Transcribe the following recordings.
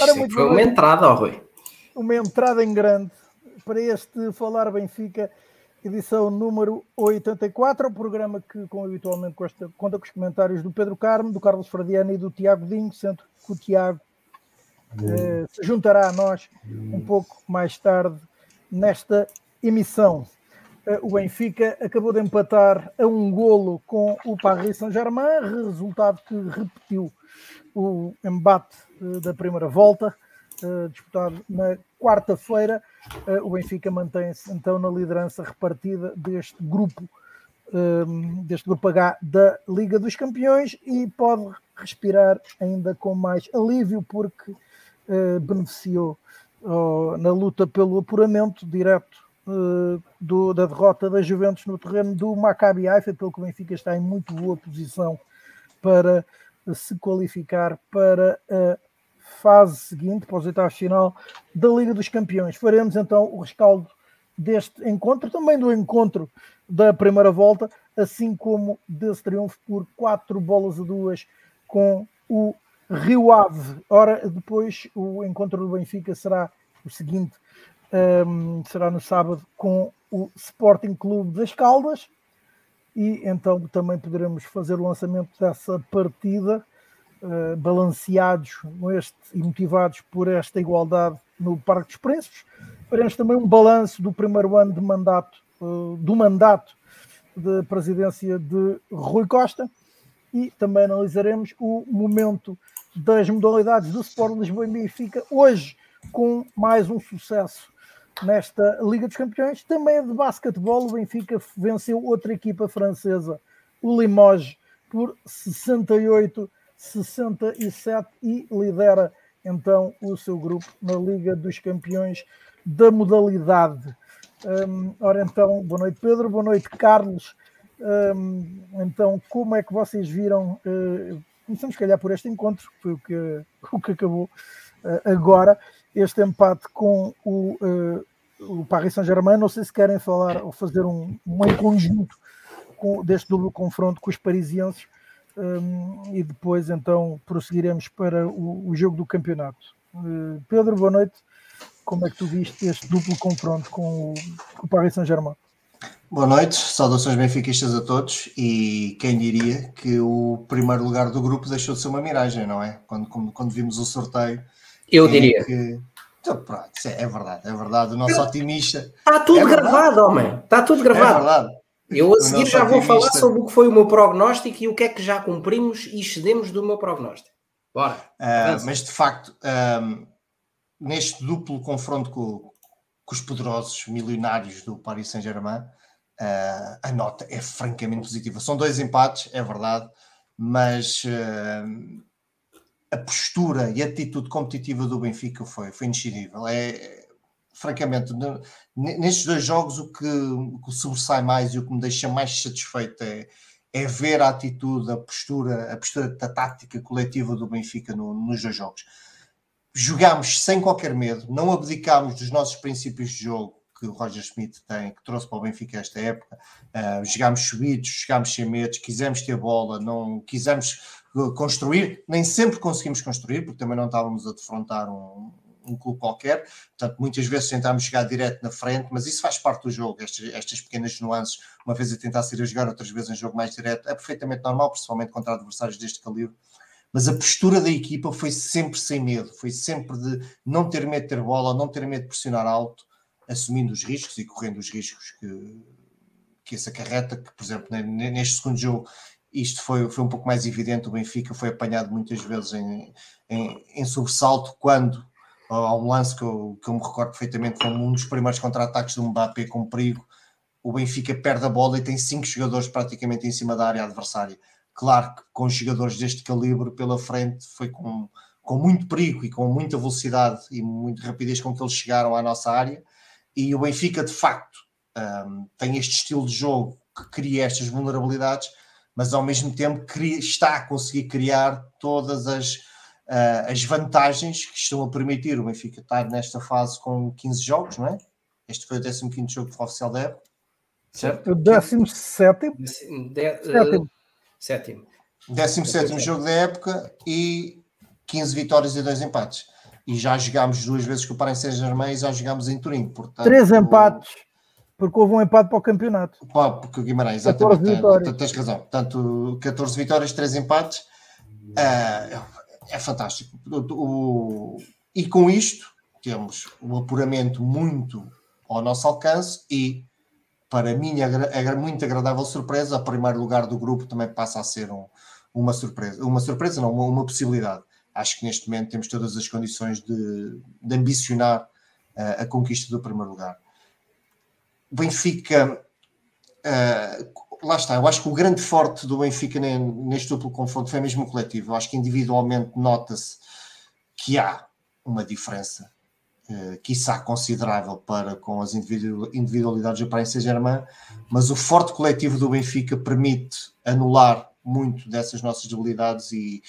Ora, foi uma entrada, ó, Rui. Uma entrada em grande para este Falar Benfica, edição número 84, o programa que, como habitualmente, conta, conta com os comentários do Pedro Carmo, do Carlos Fradiano e do Tiago Dinho, sendo que o Tiago eh, se juntará a nós um pouco mais tarde nesta emissão. Eh, o Benfica acabou de empatar a um golo com o Paris Saint-Germain, resultado que repetiu o embate uh, da primeira volta, uh, disputado na quarta-feira. Uh, o Benfica mantém-se então na liderança repartida deste grupo, ehm, deste grupo H da Liga dos Campeões e pode respirar ainda com mais alívio porque beneficiou na luta pelo apuramento direto do, da derrota da Juventus no terreno do Maccabi Haifa, pelo que o Benfica está em muito boa posição para se qualificar para a fase seguinte, para os oitavos final da Liga dos Campeões. Faremos então o rescaldo deste encontro, também do encontro da primeira volta, assim como desse triunfo por quatro bolas a duas com o Rio Ave. Ora, depois o encontro do Benfica será o seguinte: um, será no sábado com o Sporting Clube das Caldas, e então também poderemos fazer o lançamento dessa partida, uh, balanceados este, e motivados por esta igualdade no Parque dos Príncipes. Faremos também um balanço do primeiro ano de mandato, uh, do mandato de presidência de Rui Costa e também analisaremos o momento das modalidades do Sport Lisboa e Benfica hoje com mais um sucesso nesta Liga dos Campeões. Também é de basquetebol, o Benfica venceu outra equipa francesa, o Limoges, por 68-67 e lidera então o seu grupo na Liga dos Campeões da modalidade. Um, ora então, boa noite Pedro, boa noite Carlos. Um, então, como é que vocês viram? Uh, começamos, se calhar, por este encontro, que foi o que, o que acabou uh, agora este empate com o, uh, o Paris Saint-Germain. Não sei se querem falar ou fazer um, um em conjunto com, deste duplo confronto com os parisienses um, e depois então prosseguiremos para o, o jogo do campeonato. Uh, Pedro, boa noite. Como é que tu viste este duplo confronto com o, com o Paris Saint-Germain? Boa noite, saudações benfiquistas a todos e quem diria que o primeiro lugar do grupo deixou de ser uma miragem, não é? Quando, quando, quando vimos o sorteio, eu diria. Que... Então, pronto, é, é verdade, é verdade. O nosso otimista. Está tudo é gravado, homem. Está tudo gravado. É verdade. Eu a seguir já vou falar sobre o que foi o meu prognóstico e o que é que já cumprimos e excedemos do meu prognóstico. Bora. Uh, mas de facto, um, neste duplo confronto com, com, os poderosos milionários do Paris Saint-Germain, uh, a nota é francamente positiva. São dois empates, é verdade, mas uh, a postura e a atitude competitiva do Benfica foi, foi indescindível. É, francamente, nestes dois jogos, o que, o que sobressai mais e o que me deixa mais satisfeito é, é ver a atitude, a postura, a postura da tática coletiva do Benfica no, nos dois jogos. Jogámos sem qualquer medo, não abdicámos dos nossos princípios de jogo que o Roger Schmidt tem, que trouxe para o Benfica esta época. Uh, jogámos subidos, jogámos sem medos, quisemos ter bola, não quisemos construir, nem sempre conseguimos construir, porque também não estávamos a defrontar um, um clube qualquer, portanto, muitas vezes tentámos chegar direto na frente, mas isso faz parte do jogo, estas, estas pequenas nuances, uma vez a tentar ser a jogar, outras vezes em jogo mais direto, é perfeitamente normal, principalmente contra adversários deste calibre. Mas a postura da equipa foi sempre sem medo, foi sempre de não ter medo de ter bola, não ter medo de pressionar alto, assumindo os riscos e correndo os riscos que, que isso acarreta, que, por exemplo, neste segundo jogo isto foi, foi um pouco mais evidente. O Benfica foi apanhado muitas vezes em, em, em sobressalto quando há um lance que eu, que eu me recordo perfeitamente como um dos primeiros contra-ataques do Mbappé com perigo. O Benfica perde a bola e tem cinco jogadores praticamente em cima da área adversária. Claro que com jogadores deste calibre pela frente foi com, com muito perigo e com muita velocidade e muita rapidez com que eles chegaram à nossa área. E o Benfica, de facto, um, tem este estilo de jogo que cria estas vulnerabilidades mas ao mesmo tempo está a conseguir criar todas as, uh, as vantagens que estão a permitir o Benfica estar nesta fase com 15 jogos, não é? Este foi o 15 jogo oficial da época. Certo? O 17. Sétimo. 17 jogo da época e 15 vitórias e 2 empates. e já jogámos duas vezes com o Paris Saint-Germain e já jogámos em Turim. Portanto, Três empates, porque houve um empate para o campeonato. Pá, porque o Guimarães, exatamente. Tem, tens razão. Portanto, 14 vitórias, 3 empates. Uh, é fantástico. O, o, e com isto temos um apuramento muito ao nosso alcance e para mim é muito agradável surpresa, o primeiro lugar do grupo também passa a ser um, uma surpresa, uma surpresa não, uma, uma, possibilidade. Acho que neste momento temos todas as condições de, de ambicionar uh, a conquista do primeiro lugar. Benfica, uh, lá está, eu acho que o grande forte do Benfica neste duplo confronto foi mesmo o coletivo. Eu acho que individualmente nota-se que há uma diferença uh, quiçá considerável para com as individualidades do Paris Saint-Germain, mas o forte coletivo do Benfica permite anular muito dessas nossas debilidades e,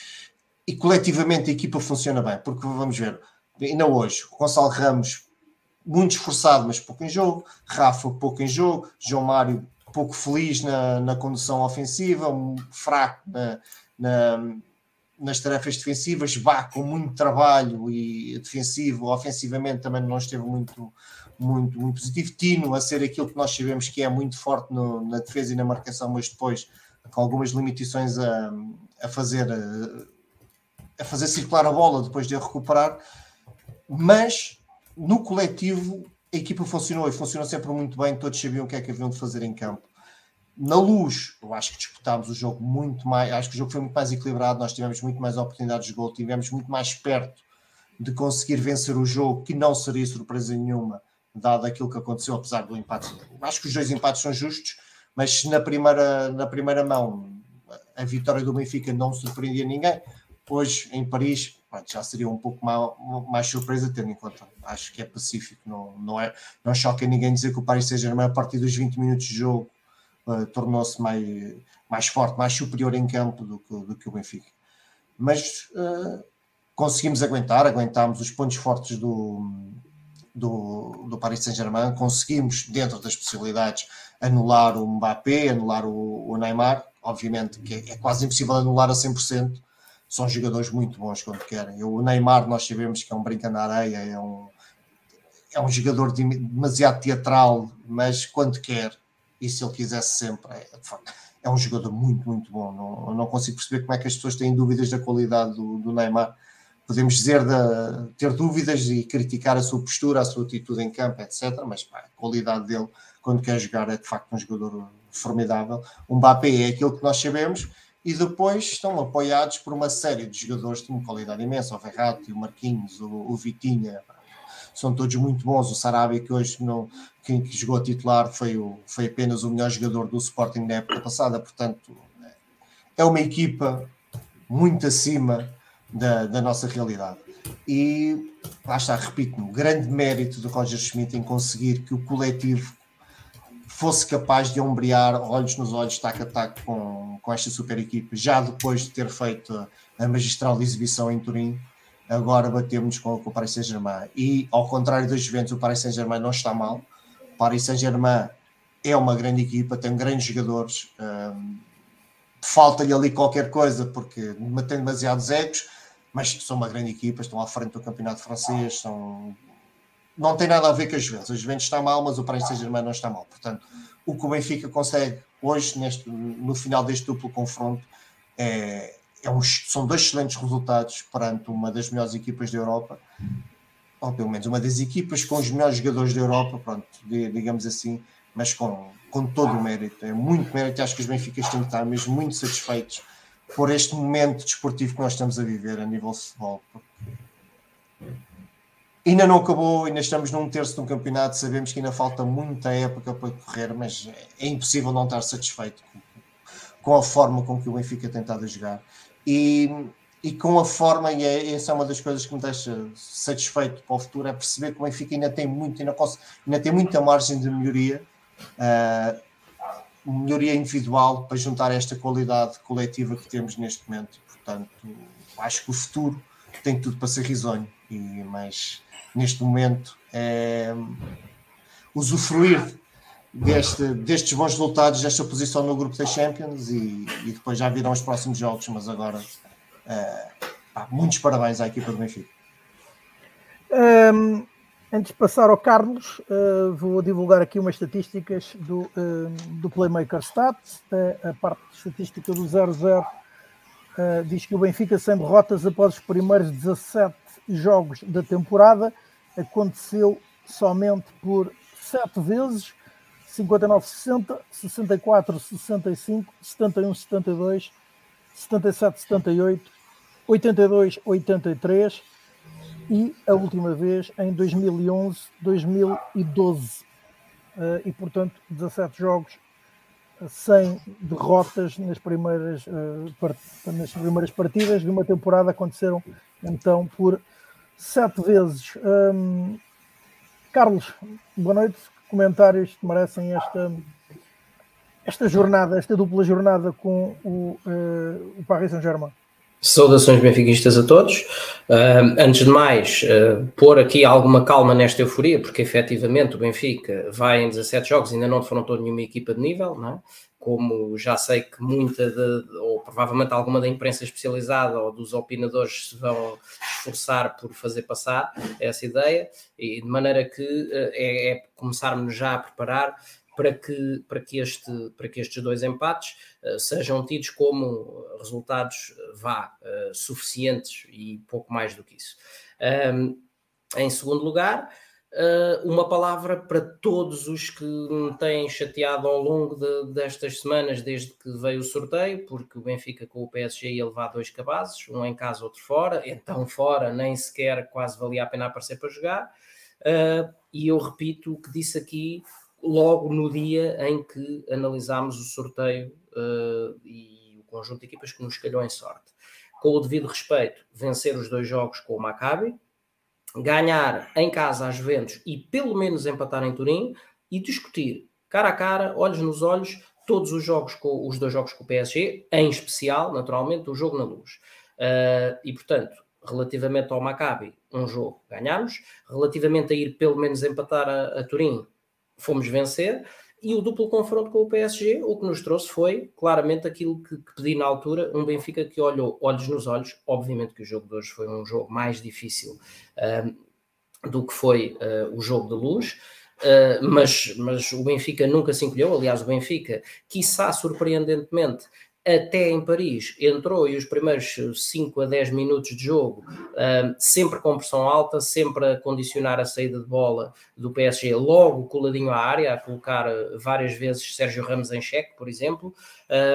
e coletivamente a equipa funciona bem, porque vamos ver, ainda hoje, o Gonçalo Ramos muito esforçado, mas pouco em jogo, Rafa pouco em jogo, João Mário pouco feliz na, na condução ofensiva, fraco na, na nas tarefas defensivas, vá com muito trabalho e defensivo, ofensivamente também não esteve muito, muito, muito positivo. Tino a ser aquilo que nós sabemos que é muito forte no, na defesa e na marcação, mas depois com algumas limitações a, a fazer a, a fazer circular a bola depois de recuperar, mas no coletivo a equipa funcionou e funcionou sempre muito bem, todos sabiam o que é que haviam de fazer em campo na luz, eu acho que disputámos o jogo muito mais, acho que o jogo foi muito mais equilibrado, nós tivemos muito mais oportunidades de gol, tivemos muito mais perto de conseguir vencer o jogo, que não seria surpresa nenhuma, dado aquilo que aconteceu, apesar do empate. Acho que os dois empates são justos, mas na primeira, na primeira mão a vitória do Benfica não surpreendia ninguém, hoje em Paris já seria um pouco mais, mais surpresa, tendo em conta, acho que é pacífico, não, não, é, não choca ninguém dizer que o Paris Saint-Germain, a partir dos 20 minutos de jogo, uh, tornou-se mais, mais forte, mais superior em campo do que, do que o Benfica. Mas uh, conseguimos aguentar, aguentámos os pontos fortes do, do, do Paris Saint-Germain, conseguimos, dentro das possibilidades, anular o Mbappé, anular o, o Neymar. Obviamente que é, é, quase impossível anular a 100%, são jogadores muito bons quando querem. O Neymar, nós sabemos que é um brinca na areia, é um, é um jogador demasiado teatral, mas quando quer, e se ele quisesse sempre, é, é um jogador muito, muito bom. Não, não consigo perceber como é que as pessoas têm dúvidas da qualidade do, do Neymar. Podemos dizer de ter dúvidas e criticar a sua postura, a sua atitude em campo, etc. Mas pá, a qualidade dele, quando quer jogar, é de facto um jogador formidável. Um Mbappé é aquilo que nós sabemos e depois estão apoiados por uma série de jogadores de uma qualidade imensa, o Verratti, o Marquinhos, o, o Vitinha, são todos muito bons. O Sarabia, que hoje não, quem jogou a titular foi, o, foi apenas o melhor jogador do Sporting da época passada, portanto, é uma equipa muito acima da, da nossa realidade. E lá está, repito, o grande mérito do Roger Schmidt em conseguir que o coletivo fosse capaz de ombrear olhos nos olhos, taco a taco com, com esta super equipe, já depois de ter feito a magistral exibição em Turim, agora batemos com, com o Paris Saint-Germain. E ao contrário dos Juventus, o Paris Saint-Germain não está mal. O Paris Saint-Germain é uma grande equipa, tem grandes jogadores. Um, Falta-lhe ali qualquer coisa porque tem demasiados egos, mas são uma grande equipa, estão à frente do campeonato francês, são... não tem nada a ver com as Juventus. A Juventus está mal, mas o Paris Saint-Germain não está mal. Portanto, o que o Benfica consegue hoje, neste, no final deste duplo confronto, é, é um, são dois excelentes resultados perante uma das melhores equipas da Europa, ou pelo menos uma das equipas com os melhores jogadores da Europa, pronto, digamos assim, mas com, com todo o mérito. É muito mérito. Acho que os Benficas têm que estar mesmo muito satisfeitos por este momento desportivo que nós estamos a viver a nível de futebol. Ainda não acabou, ainda estamos num terço de um campeonato, sabemos que ainda falta muita época para correr, mas é impossível não estar satisfeito com a forma com que o Benfica tem estado a jogar e, e com a forma, e é, essa é uma das coisas que me deixa satisfeito para o futuro, é perceber que o Benfica ainda tem muito, ainda, ainda tem muita margem de melhoria, uh, melhoria individual para juntar esta qualidade coletiva que temos neste momento. Portanto, acho que o futuro tem tudo para ser risonho, e, mas neste momento é usufruir deste, destes bons resultados, desta posição no grupo da Champions e, e depois já virão os próximos jogos, mas agora uh, pá, muitos parabéns à equipa do Benfica. Um, antes de passar ao Carlos, uh, vou divulgar aqui umas estatísticas do, uh, do Playmaker Stats. Uh, a parte estatística do 0-0 diz que o Benfica sem derrotas após os primeiros 17 jogos da temporada aconteceu somente por 7 vezes 59-60, 64-65, 71-72, 77-78, 82-83 e a última vez em 2011-2012. Uh, e portanto, 17 jogos sem derrotas nas primeiras, uh, nas primeiras partidas de uma temporada aconteceram então por sete vezes. Um, Carlos, boa noite. Comentários que merecem esta, esta jornada, esta dupla jornada com o, uh, o Paris Saint-Germain? Saudações benfiquistas a todos. Uh, antes de mais, uh, pôr aqui alguma calma nesta euforia, porque efetivamente o Benfica vai em 17 jogos, ainda não defrontou nenhuma equipa de nível, não é? Como já sei que muita, de, ou provavelmente alguma da imprensa especializada ou dos opinadores se vão esforçar por fazer passar essa ideia, e de maneira que uh, é, é começarmos já a preparar para que, para que, este, para que estes dois empates uh, sejam tidos como resultados uh, vá suficientes e pouco mais do que isso. Um, em segundo lugar, uma palavra para todos os que me têm chateado ao longo de, destas semanas, desde que veio o sorteio, porque o Benfica com o PSG ia levar dois cabazes, um em casa, outro fora, então fora nem sequer quase valia a pena aparecer para jogar. e eu repito o que disse aqui logo no dia em que analisámos o sorteio uh, e o conjunto de equipas que nos calhou em sorte. Com o devido respeito, vencer os dois jogos com o Maccabi, ganhar em casa às Juventus e pelo menos empatar em Turim e discutir cara a cara, olhos nos olhos, todos os jogos com os dois jogos com o PSG, em especial, naturalmente, o jogo na luz. Uh, e portanto, relativamente ao Maccabi, um jogo ganhamos, relativamente a ir pelo menos empatar a, a Turim, fomos vencer e o duplo confronto com o PSG, o que nos trouxe foi claramente aquilo que, que, pedi na altura, um Benfica que olhou olhos nos olhos. Obviamente que o jogo de hoje foi um jogo mais difícil um, do que foi uh, o jogo de luz. Uh, mas, mas o Benfica nunca se encolheu. Aliás, o Benfica, quiçá surpreendentemente, até em Paris, entrou e os primeiros 5 a 10 minutos de jogo, uh, sempre com pressão alta, sempre a condicionar a saída de bola do PSG, logo coladinho à área, a colocar várias vezes Sérgio Ramos em xeque, por exemplo,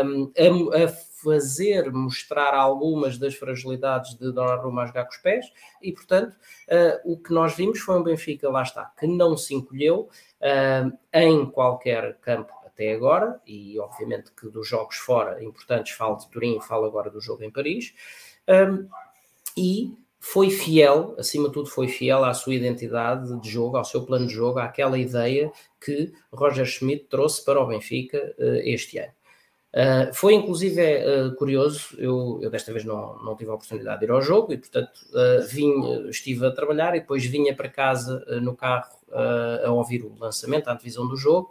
um, a, a, fazer mostrar algumas das fragilidades de Donnarumma a jogar com os pés, e portanto, uh, o que nós vimos foi um Benfica, lá está, que não se encolheu uh, em qualquer campo até agora, e obviamente que dos jogos fora importantes, falo de Turim, falo agora do jogo em Paris, um, e foi fiel, acima de tudo, foi fiel à sua identidade de jogo, ao seu plano de jogo, àquela ideia que Roger Schmidt trouxe para o Benfica uh, este ano. Uh, foi inclusive uh, curioso, eu, eu, desta vez não, não tive a oportunidade de ir ao jogo e, portanto, uh, vim, estive a trabalhar e depois vinha para casa no carro a ouvir o lançamento, a antevisão do jogo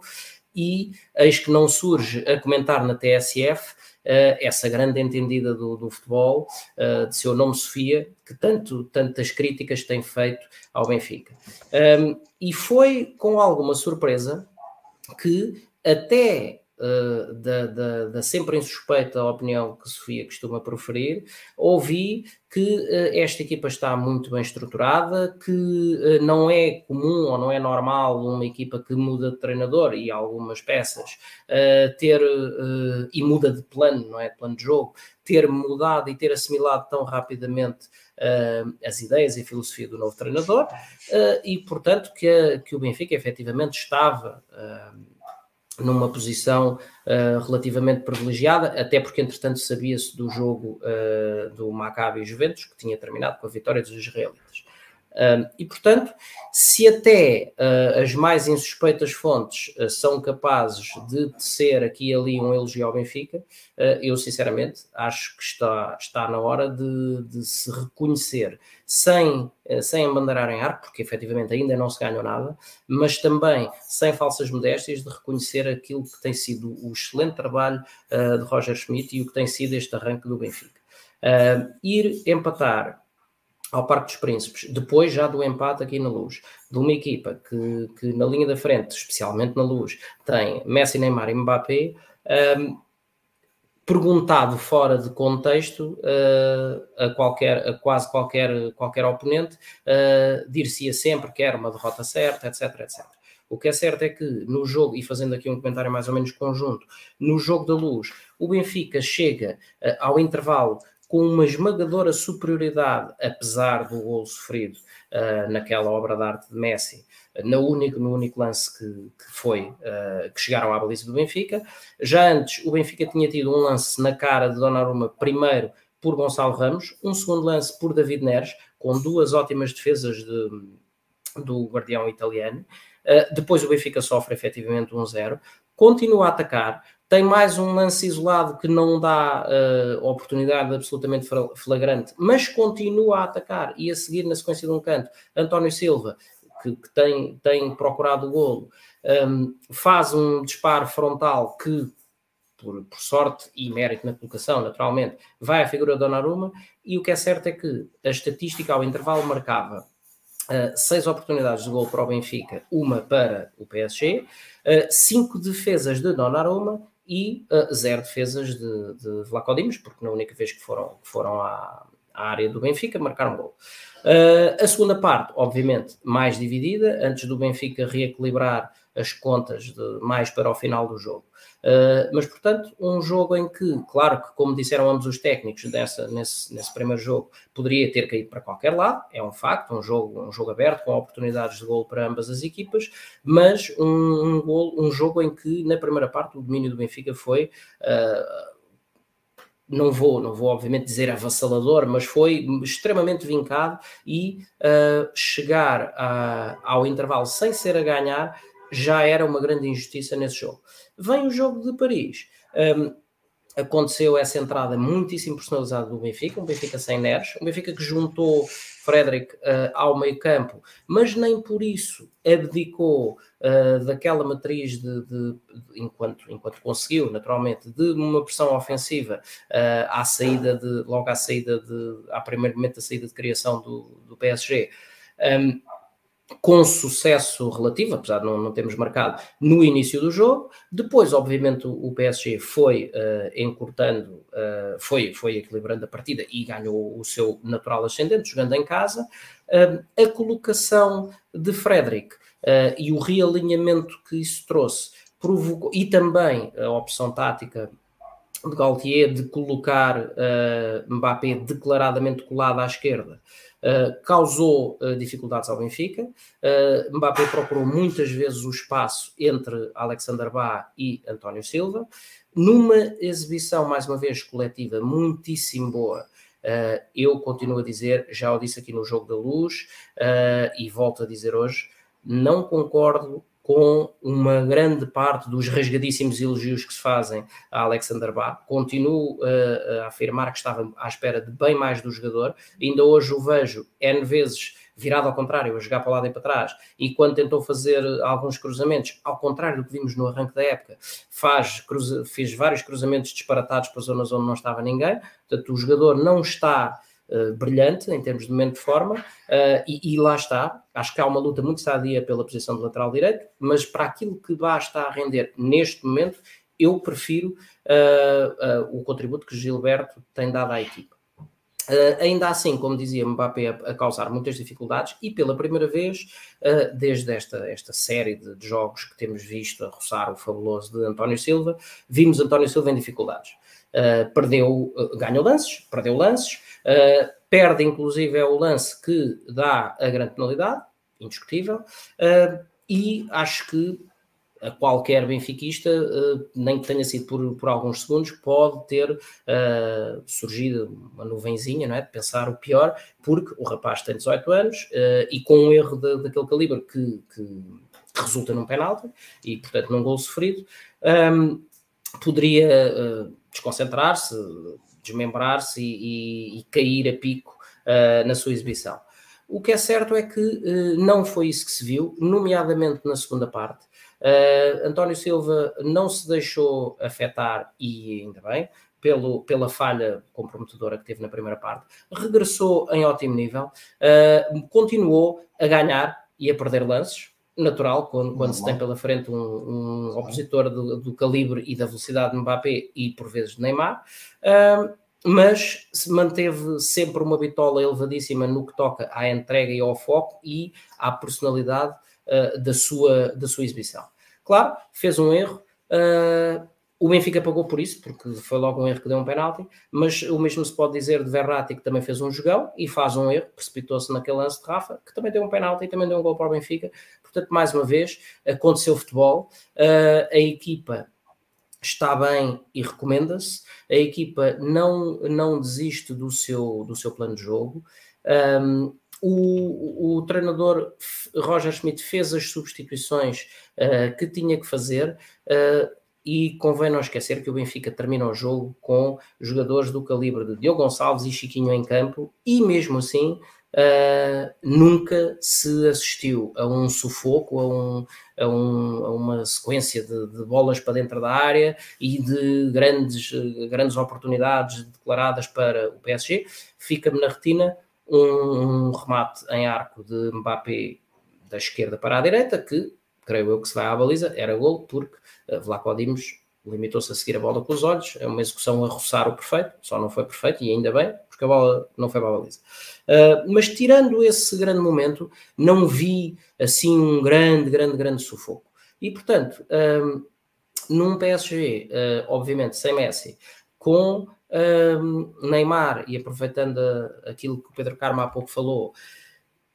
e eis que não surge a comentar na TSF uh, essa grande entendida do, do futebol, uh, de seu nome Sofia, que tanto, tantas críticas tem feito ao Benfica. Um, e foi com alguma surpresa que até uh, da, da, da, sempre insuspeita opinião que Sofia costuma proferir, ouvi que uh, esta equipa está muito bem estruturada, que uh, não é comum ou não é normal uma equipa que muda de treinador e algumas peças ter e muda de plano, não é? De plano de jogo, ter mudado e ter assimilado tão rapidamente as ideias e a filosofia do novo treinador e, portanto, que, que o Benfica efetivamente estava numa posição uh, relativamente privilegiada, até porque entretanto sabia-se do jogo uh, do Maccabi e Juventus, que tinha terminado com a vitória dos israelitas. Uh, e portanto, se até as mais insuspeitas fontes são capazes de tecer aqui e ali um elogio ao Benfica, eu sinceramente acho que está, está na hora de, de se reconhecer sem, eh, sem embandeirar em arco, porque efetivamente ainda não se ganhou nada, mas também sem falsas modéstias de reconhecer aquilo que tem sido o excelente trabalho uh, de Roger Schmidt e o que tem sido este arranque do Benfica. Uh, ir empatar ao Parque dos Príncipes, depois já do empate aqui na Luz, de uma equipa que, que na linha da frente, especialmente na Luz, tem Messi, Neymar e Mbappé, perguntado fora de contexto uh, a qualquer, a quase qualquer, qualquer oponente, uh, dir-se-ia sempre que era uma derrota certa, etc, etc. O que é certo é que no jogo, e fazendo aqui um comentário mais ou menos conjunto, no jogo da luz, o Benfica chega uh, ao intervalo com uma esmagadora superioridade, apesar do gol sofrido uh, naquela obra de arte de Messi, no único, no único lance que, que foi, uh, que chegaram à baliza do Benfica. Já antes, o Benfica tinha tido um lance na cara de Donnarumma, primeiro por Gonçalo Ramos, um segundo lance por David Neres, com duas ótimas defesas de, do guardião italiano. Uh, depois o Benfica sofre efetivamente 1-0, continua a atacar, tem mais um lance isolado que não dá uh, oportunidade absolutamente flagrante, mas continua a atacar e a seguir na sequência de um canto. António Silva, que, que tem, tem procurado o golo, um, faz um disparo frontal que, por, por, sorte e mérito na colocação, naturalmente, vai à figura de Donnarumma, e o que é certo é que a estatística ao intervalo marcava Uh, seis oportunidades de gol para o Benfica, uma para o PSG, uh, cinco defesas de Donnarumma e uh, zero defesas de, de Vlaco Dimos, porque na única vez que foram, que foram à, à área do Benfica marcaram gol. Uh, a segunda parte, obviamente, mais dividida, antes do Benfica reequilibrar as contas de, mais para o final do jogo. Uh, mas, portanto, um jogo em que, claro que, como disseram ambos os técnicos nessa, nesse, nesse primeiro jogo, poderia ter caído para qualquer lado, é um facto, um jogo, um jogo aberto, com oportunidades de gol para ambas as equipas, mas um, um, um jogo em que, na primeira parte, o domínio do Benfica foi. Uh, não vou, não vou obviamente dizer avassalador, mas foi extremamente vincado e uh, chegar a, ao intervalo sem ser a ganhar já era uma grande injustiça nesse jogo. Vem o jogo de Paris. Um, aconteceu essa entrada muitíssimo personalizada do Benfica, um Benfica sem Neres, um Benfica que juntou Frederic uh, ao meio campo, mas nem por isso abdicou uh, daquela matriz de, de, de, enquanto, enquanto conseguiu, naturalmente, de uma pressão ofensiva uh, à saída de, logo à saída de, primeiro momento da saída de criação do, do PSG. Um, com sucesso relativo, apesar de não, não termos marcado no início do jogo. Depois, obviamente, o, PSG foi uh, encurtando, uh, foi, foi equilibrando a partida e ganhou o seu natural ascendente, jogando em casa. Uh, a colocação de Frederic e o realinhamento que isso trouxe provocou, e também a opção tática de Galtier de colocar Mbappé declaradamente colado à esquerda Uh, causou uh, dificuldades ao Benfica. Uh, Mbappé procurou muitas vezes o espaço entre Alexander Bá e António Silva, numa exibição, mais uma vez, coletiva muitíssimo boa. eu continuo a dizer, já o disse aqui no Jogo da Luz e volto a dizer hoje, não concordo com uma grande parte dos rasgadíssimos elogios que se fazem a Alexander Bá. Continuo uh, a afirmar que estava à espera de bem mais do jogador. Ainda hoje o vejo N vezes virado ao contrário, a jogar para o lado e para trás, e quando tentou fazer alguns cruzamentos, ao contrário do que vimos no arranque da época, faz, cruza, fez vários cruzamentos disparatados para zonas onde não estava ninguém, portanto o jogador não está uh, brilhante em termos de momento de forma, uh, e, e, lá está. Acho que há uma luta muito sadia pela posição de lateral direito, mas para aquilo que basta a render neste momento, eu prefiro uh, o contributo que Gilberto tem dado à equipa. Uh, ainda assim, como dizia Mbappé, a, a, causar muitas dificuldades e pela primeira vez, uh, desde esta, esta série de, de, jogos que temos visto a roçar o fabuloso de António Silva, vimos António Silva em dificuldades. Uh, perdeu, ganhou lances, perdeu lances, Uh, perde, inclusive, é o lance que dá a grande penalidade, indiscutível, uh, e acho que a qualquer benfiquista, uh, nem que tenha sido por, por alguns segundos, pode ter uh, surgido uma nuvenzinha, não é? De pensar o pior, porque o rapaz tem 18 anos uh, e com um erro de, daquele calibre que, que, resulta num penalti e, portanto, num gol sofrido, um, poderia desconcentrar-se, desmembrar-se e, e, e, cair a pico uh, na sua exibição. O que é certo é que uh, não foi isso que se viu, nomeadamente na segunda parte. Uh, António Silva não se deixou afetar, e ainda bem, pelo, pela falha comprometedora que teve na primeira parte, regressou em ótimo nível, continuou a ganhar e a perder lances, natural, quando, quando se tem pela frente um, um opositor do, do, calibre e da velocidade de Mbappé e por vezes de Neymar. Uh, mas se manteve sempre uma bitola elevadíssima no que toca à entrega e ao foco e à personalidade uh, da, sua, da sua exibição. Claro, fez um erro, uh, o Benfica pagou por isso, porque foi logo um erro que deu um penalti, mas o mesmo se pode dizer de Verratti, que também fez um jogão e faz um erro, precipitou-se naquele lance de Rafa, que também deu um penalti e também deu um gol para o Benfica. Portanto, mais uma vez, aconteceu futebol, uh, a equipa está bem e recomenda-se, a equipa não, não desiste do seu, do seu plano de jogo. Um, o, o, treinador Roger Schmidt fez as substituições uh, que tinha que fazer. Uh, e convém não esquecer que o Benfica termina o jogo com jogadores do calibre de Diogo Gonçalves e Chiquinho em campo, e mesmo assim uh, nunca se assistiu a um sufoco, a, um, a, um, a uma sequência de, de, bolas para dentro da área e de grandes, grandes oportunidades declaradas para o PSG. Fica-me na retina um, um remate em arco de Mbappé da esquerda para a direita, que creio eu que se vai à baliza, era gol, porque uh, Vlaco Dimos limitou-se a seguir a bola com os olhos, é uma execução a roçar o perfeito, só não foi perfeito, e ainda bem, porque a bola não foi para a baliza. Uh, mas tirando esse grande momento, não vi assim um grande, grande, grande sufoco. E portanto, um, ah, num PSG, uh, obviamente sem Messi, com um, Neymar, e aproveitando aquilo que o Pedro Carmo há pouco falou,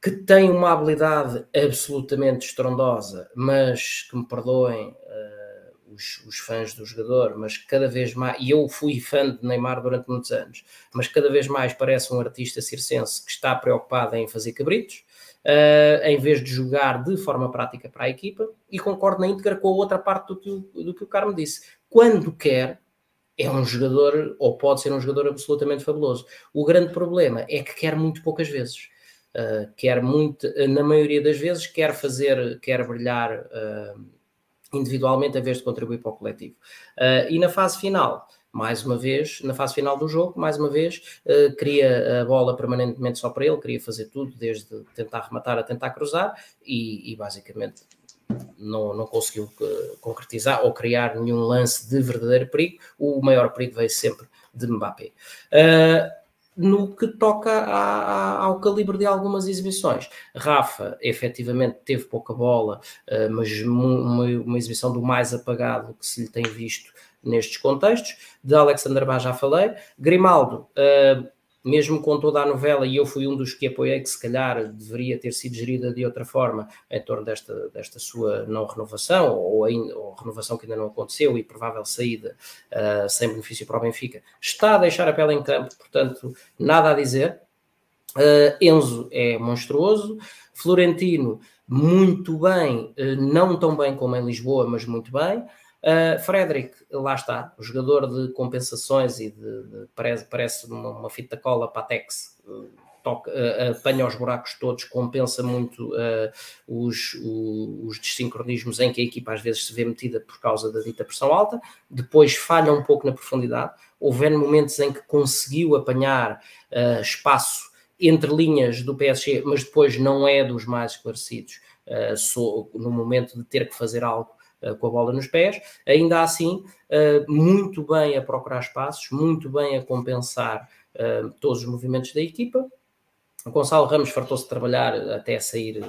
que tem uma habilidade absolutamente estrondosa, mas que me perdoem uh, os, os, fãs do jogador, mas cada vez mais, e eu fui fã de Neymar durante muitos anos, mas cada vez mais parece um artista circense que está preocupado em fazer cabritos, uh, em vez de jogar de forma prática para a equipa, e concordo na íntegra com a outra parte do que, o, do que o Carmo disse. Quando quer, é um jogador, ou pode ser um jogador absolutamente fabuloso. O grande problema é que quer muito poucas vezes. Uh, quer muito, na maioria das vezes, quer fazer, quer brilhar uh, individualmente a vez de contribuir para o coletivo. Uh, e na fase final, mais uma vez, na fase final do jogo, mais uma vez, queria a bola permanentemente só para ele, queria fazer tudo, desde tentar rematar a tentar cruzar, e, e basicamente não, não conseguiu concretizar ou criar nenhum lance de verdadeiro perigo. O maior perigo veio sempre de Mbappé. Uh, no que toca a, a, ao calibre de algumas exibições. Rafa, efetivamente, teve pouca bola, uh, mas uma, uma, exibição do mais apagado que se lhe tem visto nestes contextos. De Alexander Bá já falei. Grimaldo, uh, mesmo com toda a novela, e eu fui um dos que apoiei que se calhar deveria ter sido gerida de outra forma em torno desta, desta sua não renovação, ou, ainda, ou renovação que ainda não aconteceu e provável saída uh, sem benefício para o Benfica, está a deixar a pele em campo, portanto, nada a dizer. Uh, Enzo é monstruoso, Florentino muito bem, uh, não tão bem como em Lisboa, mas muito bem. Uh, Frederick, lá está, o jogador de compensações e de, de parece, parece uma, uma, fita cola Patex, uh, toca, uh, apanha os buracos todos, compensa muito uh, os, o, os desincronismos em que a equipa às vezes se vê metida por causa da dita pressão alta, depois falha um pouco na profundidade, houve momentos em que conseguiu apanhar espaço entre linhas do PSG, mas depois não é dos mais esclarecidos. No momento de ter que fazer algo com a bola nos pés, ainda assim, eh, muito bem a procurar espaços, muito bem a compensar eh, todos os movimentos da equipa. O Gonçalo Ramos fartou-se de trabalhar até sair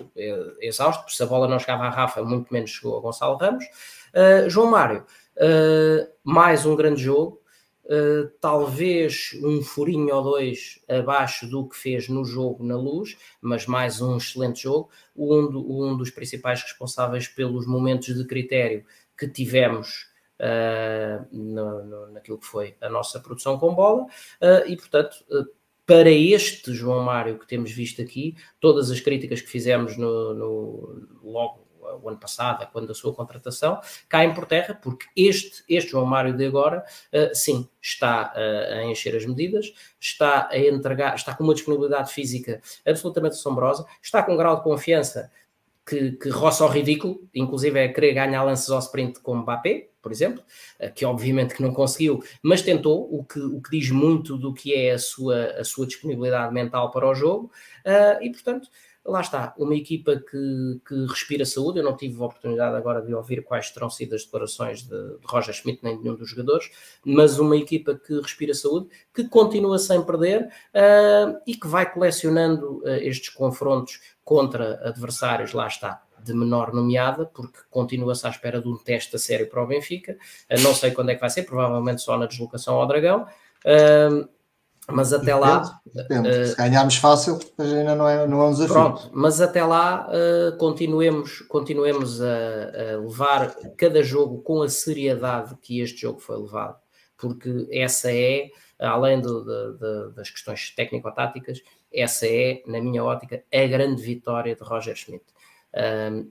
exausto, porque se a bola não chegava à Rafa, muito menos chegou a Gonçalo Ramos. João Mário, mais um grande jogo, Uh, talvez um furinho ou dois abaixo do que fez no jogo na luz, mas mais um excelente jogo. Um, do, um dos principais responsáveis pelos momentos de critério que tivemos uh, no, no, naquilo que foi a nossa produção com bola, uh, e portanto. para este João Mário que temos visto aqui, todas as críticas que fizemos no, no logo o ano passado, quando da sua contratação, caem por terra, porque este, este João Mário de agora, uh, sim, está uh, a encher as medidas, está a entregar, está com uma disponibilidade física absolutamente assombrosa, está com um grau de confiança que, que roça ao ridículo, inclusive é querer ganhar lances ao sprint com Mbappé, por exemplo, eh, que obviamente que não conseguiu, mas tentou, o que, o que diz muito do que é a sua, a sua disponibilidade mental para o jogo, uh, e portanto lá está, uma equipa que, que, respira saúde. Eu não tive a oportunidade agora de ouvir quais terão sido as declarações de, de, Roger Schmidt nem de nenhum dos jogadores, mas uma equipa que respira saúde, que continua sem perder uh, e que vai colecionando uh, estes confrontos contra adversários, lá está, de menor nomeada, porque continua-se à espera de um teste a sério para o Benfica. Uh, não sei quando é que vai ser, provavelmente só na deslocação ao Dragão. Uh, mas até depende, lá. Depende. Uh, Se ganharmos fácil, ainda não é, não é um desafio. Pronto, mas até lá uh, continuemos, continuemos a, a, levar cada jogo com a seriedade que este jogo foi levado, porque essa é, além do, de, de, das questões técnico-táticas, essa é, na minha ótica, a grande vitória de Roger Schmidt.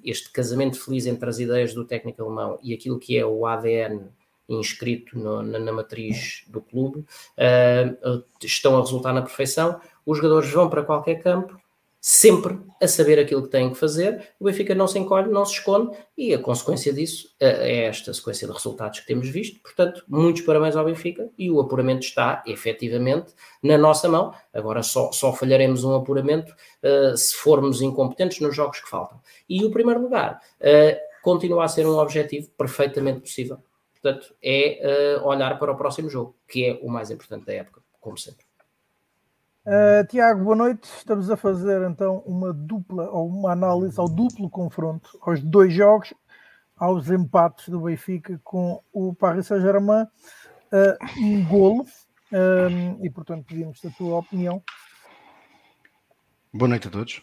Este casamento feliz entre as ideias do técnico alemão e aquilo que é o ADN inscrito no, na, na, matriz do clube, uh, estão a resultar na perfeição. Os jogadores vão para qualquer campo, sempre a saber aquilo que têm que fazer. O Benfica não se encolhe, não se esconde, e a consequência disso é esta sequência de resultados que temos visto. Portanto, muitos parabéns ao Benfica e o apuramento está efetivamente na nossa mão. Agora só, só falharemos um apuramento uh, se formos incompetentes nos jogos que faltam. E o primeiro lugar uh, continua a ser um objetivo perfeitamente possível. Portanto, é uh, olhar para o próximo jogo, que é o mais importante da época, como sempre. Uh, Tiago, boa noite. Estamos a fazer então uma dupla ou uma análise ao duplo confronto aos dois jogos, aos empates do Benfica com o Paris Saint-Germain, uh, um golo, e portanto pedimos a tua opinião. Boa noite a todos.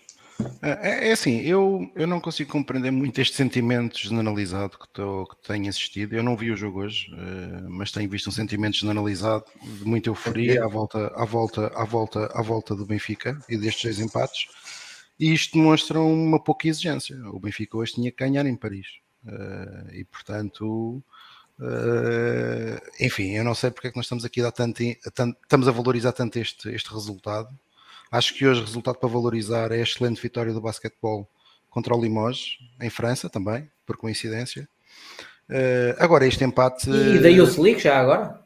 É, é assim, eu, eu não consigo compreender muito este sentimento generalizado que, tô, que tenho assistido. Eu não vi o jogo hoje, eh, mas tenho visto um sentimento generalizado de muita euforia à volta, à volta, à volta, à volta do Benfica e destes seis empates. E isto demonstra uma pouca exigência. O Benfica hoje tinha que ganhar em Paris. Eh, e portanto, eh, enfim, eu não sei porque é que nós estamos aqui a dar tanto, estamos a valorizar tanto este, este resultado Acho que hoje o resultado para valorizar é a excelente vitória do basquetebol contra o Limoges, em França também, por coincidência. Uh, agora, este empate. E da Youth League já agora?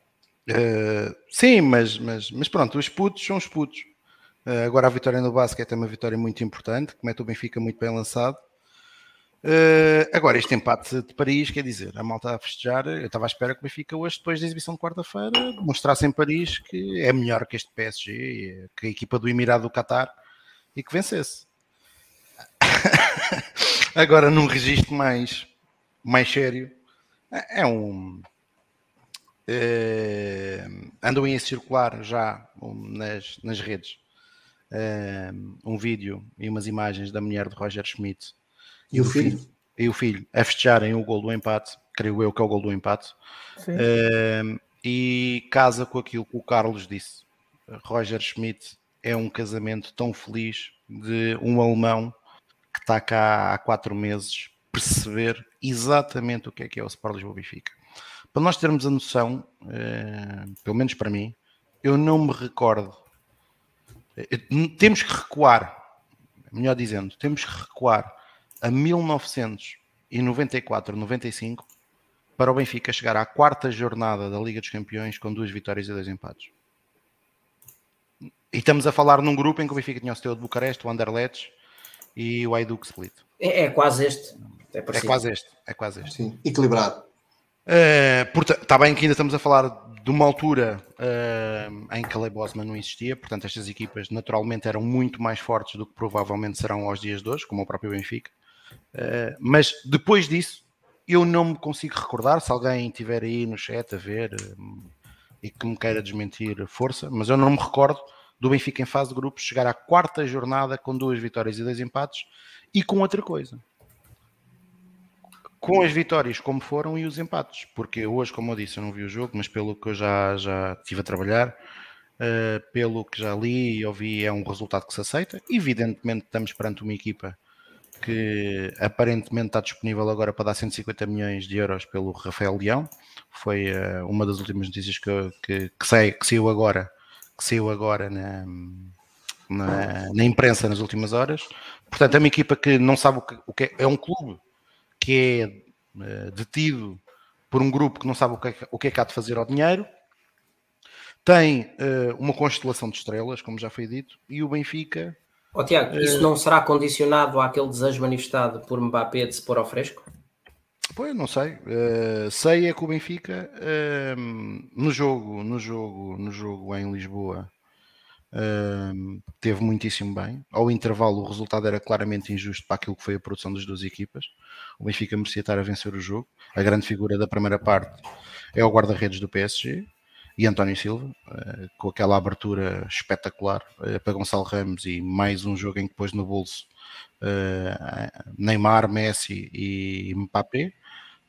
Uh, sim, mas, mas, mas pronto, os putos são os putos. Uh, agora a vitória no basquete é uma vitória muito importante, que mete o Benfica muito bem lançado. Uh, agora, este empate de Paris, quer dizer, a malta a festejar, eu estava à espera que o Benfica hoje, depois da exibição de quarta-feira, mostrasse em Paris que é melhor que este PSG, que a equipa do Emirado do Qatar, e que vencesse. agora, num registro mais, mais sério, é, é um. Uh, andam a circular já nas, nas redes uh, um vídeo e umas imagens da mulher de Roger Schmidt e o filho? E o filho a festejarem o gol do empate, creio eu que é o gol do empate. Uh, e casa com aquilo que o Carlos disse. Roger Schmidt é um casamento tão feliz de um alemão que está cá há quatro meses perceber exatamente o que é que é o Sport Lisboa Benfica. Para nós termos a noção, uh, pelo menos para mim, eu não me recordo. Uh, temos que recuar, melhor dizendo, temos que recuar a 1994, 95 para o Benfica chegar à quarta jornada da Liga dos Campeões com duas vitórias e dois empates. E estamos a falar num grupo em que o Benfica tinha o Steaua de Bucareste, o Anderlecht e o Aiduk Split. É, é, quase este. É, é, quase este. É quase este. Sim, equilibrado. Uh, portanto, está bem que ainda estamos a falar de uma altura uh, em que a Lei Bosman não existia, portanto estas equipas naturalmente eram muito mais fortes do que provavelmente serão aos dias de hoje, como o próprio Benfica. Uh, mas depois disso, eu não me consigo recordar. Se alguém estiver aí no chat a ver uh, e que me queira desmentir, força, mas eu não me recordo do Benfica em fase de grupos chegar à quarta jornada com duas vitórias e dois empates e com outra coisa. Com as vitórias como foram e os empates, porque hoje, como eu disse, eu não vi o jogo, mas pelo que eu já, já estive a trabalhar, uh, pelo que já li e ouvi, é um resultado que se aceita. Evidentemente, estamos perante uma equipa que aparentemente está disponível agora para dar 150 milhões de euros pelo Rafael Leão. Foi uh, uma das últimas notícias que, que, que, que saiu agora, que saiu agora na, na, na, imprensa nas últimas horas. Portanto, é uma equipa que não sabe o que, o que é, é um clube que é uh, detido por um grupo que não sabe o que, é, o que é que há de fazer ao dinheiro. Tem uh, uma constelação de estrelas, como já foi dito, e o Benfica. Oh, Tiago, isso uh, não será condicionado àquele desejo manifestado por Mbappé de se pôr ao fresco? Pois, não sei. Uh, sei é que o Benfica no jogo, no jogo, no jogo em Lisboa Uh, teve muitíssimo bem. Ao intervalo, o resultado era claramente injusto para aquilo que foi a produção das duas equipas. O Benfica merecia estar a vencer o jogo. A grande figura da primeira parte é o guarda-redes do PSG e António Silva, uh, com aquela abertura espetacular uh, para Gonçalo Ramos e mais um jogo em que pôs no bolso ah, Neymar, Messi e Mbappé.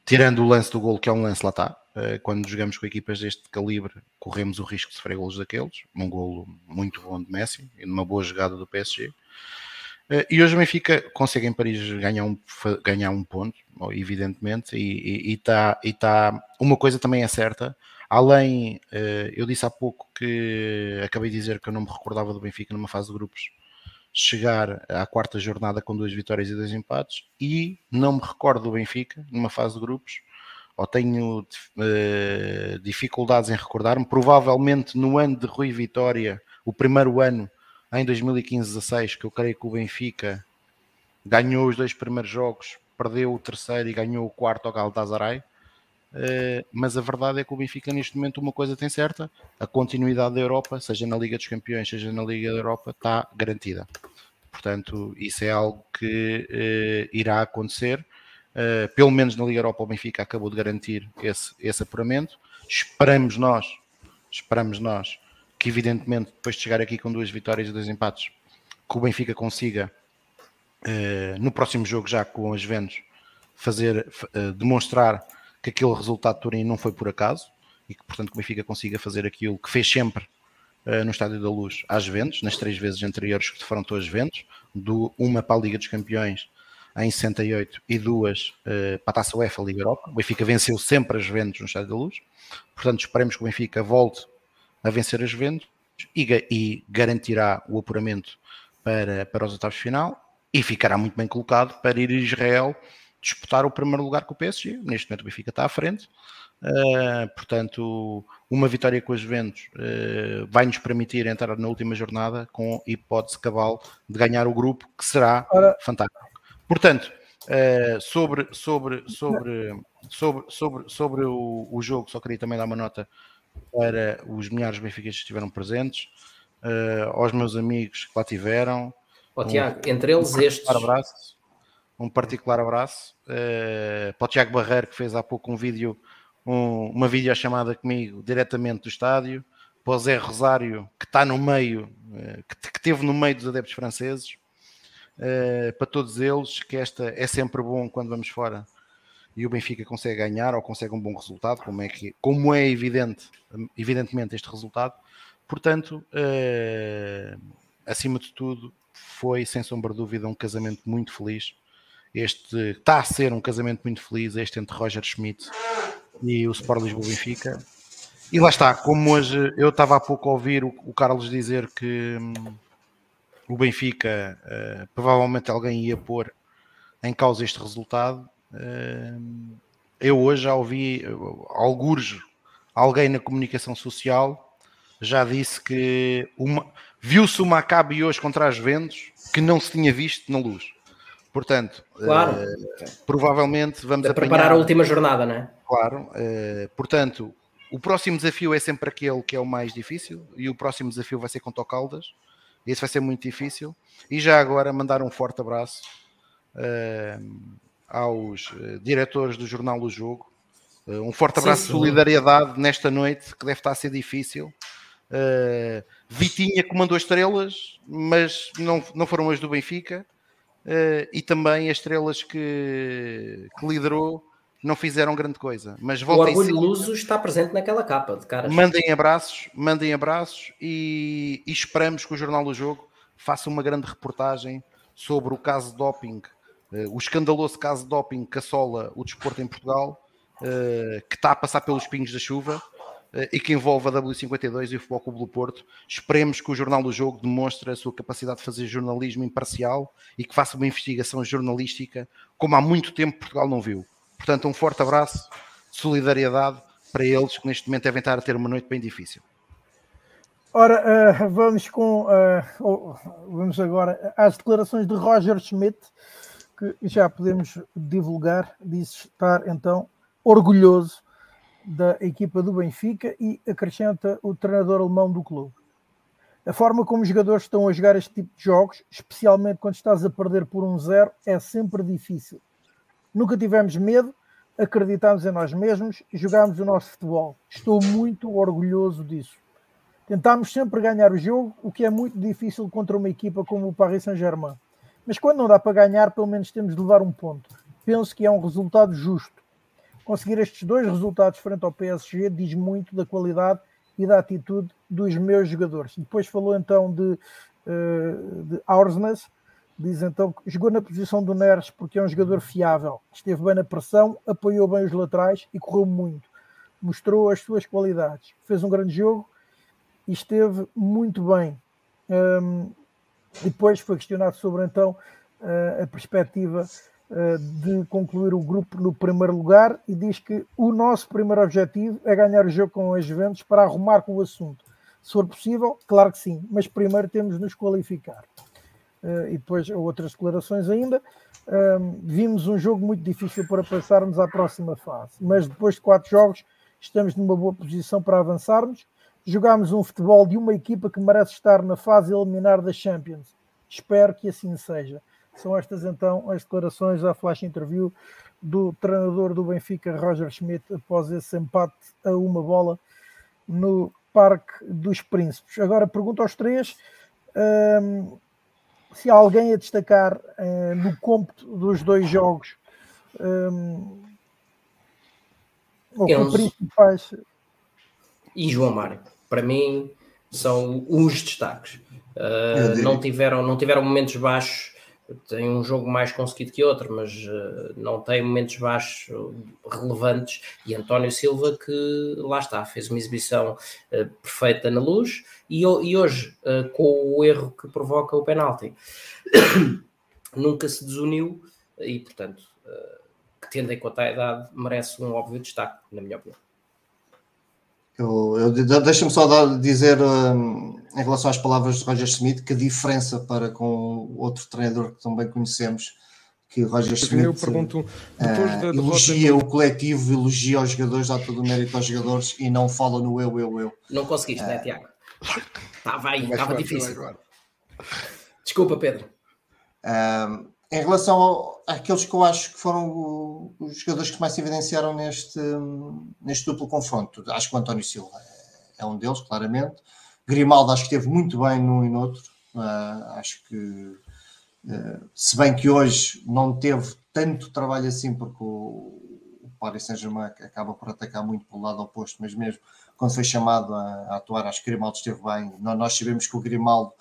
Tirando o lance do gol, que é um lance lá está, eh, quando jogamos com equipas deste calibre, corremos o risco de sofrer golos daqueles. Um golo muito bom de Messi e numa boa jogada do PSG. Eh, e hoje o Benfica consegue em Paris ganhar um, ganhar um ponto, evidentemente, e está e, e tá, uma coisa também é certa. Além, eh, eu disse há pouco que acabei de dizer que eu não me recordava do Benfica numa fase de grupos chegar à quarta jornada com duas vitórias e dois empates, e não me recordo do Benfica numa fase de grupos ou tenho uh, dificuldades em recordar-me, provavelmente no ano de Rui Vitória, o primeiro ano, em 2015-16, que eu creio que o Benfica ganhou os dois primeiros jogos, perdeu o terceiro e ganhou o quarto ao Galatasaray. Uh, mas a verdade é que o Benfica neste momento uma coisa tem certa, a continuidade da Europa, seja na Liga dos Campeões, seja na Liga da Europa, está garantida. Portanto, isso é algo que uh, irá acontecer Uh, pelo menos na Liga Europa, o Benfica acabou de garantir esse, esse apuramento. Esperamos nós, esperamos nós, que evidentemente depois de chegar aqui com duas vitórias e dois empates, que o Benfica consiga no próximo jogo já com as Ventos fazer, demonstrar que aquele resultado de Turim não foi por acaso e que portanto o Benfica consiga fazer aquilo que fez sempre no Estádio da Luz às Ventos, nas três vezes anteriores que defrontou as Ventos, do uma para a Liga dos Campeões em 68 e duas uh, para a Taça UEFA Liga Europa. O Benfica venceu sempre as Juventus no Estádio da Luz. Portanto, esperemos que o Benfica volte a vencer as Juventus e, e garantirá o apuramento para, para os oitavos de final e ficará muito bem colocado para ir a Israel disputar o primeiro lugar com o PSG. Neste momento o Benfica está à frente. Uh, portanto, uma vitória com as Juventus uh, vai nos permitir entrar na última jornada com hipótese cabal de ganhar o grupo, que será Ora, fantástico. Portanto, uh, sobre, sobre, sobre, sobre, sobre, sobre o, o, jogo, só queria também dar uma nota para os milhares de benfiquistas que estiveram presentes, uh, aos meus amigos que lá tiveram. Oh, Tiago, um, entre eles um estes. Abraço, um particular abraço uh, para o Tiago Barreiro, que fez há pouco um vídeo, um, uma videochamada comigo diretamente do estádio, para o Zé Rosário, que está no meio, que, que teve no meio dos adeptos franceses, uh, para todos eles, que esta é sempre bom quando vamos fora e o Benfica consegue ganhar ou consegue um bom resultado, como é, que, como é evidente, evidentemente este resultado. Portanto, uh, acima de tudo, foi sem sombra de dúvida um casamento muito feliz. Este está a ser um casamento muito feliz, este entre Roger Schmidt e o Sport Lisboa Benfica. E lá está, como hoje eu estava há pouco a ouvir o, o Carlos dizer que hum, o Benfica, uh, provavelmente alguém ia pôr em causa este resultado. Uh, eu hoje já ouvi uh, algures, alguém na comunicação social já disse que viu-se uma Maccabi hoje contra as Ventos que não se tinha visto na luz. Portanto, claro. provavelmente vamos a preparar a última jornada, não é? Claro. portanto, o próximo desafio é sempre aquele que é o mais difícil e o próximo desafio vai ser contra o Caldas esse vai ser muito difícil. E já agora mandar um forte abraço uh, aos diretores do Jornal do Jogo. Um forte abraço sim, sim. de solidariedade nesta noite, que deve estar a ser difícil. Vitinha comandou estrelas, mas não, não foram as do Benfica. E também as estrelas que, que liderou não fizeram grande coisa. Mas o Orgulho Luso está presente naquela capa de caras. Mandem abraços, mandem abraços e, e, esperamos que o Jornal do Jogo faça uma grande reportagem sobre o caso de doping, uh, o escandaloso caso de doping que assola o desporto em Portugal, uh, que está a passar pelos pingos da chuva uh, e que envolve a W52 e o Futebol do Porto. Esperemos que o Jornal do Jogo demonstre a sua capacidade de fazer jornalismo imparcial e que faça uma investigação jornalística como há muito tempo Portugal não viu. Portanto, um forte abraço, solidariedade para eles que neste momento devem estar a ter uma noite bem difícil. Ora, uh, vamos com uh, vamos agora às declarações de Roger Schmidt, que já podemos divulgar, diz estar então orgulhoso da equipa do Benfica e acrescenta o treinador alemão do clube. A forma como os jogadores estão a jogar este tipo de jogos, especialmente quando estás a perder por um zero, é sempre difícil. Nunca tivemos medo, acreditámos em nós mesmos e jogámos o nosso futebol. Estou muito orgulhoso disso. Tentámos sempre ganhar o jogo, o que é muito difícil contra uma equipa como o Paris Saint-Germain. Mas quando não dá para ganhar, pelo menos temos de levar um ponto. Penso que é um resultado justo. Conseguir estes dois resultados frente ao PSG diz muito da qualidade e da atitude dos meus jogadores. Depois falou então de, uh, de Aursnes, diz então que jogou na posição do Neres porque é um jogador fiável, esteve bem na pressão, apoiou bem os laterais e correu muito. Mostrou as suas qualidades, fez um grande jogo e esteve muito bem. Um, depois foi questionado sobre então a perspectiva de concluir o grupo no primeiro lugar e diz que o nosso primeiro objetivo é ganhar o jogo com as Juventus para arrumar com o assunto. Se for possível, claro que sim, mas primeiro temos de nos qualificar. e depois outras declarações ainda. vimos um jogo muito difícil para passarmos à próxima fase, mas depois de quatro jogos estamos numa boa posição para avançarmos jogámos um futebol de uma equipa que merece estar na fase eliminar da Champions. Espero que assim seja. São estas então as declarações à flash interview do treinador do Benfica, Roger Schmidt, após esse empate a uma bola no Parque dos Príncipes. Agora pergunto aos três um, se há alguém a destacar uh, no cômputo dos dois jogos um, ou que principais e João Mário para mim, são os destaques. Uh, não, tiveram, não tiveram momentos baixos, tem um jogo mais conseguido que outro, mas uh, não tem momentos baixos relevantes. E António Silva, que lá está, fez uma exibição uh, perfeita na luz e, e hoje, com o erro que provoca o penalti, nunca se desuniu e, portanto, tendo em conta a idade, merece um óbvio destaque, na minha opinião. Eu, eu Deixa-me só dar, dizer um, em relação às palavras de Roger Smith que a diferença para com outro treinador que também conhecemos, que Roger Smith eu pergunto, uh, elogia o coletivo, elogia os jogadores, dá todo o mérito aos jogadores e não fala no eu, eu, eu. Não conseguiste, uh, né, Tiago? Estava aí, estava difícil. Desculpa, Pedro. Um, em relação àqueles que eu acho que foram os jogadores que mais se evidenciaram neste, neste duplo confronto, acho que o António Silva é um deles, claramente. Grimaldo acho que esteve muito bem num e no outro. Uh, acho que, uh, se bem que hoje não teve tanto trabalho assim, porque o, o Paris Saint-Germain acaba por atacar muito pelo lado oposto, mas mesmo quando foi chamado a, a atuar, acho que Grimaldo esteve bem. Nós, nós sabemos que o Grimaldo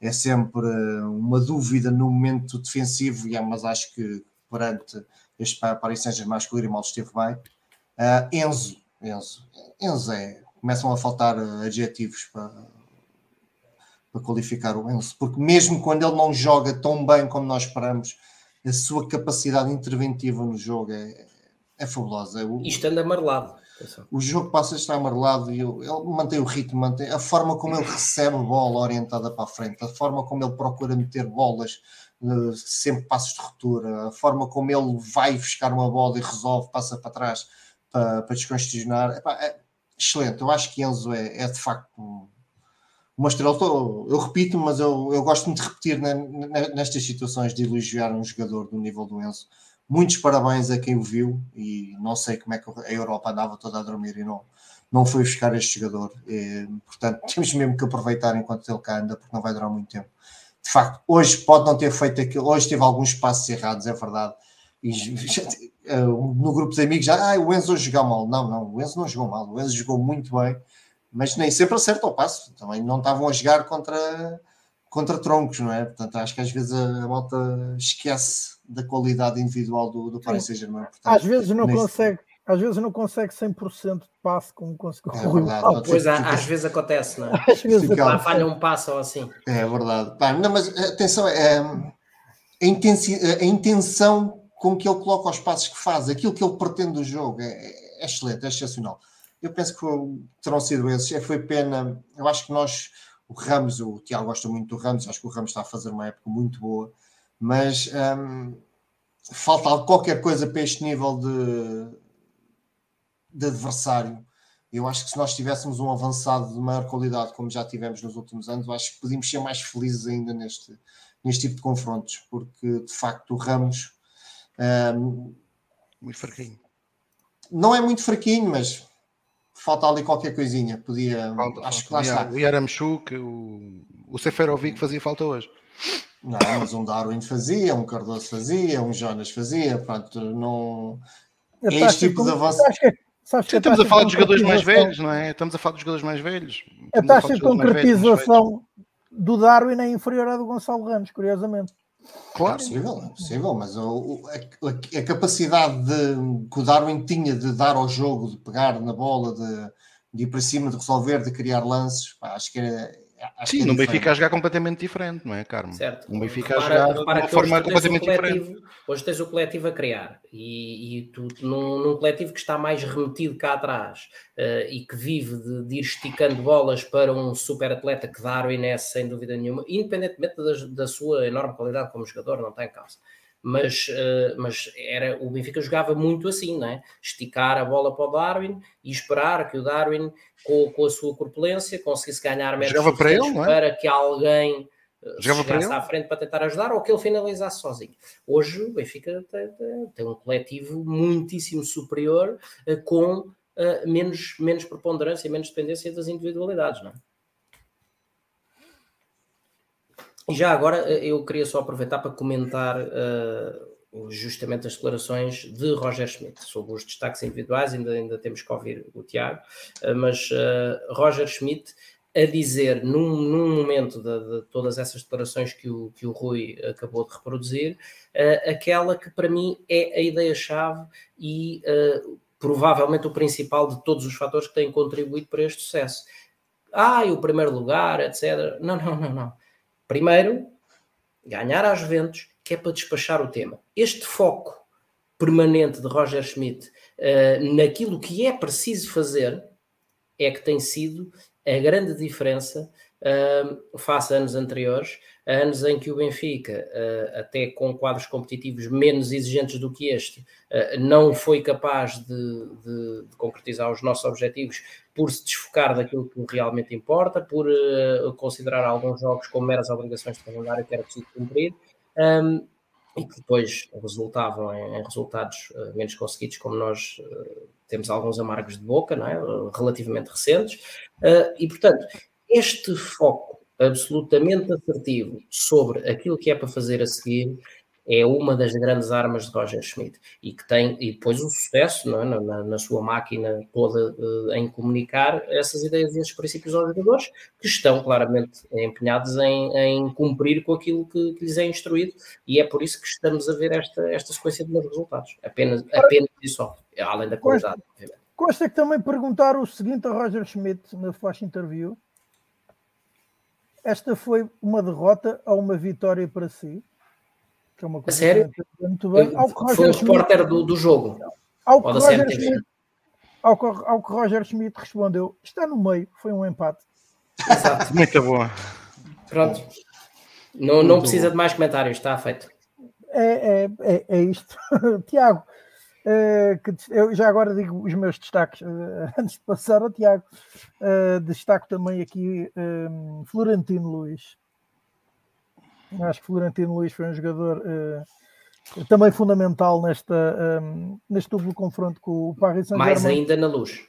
é sempre uma dúvida no momento defensivo, mas acho que perante este Paris Saint-Germain, o Grimaldo esteve bem. Uh, Enzo, Enzo, Enzo é, começam a faltar adjetivos para, para qualificar o Enzo, porque mesmo quando ele não joga tão bem como nós esperamos, a sua capacidade interventiva no jogo é, é fabulosa. O, Isto anda amarelado. O jogo passa a estar amarelado e ele mantém o ritmo, mantém a forma como ele recebe bola orientada para a frente, a forma como ele procura meter bolas, eh, sempre passos de ruptura, a forma como ele vai buscar uma bola e resolve, passa para trás para, para descongestionar. É excelente. Eu acho que Enzo é, é de facto uma estrela. Eu repito, mas eu, eu gosto muito de repetir nestas situações de elogiar um jogador do nível do Enzo Muitos parabéns a quem o viu e não sei como é que a Europa andava toda a dormir e não, não foi buscar este jogador. E, portanto, temos mesmo que aproveitar enquanto ele cá anda, porque não vai durar muito tempo. De facto, hoje pode não ter feito aquilo, hoje teve alguns passos errados, é verdade. E, no grupo de amigos já, ah, o Enzo jogou mal. Não, não, o Enzo não jogou mal, o Enzo jogou muito bem, mas nem sempre acerta o passo. Também não estavam a jogar contra, contra troncos, não é? Portanto, acho que às vezes a, a malta esquece da qualidade individual do, do Paris Saint-Germain. Às vezes não consegue, às vezes não consegue 100% de passe como conseguiu É o verdade, Pois há- às vezes acontece, não é? Às vezes Fica- Lá falha um passo ou assim. É verdade. Pá, não, mas atenção, é, a, intensi- a intenção com que ele coloca os passos que faz, aquilo que ele pretende do jogo, é, é excelente, é excepcional. Eu penso que terão sido esses. É, foi pena. Eu acho que nós, o Ramos, o Tiago gosta muito do Ramos, acho que o Ramos está a fazer uma época muito boa, mas hum, falta qualquer coisa para este nível de, de adversário. Eu acho que se nós tivéssemos um avançado de maior qualidade, como já tivemos nos últimos anos, acho que podíamos ser mais felizes ainda neste, neste tipo de confrontos, porque de facto o Ramos hum, Muito fraquinho. não é muito fraquinho, mas falta ali qualquer coisinha. Podia, Falta, acho falta. que lá está. O Yaramchuk, o, o Seferovic fazia falta hoje. Não, mas um Darwin fazia, um Cardoso fazia, um Jonas fazia, pronto, não. A este tipo de avanço- sabes Sim, estamos a falar de dos jogadores mais velhos, não é? Estamos a falar dos jogadores mais velhos. A taxa de concretização do Darwin é inferior à do Gonçalo Ramos, curiosamente. É Claro. possível, é possível, mas o- o- a, a- a capacidade de, que o Darwin tinha de dar ao jogo, de pegar na bola, de, de ir para cima, de resolver, de criar lances, pá, acho que era. Sim, no. Benfica a jogar completamente diferente, não é, Carmo? Certo. Um Benfica a Repara- jogar de repara uma que hoje forma tu tens o completamente diferente. coletivo- Hoje tens o coletivo a criar e, e tu, num, num coletivo que está mais remetido cá atrás eh, e que vive de, de ir esticando bolas para um super atleta que Darwin é sem dúvida nenhuma, independentemente das- da, sua enorme qualidade como jogador, não tem causa. Mas, eh, mas era, o Benfica jogava muito assim, não é? Esticar a bola para o Darwin e esperar que o Darwin, com, com a sua corpulência, conseguisse ganhar metros Jogava para ele, é? para que alguém eh, Jogava chegasse à frente para tentar ajudar ou que ele finalizasse sozinho. Hoje o Benfica tem, tem- um coletivo muitíssimo superior eh, com eh, menos, menos preponderância, menos dependência das individualidades, não é? E já agora eh, eu queria só aproveitar para comentar eh, justamente as declarações de Roger Schmidt sobre os destaques individuais, ainda, ainda temos que ouvir o Tiago, eh, mas eh, Roger Schmidt a dizer num, num momento de, de todas essas declarações que o, que o Rui acabou de reproduzir, aquela que para mim é a ideia-chave e provavelmente o principal de todos os fatores que têm contribuído para este sucesso. Ah, e o primeiro lugar, etc. Não, não, não, não. Primeiro, ganhar às Juventus, que é para despachar o tema. Este foco permanente de Roger Schmidt eh, naquilo que é preciso fazer é que tem sido a grande diferença face a anos anteriores, a anos em que o Benfica, uh, até com quadros competitivos menos exigentes do que este, uh, não foi capaz de, de, de, concretizar os nossos objetivos por se desfocar daquilo que realmente importa, por uh, considerar alguns jogos como meras obrigações de calendário que era preciso cumprir. Um, e que depois resultavam em, resultados menos conseguidos, como nós temos alguns amargos de boca, não é? Relativamente recentes, e portanto, este foco absolutamente assertivo sobre aquilo que é para fazer a seguir é uma das grandes armas de Roger Schmidt e que tem, e depois o sucesso é? na, na, na, sua máquina toda uh, em comunicar essas ideias e esses princípios aos jogadores que estão claramente empenhados em, em cumprir com aquilo que, que, lhes é instruído e é por isso que estamos a ver esta, esta sequência de bons resultados, apenas, apenas isso só, além da qualidade, Costa, obviamente. Costa que também perguntaram o seguinte a Roger Schmidt na flash interview esta foi uma derrota ou uma vitória para si? Que é uma coisa a sério? Muito bem. Roger foi o repórter Schmidt, do, do jogo. Ao que, Roger Schmidt, ao, que, ao que Roger Schmidt respondeu: está no meio, foi um empate. Exato. Muito bom. Pronto. Não, não precisa de mais comentários, está feito. É, é, é, é isto. Tiago, uh, que eu já agora digo os meus destaques uh, antes de passar ao Tiago. Uh, destaco também aqui um, Florentino Luiz. Acho que Florentino Luiz foi um jogador também fundamental nesta, um, neste duplo confronto com o Paris Saint-Germain. Mais ainda na luz.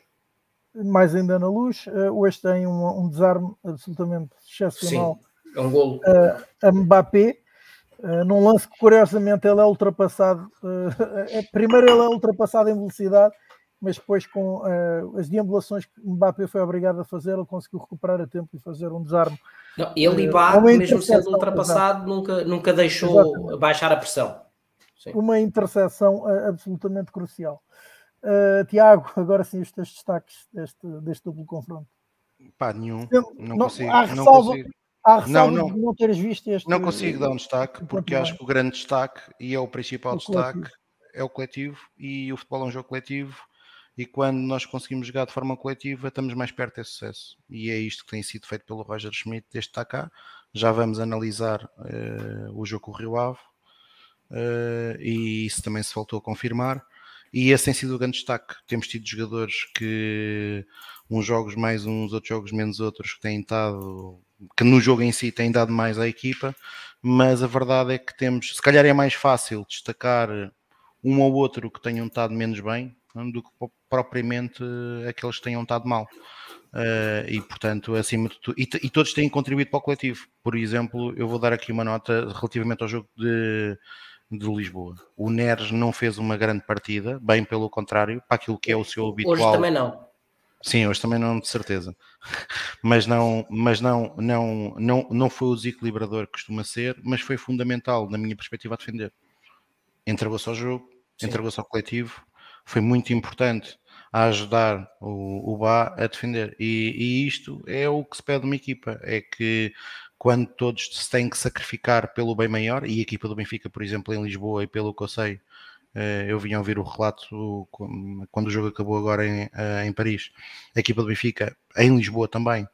Mais ainda na luz. Hoje tem um, um desarme absolutamente excepcional. Sim, é um golo. A Mbappé, num lance que curiosamente ele é ultrapassado. é, primeiro ele é ultrapassado em velocidade, mas depois com as deambulações que Mbappé foi obrigado a fazer, ele conseguiu recuperar a tempo e fazer um desarme. Não, ele e Bá, mesmo sendo ultrapassado, nunca, nunca deixou Exatamente. baixar a pressão. Sim. Uma interseção uh, absolutamente crucial. Uh, Tiago, agora sim os teus destaques deste, deste duplo confronto. Pá, nenhum. Não, não consigo. Há ressalva, não, consigo. Há não, não, de não teres visto este. Não consigo dar um destaque, porque acho que o grande destaque, e é o principal o destaque, coletivo. é o coletivo, e o futebol é um jogo coletivo, e quando nós conseguimos jogar de forma coletiva, estamos mais perto desse sucesso. E é isto que tem sido feito pelo Roger Schmidt desde cá. Já vamos analisar uh, o jogo com o Rio Ave, uh, e isso também se voltou a confirmar. E esse tem sido o grande destaque. Temos tido jogadores que uns jogos mais uns, outros jogos menos outros, que têm estado, que no jogo em si têm dado mais à equipa, mas a verdade é que temos, se calhar é mais fácil destacar um ou outro que tenham estado menos bem do que propriamente aqueles que tenham estado mal. Uh, e portanto, acima de tudo, e, e, todos têm contribuído para o coletivo. Por exemplo, eu vou dar aqui uma nota relativamente ao jogo de, de Lisboa. O Neres não fez uma grande partida, bem pelo contrário, para aquilo que é o seu habitual. Hoje também não. Sim, hoje também não, de certeza. Mas não, mas não, não, não, não foi o desequilibrador que costuma ser, mas foi fundamental, na minha perspectiva, a defender. Entregou-se ao jogo, entregou-se ao coletivo, foi muito importante a ajudar o, o Bá a defender. E, e, isto é o que se pede de uma equipa: é que quando todos se têm que sacrificar pelo bem maior, e a equipa do Benfica, por exemplo, em Lisboa, e pelo que eu sei, eh, eu a ouvir o relato quando o jogo acabou agora em, eh, em Paris. A equipa do Benfica, em Lisboa também,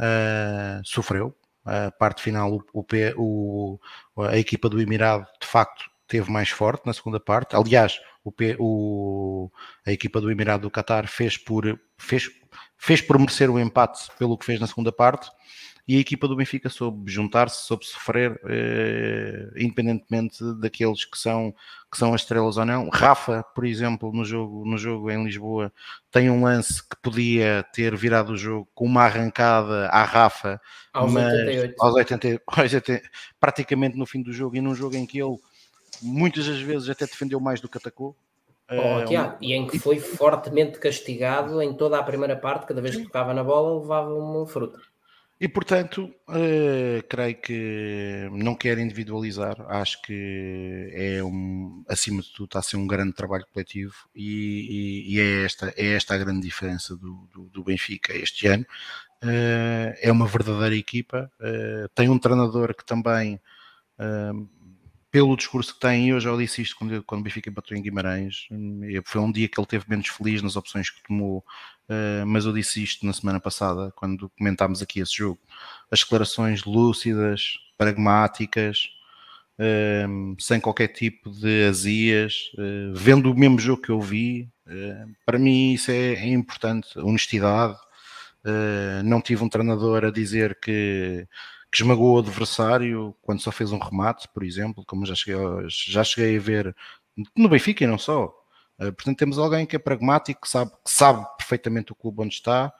eh, sofreu. A parte final, o, o, a equipa do Emirado, de facto, teve mais forte na segunda parte. Aliás, o, o, a equipa do Emirado do Qatar fez por, fez, fez por merecer o empate pelo que fez na segunda parte e a equipa do Benfica soube juntar-se, soube sofrer, eh, independentemente daqueles que são, que são as estrelas ou não. Rafa, por exemplo, no jogo, no jogo em Lisboa, tem um lance que podia ter virado o jogo com uma arrancada à Rafa, aos mas 88. Aos 80, aos 80, praticamente no fim do jogo, e num jogo em que ele muitas das vezes até defendeu mais do que atacou. Oh, Tiago, e em que foi fortemente castigado em toda a primeira parte, cada vez que tocava na bola levava uma fruta. E portanto, uh, creio que não quero individualizar, acho que é um, acima de tudo está a ser um grande trabalho coletivo e, e, e é, esta, é esta a grande diferença do, do, do Benfica este ano. Uh, é uma verdadeira equipa, uh, tem um treinador que também pelo discurso que tem, eu já disse isto quando, quando o Benfica empatou em Guimarães, foi um dia que ele teve menos feliz nas opções que tomou, uh, mas eu disse isto na semana passada, quando comentámos aqui esse jogo. As declarações lúcidas, pragmáticas, uh, sem qualquer tipo de azias, uh, vendo o mesmo jogo que eu vi, para mim isso é, é importante, honestidade. não tive um treinador a dizer que que esmagou o adversário quando só fez um remate, por exemplo, como já cheguei, já cheguei a ver no Benfica e não só. Uh, portanto, temos alguém que é pragmático, que sabe, que sabe perfeitamente o clube onde está,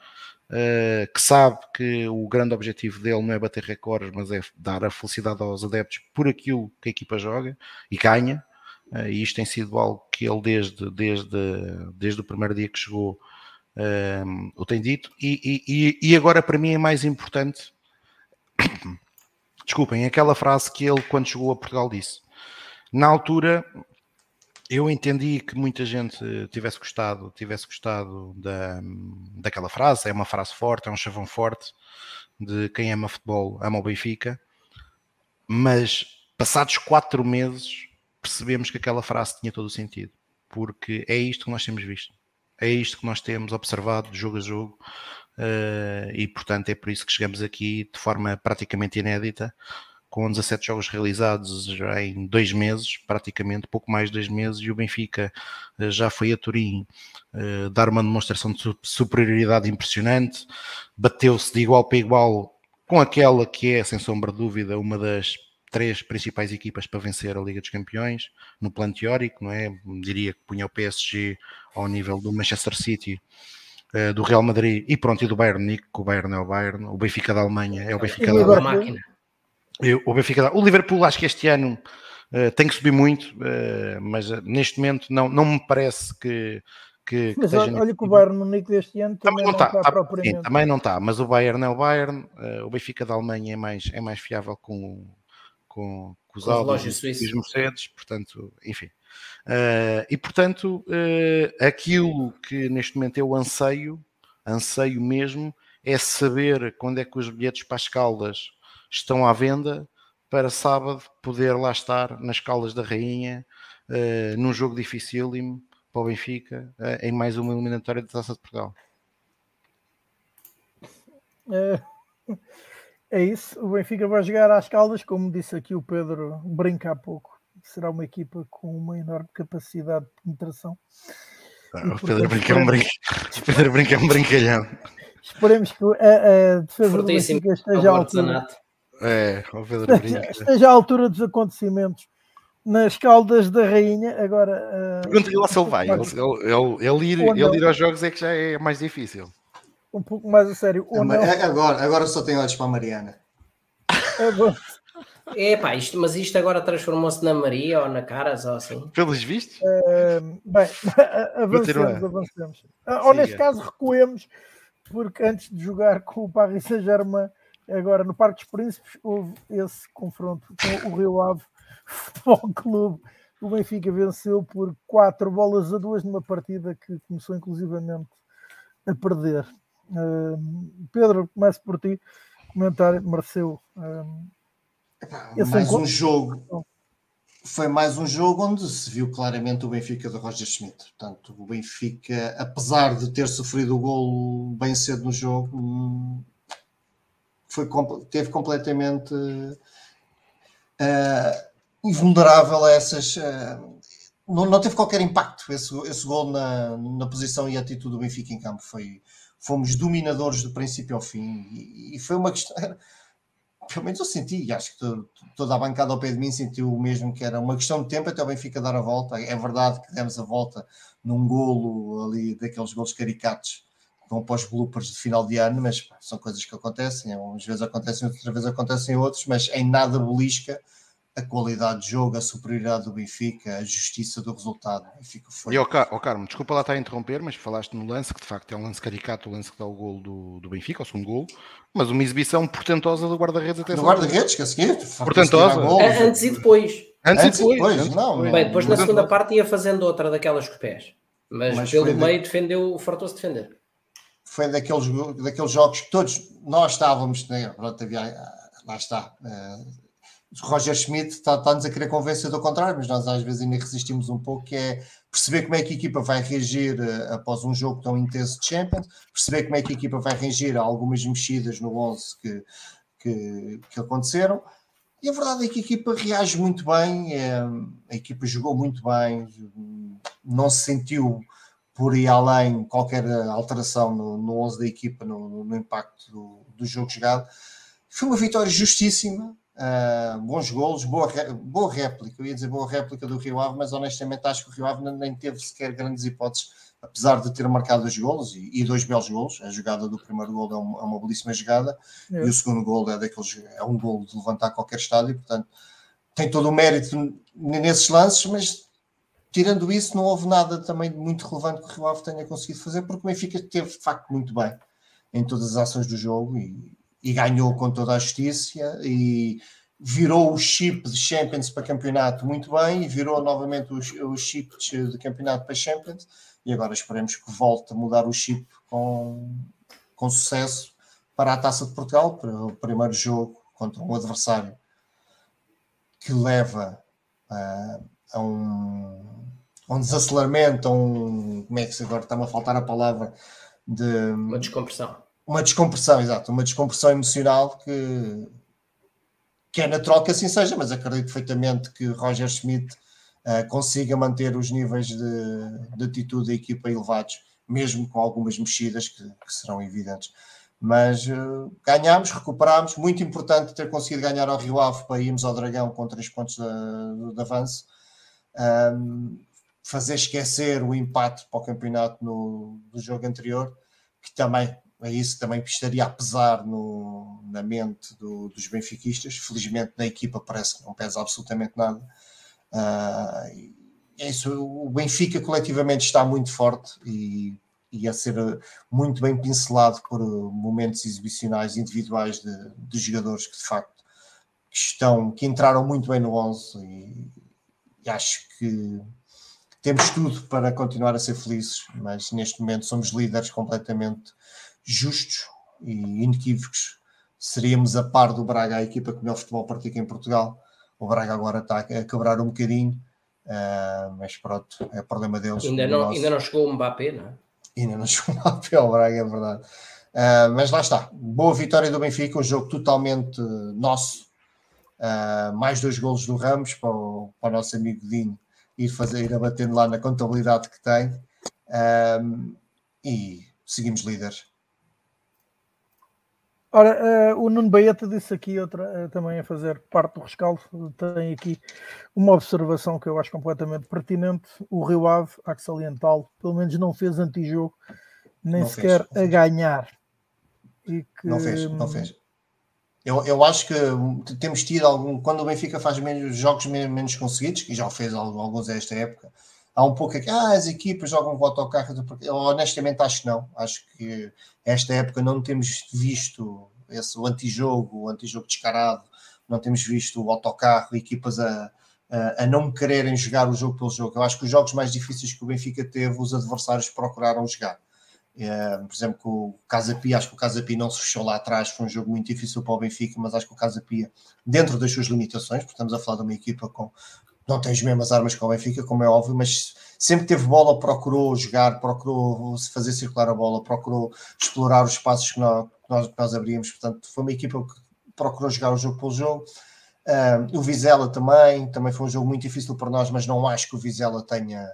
uh, que sabe que o grande objetivo dele não é bater recordes, mas é dar a felicidade aos adeptos por aquilo que a equipa joga e ganha. Uh, e isto tem sido algo que ele, desde, desde, desde o primeiro dia que chegou, o tem dito. E, e, e agora, para mim, é mais importante desculpem, aquela frase que ele, quando chegou a Portugal, disse. Na altura, eu entendi que muita gente tivesse gostado, tivesse gostado da, daquela frase. É uma frase forte, é um chavão forte de quem ama futebol, ama o Benfica. Mas passados quatro meses, percebemos que aquela frase tinha todo o sentido, porque é isto que nós temos visto, é isto que nós temos observado de jogo a jogo. Uh, e portanto é por isso que chegamos aqui de forma praticamente inédita, com 17 jogos realizados já em dois meses, praticamente pouco mais de dois meses, e o Benfica uh, já foi a Turim uh, dar uma demonstração de superioridade impressionante, bateu-se de igual para igual com aquela que é, sem sombra de dúvida, uma das três principais equipas para vencer a Liga dos Campeões, no plano teórico, não é? Diria que punha o PSG ao nível do Manchester City uh, do Real Madrid e pronto, e do Bayern Nick, que o Bayern é o Bayern, o Benfica da Alemanha é o Benfica da Alemanha. O, Benfica o Liverpool acho que este ano uh, tem que subir muito, uh, mas neste momento não, não me parece que, que, mas que olha, olha que o Bayern Munique deste ano também, não, está, está tá, propriamente. Sim, também não está, mas o Bayern é o Bayern, uh, o Benfica da Alemanha é mais, é mais fiável com, com, com os Alves e os Mercedes, portanto, enfim. Uh, e portanto, uh, aquilo que neste momento eu anseio, anseio mesmo, é saber quando é que os bilhetes para as Caldas estão à venda para sábado poder lá estar nas Caldas da Rainha, uh, num jogo dificílimo para o Benfica, em mais uma eliminatória da Taça de Portugal. É, é isso, o Benfica vai jogar às Caldas, como disse aqui o Pedro, brinca há pouco será uma equipa com uma enorme capacidade de penetração. Ah, o Pedro Brinca é um brinca... Pedro Brinca é um brincalhão. Esperemos que a, a defesa do Benfica esteja à altura. É, o Pedro Brinca. Esteja à altura dos acontecimentos nas caldas da rainha. Agora, uh, pergunta-lhe lá se ele vai. Ele, ele, ele, ir, ele ir aos jogos é que já é mais difícil. Um pouco mais a sério. É, agora, agora só tem olhos para a Mariana. Agora, é pá, isto, mas isto agora transformou-se na Maria ou na Caras ou assim? Pelos vistos? Uh, bem, avancemos, avancemos. Uh, ou neste caso recuemos, porque antes de jogar com o Paris Saint-Germain, agora no Parque dos Príncipes, houve esse confronto com o Rio Ave Futebol Clube. O Benfica venceu por 4 bolas a 2 numa partida que começou inclusivamente a perder. Uh, Pedro, começo por ti. Comentário mereceu. Uh, mais um jogo. Foi mais um jogo onde se viu claramente o Benfica do Roger Schmidt. Portanto, o Benfica, apesar de ter sofrido o golo bem cedo no jogo, hum, foi, teve completamente uh, invulnerável a essas. Uh, não, não, teve qualquer impacto esse, esse gol na, na posição e atitude do Benfica em campo. Foi, fomos dominadores do princípio ao fim e, e foi uma questão pelo menos eu senti, e acho que toda a bancada ao pé de mim sentiu o mesmo, que era uma questão de tempo até o Benfica dar a volta. É verdade que demos a volta num golo ali, daqueles golos caricatos vão para os bloopers de final de ano, mas pá, são coisas que acontecem, às vezes acontecem, outras vezes acontecem outros, mas em nada belisca a qualidade de jogo, a superioridade do Benfica, a justiça do resultado. Benfica foi... E ao Car Carmo, desculpa lá estar a interromper, mas falaste no lance, que de facto é um lance caricato, o lance que dá o gol do, do Benfica, o segundo gol, mas uma exibição portentosa do guarda-redes até Do guarda-redes, que a seguir. Portentosa. Antes e depois. Antes, Antes e depois. depois. Não, Bem, depois na segunda parte ia fazendo outra daquelas com os pés. Mas, mas pelo meio de... defendeu, fartou-se defender. Foi daqueles, daqueles jogos que todos nós estávamos, né? Pronto, havia, lá está. Uh, Roger Schmidt está-nos a querer convencer do contrário, mas nós às vezes ainda resistimos um pouco, que é perceber como é que a equipa vai reagir uh, após um jogo tão intenso de Champions, perceber como é que a equipa vai reagir a algumas mexidas no 11 que, que, que aconteceram. E a verdade é que a equipa reage muito bem, é, a equipa jogou muito bem, não se sentiu por ir além qualquer alteração no, no 11 da equipa, no, no impacto do, do jogo jogado. Foi uma vitória justíssima, Uh, bons golos, boa, boa réplica. Eu ia dizer boa réplica do Rio Ave, mas honestamente acho que o Rio Ave nem teve sequer grandes hipóteses, apesar de ter marcado os golos e, e dois belos golos. A jogada do primeiro gol é uma, é uma belíssima jogada é. e o segundo gol é daqueles é um gol de levantar qualquer estádio. Portanto, tem todo o mérito nesses lances, mas tirando isso, não houve nada também muito relevante que o Rio Ave tenha conseguido fazer, porque o Benfica teve de facto muito bem em todas as ações do jogo e e ganhou com toda a justiça e virou o chip de Champions para campeonato muito bem e virou novamente o, o chip de campeonato para Champions. E agora esperemos que volte a mudar o chip com, com sucesso para a Taça de Portugal, para o primeiro jogo contra um adversário que leva uh, a um, a um desaceleramento, a um como é que se agora está-me a faltar a palavra de uma descompressão uma descompressão, exato, uma descompressão emocional que, que é natural que assim seja, mas acredito perfeitamente que Roger Schmidt uh, consiga manter os níveis de, de, atitude da equipa elevados, mesmo com algumas mexidas que, que serão evidentes. Mas uh, ganhámos, recuperámos, muito importante ter conseguido ganhar ao Rio Ave para irmos ao Dragão com três pontos de, de avanço. Um, fazer esquecer o empate para o campeonato no, jogo anterior, que também é isso que também estaria a pesar no, na mente do, dos benfiquistas. Felizmente na equipa parece que não pesa absolutamente nada. Uh, é isso, o Benfica coletivamente está muito forte e, e a ser muito bem pincelado por momentos exibicionais individuais de, de jogadores que de facto estão, que entraram muito bem no 11 e, e acho que temos tudo para continuar a ser felizes, mas neste momento somos líderes completamente justos e inequívocos. Seríamos a par do Braga, a equipa que melhor futebol pratica em Portugal. O Braga agora está a quebrar um bocadinho, uh, mas pronto, é problema deles. Ainda não, ainda não chegou o Mbappé, não é? Ainda não chegou o Mbappé ao Braga, é verdade. Uh, mas lá está, boa vitória do Benfica, um jogo totalmente nosso. Uh, mais dois golos do Ramos para o, para o nosso amigo Dino ir, fazer, ir abatendo lá na contabilidade que tem. Um, e seguimos líderes. Ora, uh, o Nuno Baeta disse aqui outra, uh, também a fazer parte do rescaldo, tem aqui uma observação que eu acho completamente pertinente. O Rio Ave, há que salientá-lo, pelo menos não fez antijogo, nem não sequer fez, a ganhar. E que, não fez, não fez. Eu, eu acho que temos tido algum. Quando o Benfica faz menos jogos menos conseguidos, e já o fez alguns esta época, há um pouco aqui, ah, as equipas jogam com o autocarro. Eu honestamente acho que não. Acho que esta época não temos visto esse, antijogo, o antijogo descarado, não temos visto o autocarro, equipas a, a, a não quererem jogar o jogo pelo jogo. Eu acho que os jogos mais difíceis que o Benfica teve, os adversários procuraram jogar. É, por exemplo, com o Casa Pia, acho que o Casa Pia não se fechou lá atrás, foi um jogo muito difícil para o Benfica, mas acho que o Casa Pia, dentro das suas limitações, porque estamos a falar de uma equipa com não tem as mesmas armas que o Benfica, como é óbvio, mas sempre teve bola, procurou jogar, procurou fazer circular a bola, procurou explorar os espaços que nós, que nós, que nós abríamos. Portanto, foi uma equipa que procurou jogar o jogo pelo jogo. Uh, o Vizela também, também foi um jogo muito difícil para nós, mas não acho que o Vizela tenha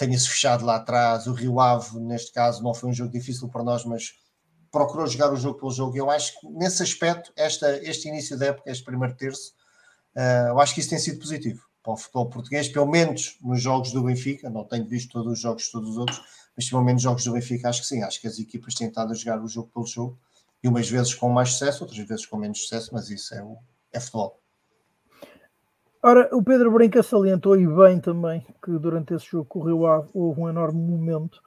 tenha-se fechado lá atrás. O Rio Ave, neste caso, não foi um jogo difícil para nós, mas procurou jogar o jogo pelo jogo. Eu acho que nesse aspecto, esta, este início da época, este primeiro terço, uh, eu acho que isso tem sido positivo para o futebol português, pelo menos nos jogos do Benfica. Não tenho visto todos os jogos todos os outros, mas pelo menos nos jogos do Benfica, acho que sim. Acho que as equipas têm estado a jogar o jogo pelo jogo e umas vezes com mais sucesso, outras vezes com menos sucesso, mas isso é, o, é futebol. Ora, o Pedro Brinca salientou e bem também que durante esse jogo correu houve um enorme momento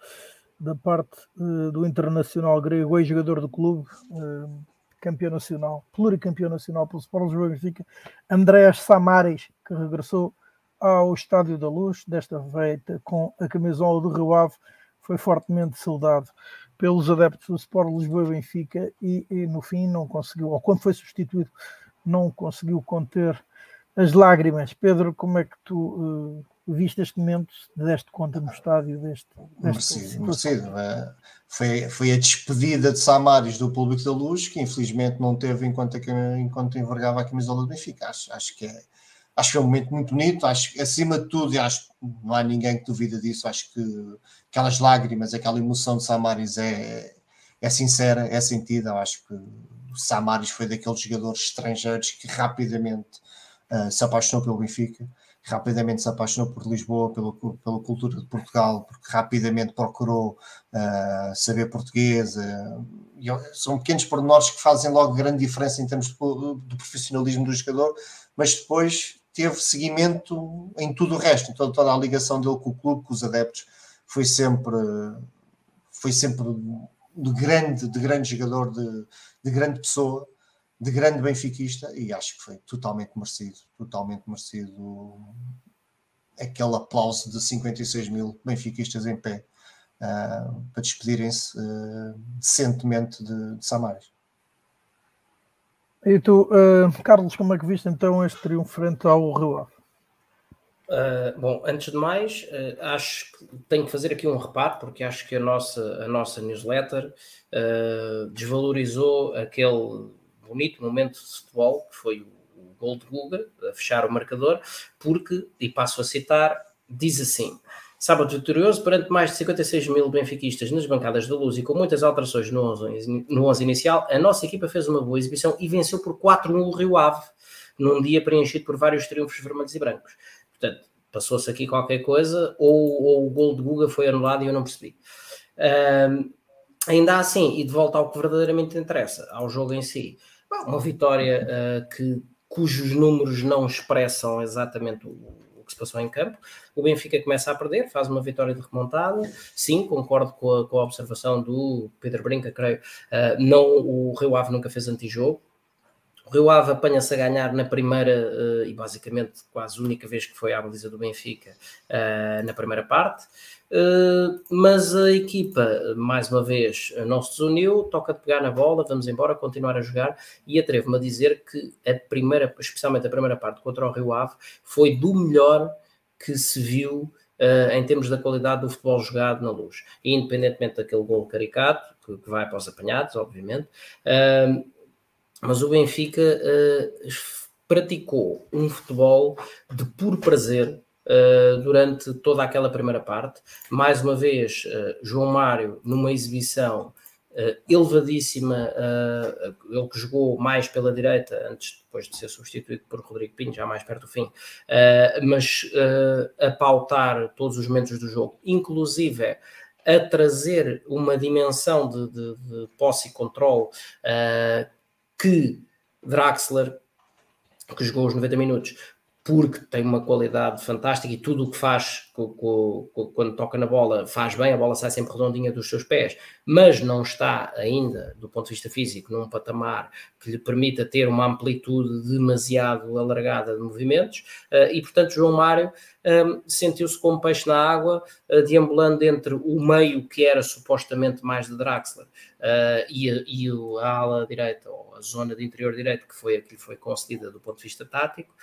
da parte uh, do internacional grego, ex-jogador do clube, uh, campeão nacional, pluricampeão nacional pelo Sport Lisboa Benfica, Andrés Samares, que regressou ao Estádio da Luz, desta feita com a camisola do Rio Ave, foi fortemente saudado pelos adeptos do Sport Lisboa Benfica e, e no fim não conseguiu, ou quando foi substituído, não conseguiu conter as lágrimas. Pedro, como é que tu uh, viste este momento, deste conta no estádio deste, merecido, merecido. É, foi, foi a despedida de Samaris do Público da Luz, que infelizmente não teve enquanto, enquanto envergava a camisola do Benfica. Acho, acho que é acho que é um momento muito bonito, acho que acima de tudo, e acho que não há ninguém que duvida disso, acho que aquelas lágrimas, aquela emoção de Samaris é, é sincera, é sentida, acho que Samaris foi daqueles jogadores estrangeiros que rapidamente uh, se apaixonou pelo Benfica, rapidamente se apaixonou por Lisboa, pelo, pela cultura de Portugal, porque rapidamente procurou uh, saber português. Uh, são pequenos pormenores que fazem logo grande diferença em termos do profissionalismo do jogador, mas depois teve seguimento em tudo o resto, então toda a ligação dele com o clube, com os adeptos, foi sempre foi sempre de grande, de grande jogador, de, de grande pessoa, de grande benfiquista e acho que foi totalmente merecido, totalmente merecido aquele aplauso de 56 mil benfiquistas em pé uh, para despedirem-se uh, decentemente de, de Samares. E tu, uh, Carlos, como é que viste então este triunfo frente ao Rio Ave? Uh, bom, antes de mais, uh, acho que tenho que fazer aqui um reparo, porque acho que a nossa, a nossa newsletter uh, desvalorizou aquele bonito momento de futebol, que foi o, o gol de Guga, a fechar o marcador, porque, e passo a citar, diz assim: Sábado vitorioso perante mais de 56 mil benfiquistas nas bancadas da luz e com muitas alterações no 11, no 11 inicial, a nossa equipa fez uma boa exibição e venceu por 4-1 o Rio Ave, num dia preenchido por vários triunfos vermelhos e brancos. Portanto, passou-se aqui qualquer coisa, ou, ou, o gol de Guga foi anulado e eu não percebi. Um, ainda assim, e de volta ao que verdadeiramente interessa, ao jogo em si, uma vitória uh, que, cujos números não expressam exatamente o, o, que se passou em campo. O Benfica começa a perder, faz uma vitória de remontada. Sim, concordo com a, com a observação do Pedro Brinca, creio. Uh, não, o Rio Ave nunca fez antijogo. O Rio Ave apanha-se a ganhar na primeira uh, e basicamente quase única vez que foi à baliza do Benfica uh, na primeira parte. Uh, mas a equipa, mais uma vez, não se desuniu, toca de pegar na bola, vamos embora, continuar a jogar e atrevo-me a dizer que a primeira, especialmente a primeira parte contra o Rio Ave, foi do melhor que se viu uh, em termos da qualidade do futebol jogado na luz. E independentemente daquele gol caricato, que, que vai para os apanhados, obviamente, uh, mas o Benfica uh, praticou um futebol de puro prazer Uh, durante toda aquela primeira parte. Mais uma vez, uh, João Mário, numa exibição uh, elevadíssima, uh, ele que jogou mais pela direita, antes depois de ser substituído por Rodrigo Pinho, já mais perto do fim, uh, mas a pautar todos os momentos do jogo, inclusive a trazer uma dimensão de, de, de posse e controle que Draxler, que jogou os 90 minutos, porque tem uma qualidade fantástica e tudo o que faz quando toca na bola faz bem, a bola sai sempre redondinha dos seus pés, mas não está ainda, do ponto de vista físico, num patamar que lhe permita ter uma amplitude demasiado alargada de movimentos, eh, e portanto João Mário um, sentiu-se como peixe na água, uh, deambulando entre o meio que era supostamente mais de Draxler uh, e, a, e a ala direita, ou a zona de interior direito, que foi a que lhe foi concedida do ponto de vista tático,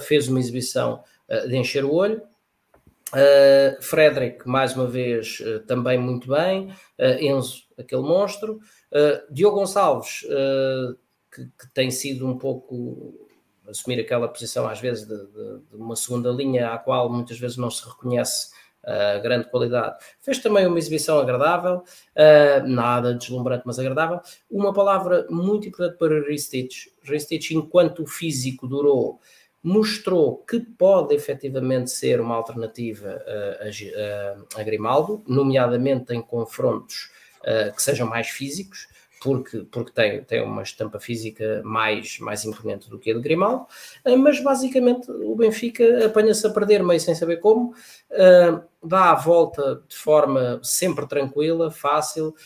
fez uma exibição de encher o olho. Uh, Frederick, mais uma vez, também muito bem. Enzo, aquele monstro. Diogo Gonçalves, que, que tem sido um pouco assumir aquela posição, às vezes, de, de, de, uma segunda linha à qual muitas vezes não se reconhece uh, grande qualidade. Fez também uma exibição agradável, uh, nada deslumbrante, mas agradável. Uma palavra muito importante para Ristich. Ristich, enquanto físico durou, mostrou que pode efetivamente ser uma alternativa uh, a, a, Grimaldo, nomeadamente em confrontos uh, que sejam mais físicos porque, porque tem, tem uma estampa física mais, mais imponente do que a de Grimaldo, eh, mas basicamente o Benfica apanha-se a perder meio sem saber como, dá a volta de forma sempre tranquila, fácil.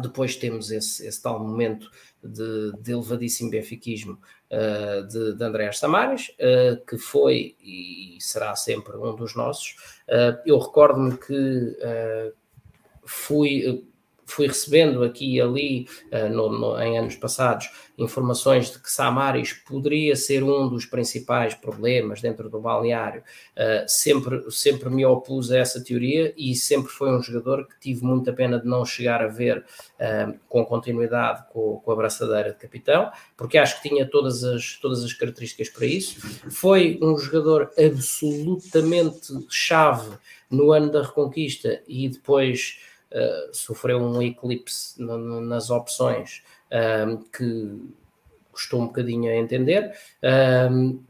Depois temos esse, esse tal momento de, de elevadíssimo benfiquismo uh, de, de André Samares, uh, que foi e será sempre um dos nossos. Uh, eu recordo-me que fui fui recebendo aqui e ali, uh, no, no, em anos passados, informações de que Samaris poderia ser um dos principais problemas dentro do balneário. Uh, sempre, sempre me opus a essa teoria e sempre foi um jogador que tive muita pena de não chegar a ver uh, com continuidade com, com, a braçadeira de capitão, porque acho que tinha todas as, todas as características para isso. Foi um jogador absolutamente chave no ano da Reconquista e depois uh, sofreu um eclipse no, no, nas opções um, que custou um bocadinho a entender, um,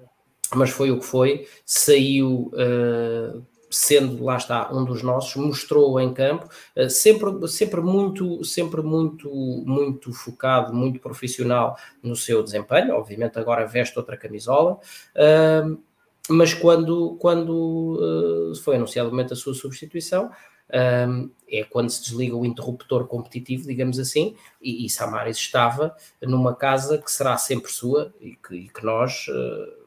mas foi o que foi, saiu uh, sendo, lá está, um dos nossos, mostrou em campo, sempre, sempre muito, sempre muito, muito focado, muito profissional no seu desempenho, obviamente agora veste outra camisola, mas quando, quando foi anunciado o momento da sua substituição, um, é quando se desliga o interruptor competitivo, digamos assim, e, e Samaris estava numa casa que será sempre sua e que, e que nós, uh,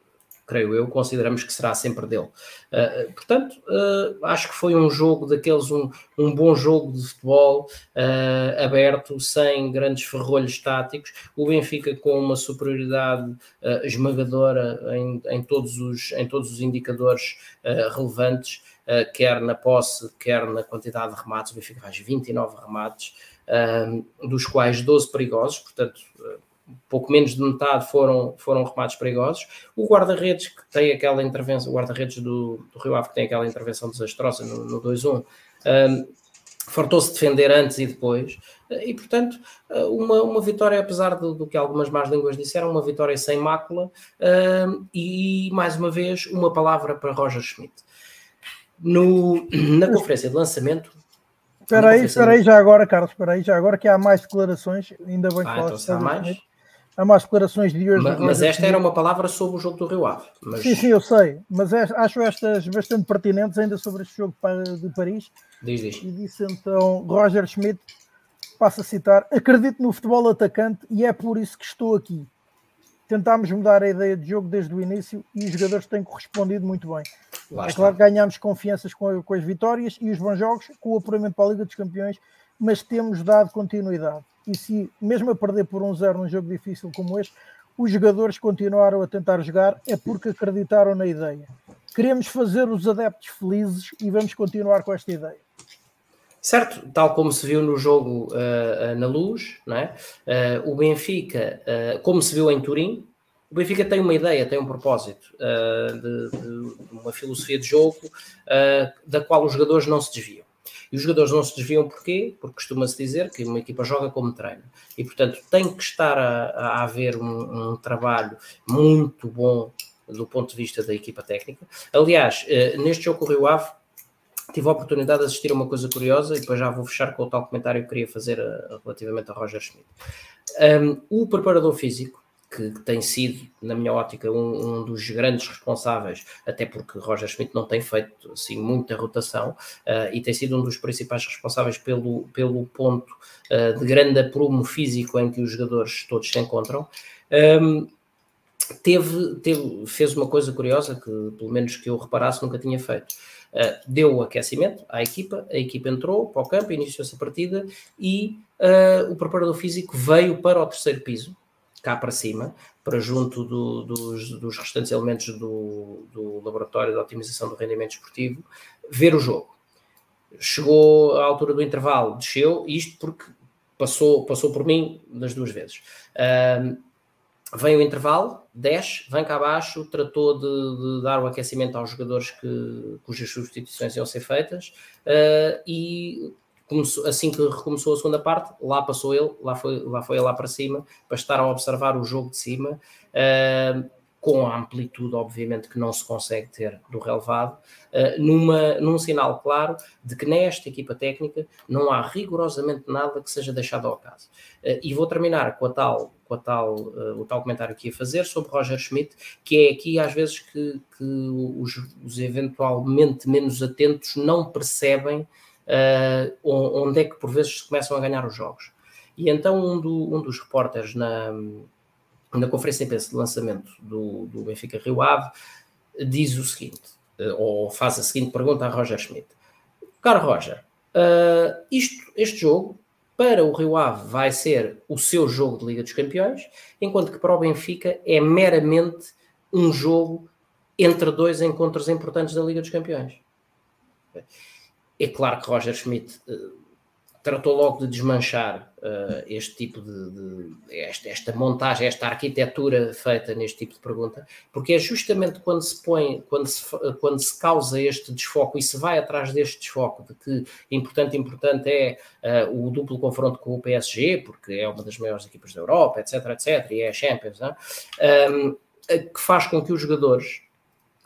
creio eu, consideramos que será sempre dele. Uh, portanto, uh, acho que foi um jogo daqueles, um, um bom jogo de futebol aberto, sem grandes ferrolhos táticos. O Benfica com uma superioridade esmagadora em, em, todos os, em todos os indicadores relevantes. Uh, quer na posse, quer na quantidade de remates. O Benfica faz 29 remates, uh, dos quais 12 perigosos, portanto, uh, pouco menos de metade foram, foram remates perigosos. O guarda-redes, que tem aquela intervenção, o guarda-redes do, do Rio Ave, que tem aquela intervenção desastrosa no, no 2-1, um, fartou-se defender antes e depois, e portanto, uma, uma vitória, apesar do, do, que algumas más línguas disseram, uma vitória sem mácula, e mais uma vez, uma palavra para Roger Schmidt. No, na conferência de lançamento. Espera aí, espera aí, já agora, Carlos, espera aí, já agora que há mais declarações, ainda bem que ah, então há mais. Há mais declarações de hoje. Mas, mas esta era uma palavra sobre o jogo do Rio Ave. Mas... Sim, sim, eu sei, mas é, acho estas bastante pertinentes ainda sobre este jogo de Paris. Diz, diz. E disse então Roger Schmidt passo a citar, acredito no futebol atacante e é por isso que estou aqui. Tentámos mudar a ideia de jogo desde o início e os jogadores têm correspondido muito bem. Lá é claro que ganhamos confianças com, com as vitórias e os bons jogos, com o apuramento para a Liga dos Campeões, mas temos dado continuidade. E se, mesmo a perder por um zero num jogo difícil como este, os jogadores continuaram a tentar jogar, é porque acreditaram na ideia. Queremos fazer os adeptos felizes e vamos continuar com esta ideia. Certo, tal como se viu no jogo uh, na luz, não é? Uh, o Benfica, uh, como se viu em Turim, o Benfica tem uma ideia, tem um propósito, de, de, uma filosofia de jogo da qual os jogadores não se desviam. E os jogadores não se desviam porquê? Porque costuma-se dizer que uma equipa joga como treina. E, portanto, tem que estar a, a haver um, um trabalho muito bom do ponto de vista da equipa técnica. Aliás, neste jogo com o Rio Ave, tive a oportunidade de assistir a uma coisa curiosa e depois já vou fechar com o tal comentário que queria fazer uh, relativamente a Roger Schmidt. Um, o preparador físico, que, que, tem sido, na minha ótica, um, um, dos grandes responsáveis, até porque Roger Schmidt não tem feito assim, muita rotação uh, e tem sido um dos principais responsáveis pelo, pelo ponto uh, de grande aprumo físico em que os jogadores todos se encontram. Um, teve, teve, fez uma coisa curiosa que, pelo menos que eu reparasse, nunca tinha feito Uh, deu o aquecimento à equipa, a equipa entrou para o campo, iniciou-se a partida e uh, o preparador físico veio para o terceiro piso, cá para cima, para junto do, dos, dos, restantes elementos do, do, laboratório de otimização do rendimento esportivo, ver o jogo. Chegou à altura do intervalo, desceu, isto porque passou, passou por mim das duas vezes. Uh, vem o intervalo, desce, vem cá abaixo, tratou de, de dar o aquecimento aos jogadores que, cujas substituições iam ser feitas uh, e começou, assim que recomeçou a segunda parte, lá passou ele, lá foi, lá foi ele lá para cima, para estar a observar o jogo de cima. Uh, com a amplitude, obviamente, que não se consegue ter do relevado, uh, numa, num sinal claro de que nesta equipa técnica não há rigorosamente nada que seja deixado ao acaso. Uh, e vou terminar com a tal, com a tal, uh, o tal comentário que ia fazer sobre Roger Schmidt, que é aqui às vezes que, que os, os, eventualmente menos atentos não percebem onde é que por vezes se começam a ganhar os jogos. E então um, do, um dos repórteres na, na conferência de de lançamento do, do Benfica Rio Ave, diz o seguinte, eh, ou faz a seguinte pergunta a Roger Schmidt. Caro Roger, uh, isto, este jogo para o Rio Ave vai ser o seu jogo de Liga dos Campeões, enquanto que para o Benfica é meramente um jogo entre dois encontros importantes da Liga dos Campeões. É claro que Roger Schmidt uh, tratou logo de desmanchar uh, este tipo de, de esta, esta, montagem, esta arquitetura feita neste tipo de pergunta, porque é justamente quando se põe, quando se, quando se causa este desfoco e se vai atrás deste desfoco de que importante, importante é uh, o duplo confronto com o PSG, porque é uma das maiores equipas da Europa, etc, etc, e é a Champions, um, ehm, que faz com que os jogadores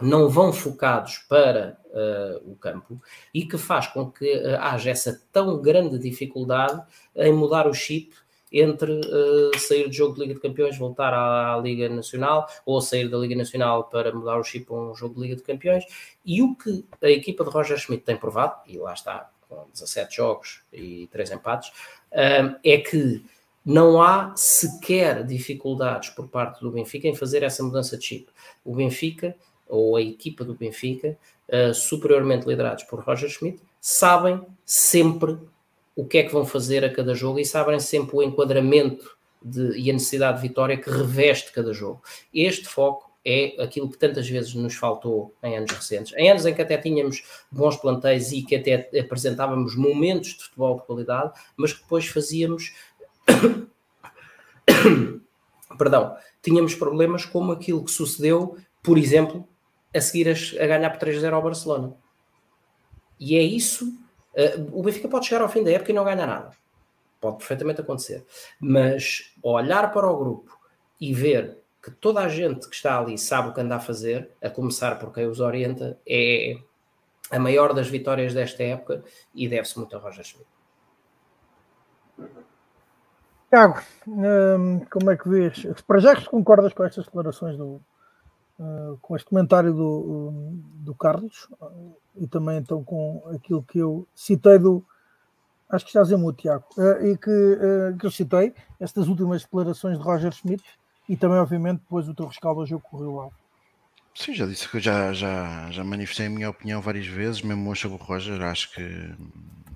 não vão focados para uh, o campo e que faz com que uh, haja essa tão grande dificuldade em mudar o chip entre uh, sair do jogo de Liga de Campeões, voltar à, à, Liga Nacional, ou sair da Liga Nacional para mudar o chip a um jogo de Liga de Campeões. E o que a equipa de Roger Schmidt tem provado, e lá está, com 17 jogos e 3 empates, é que não há sequer dificuldades por parte do Benfica em fazer essa mudança de chip. O Benfica ou a equipa do Benfica, uh, superiormente liderados por Roger Schmidt, sabem sempre o que é que vão fazer a cada jogo e sabem sempre o enquadramento de, e a necessidade de vitória que reveste cada jogo. Este foco é aquilo que tantas vezes nos faltou em anos recentes. Em anos em que até tínhamos bons plantéis e que até apresentávamos momentos de futebol de qualidade, mas que depois fazíamos. Perdão, tínhamos problemas como aquilo que sucedeu, por exemplo, a seguir a, a ganhar por 3-0 ao Barcelona. E é isso. Uh, o Benfica pode chegar ao fim da época e não ganhar nada. Pode perfeitamente acontecer. Mas olhar para o grupo e ver que toda a gente que está ali sabe o que anda a fazer, a começar por quem os orienta, é a maior das vitórias desta época e deve-se muito a Roger Schmidt. Tiago, hum, como é que vês? Para já que concordas com estas declarações do, uh, com este comentário do, do Carlos uh, e também então com aquilo que eu citei do, acho que estás em muito, Tiago, uh, e que, que eu citei estas últimas declarações de Roger Schmidt e também, obviamente, depois o teu rescaldo ao jogo correu lá. Sim, já disse que já, já, já manifestei a minha opinião várias vezes, mesmo hoje sobre o Roger, acho que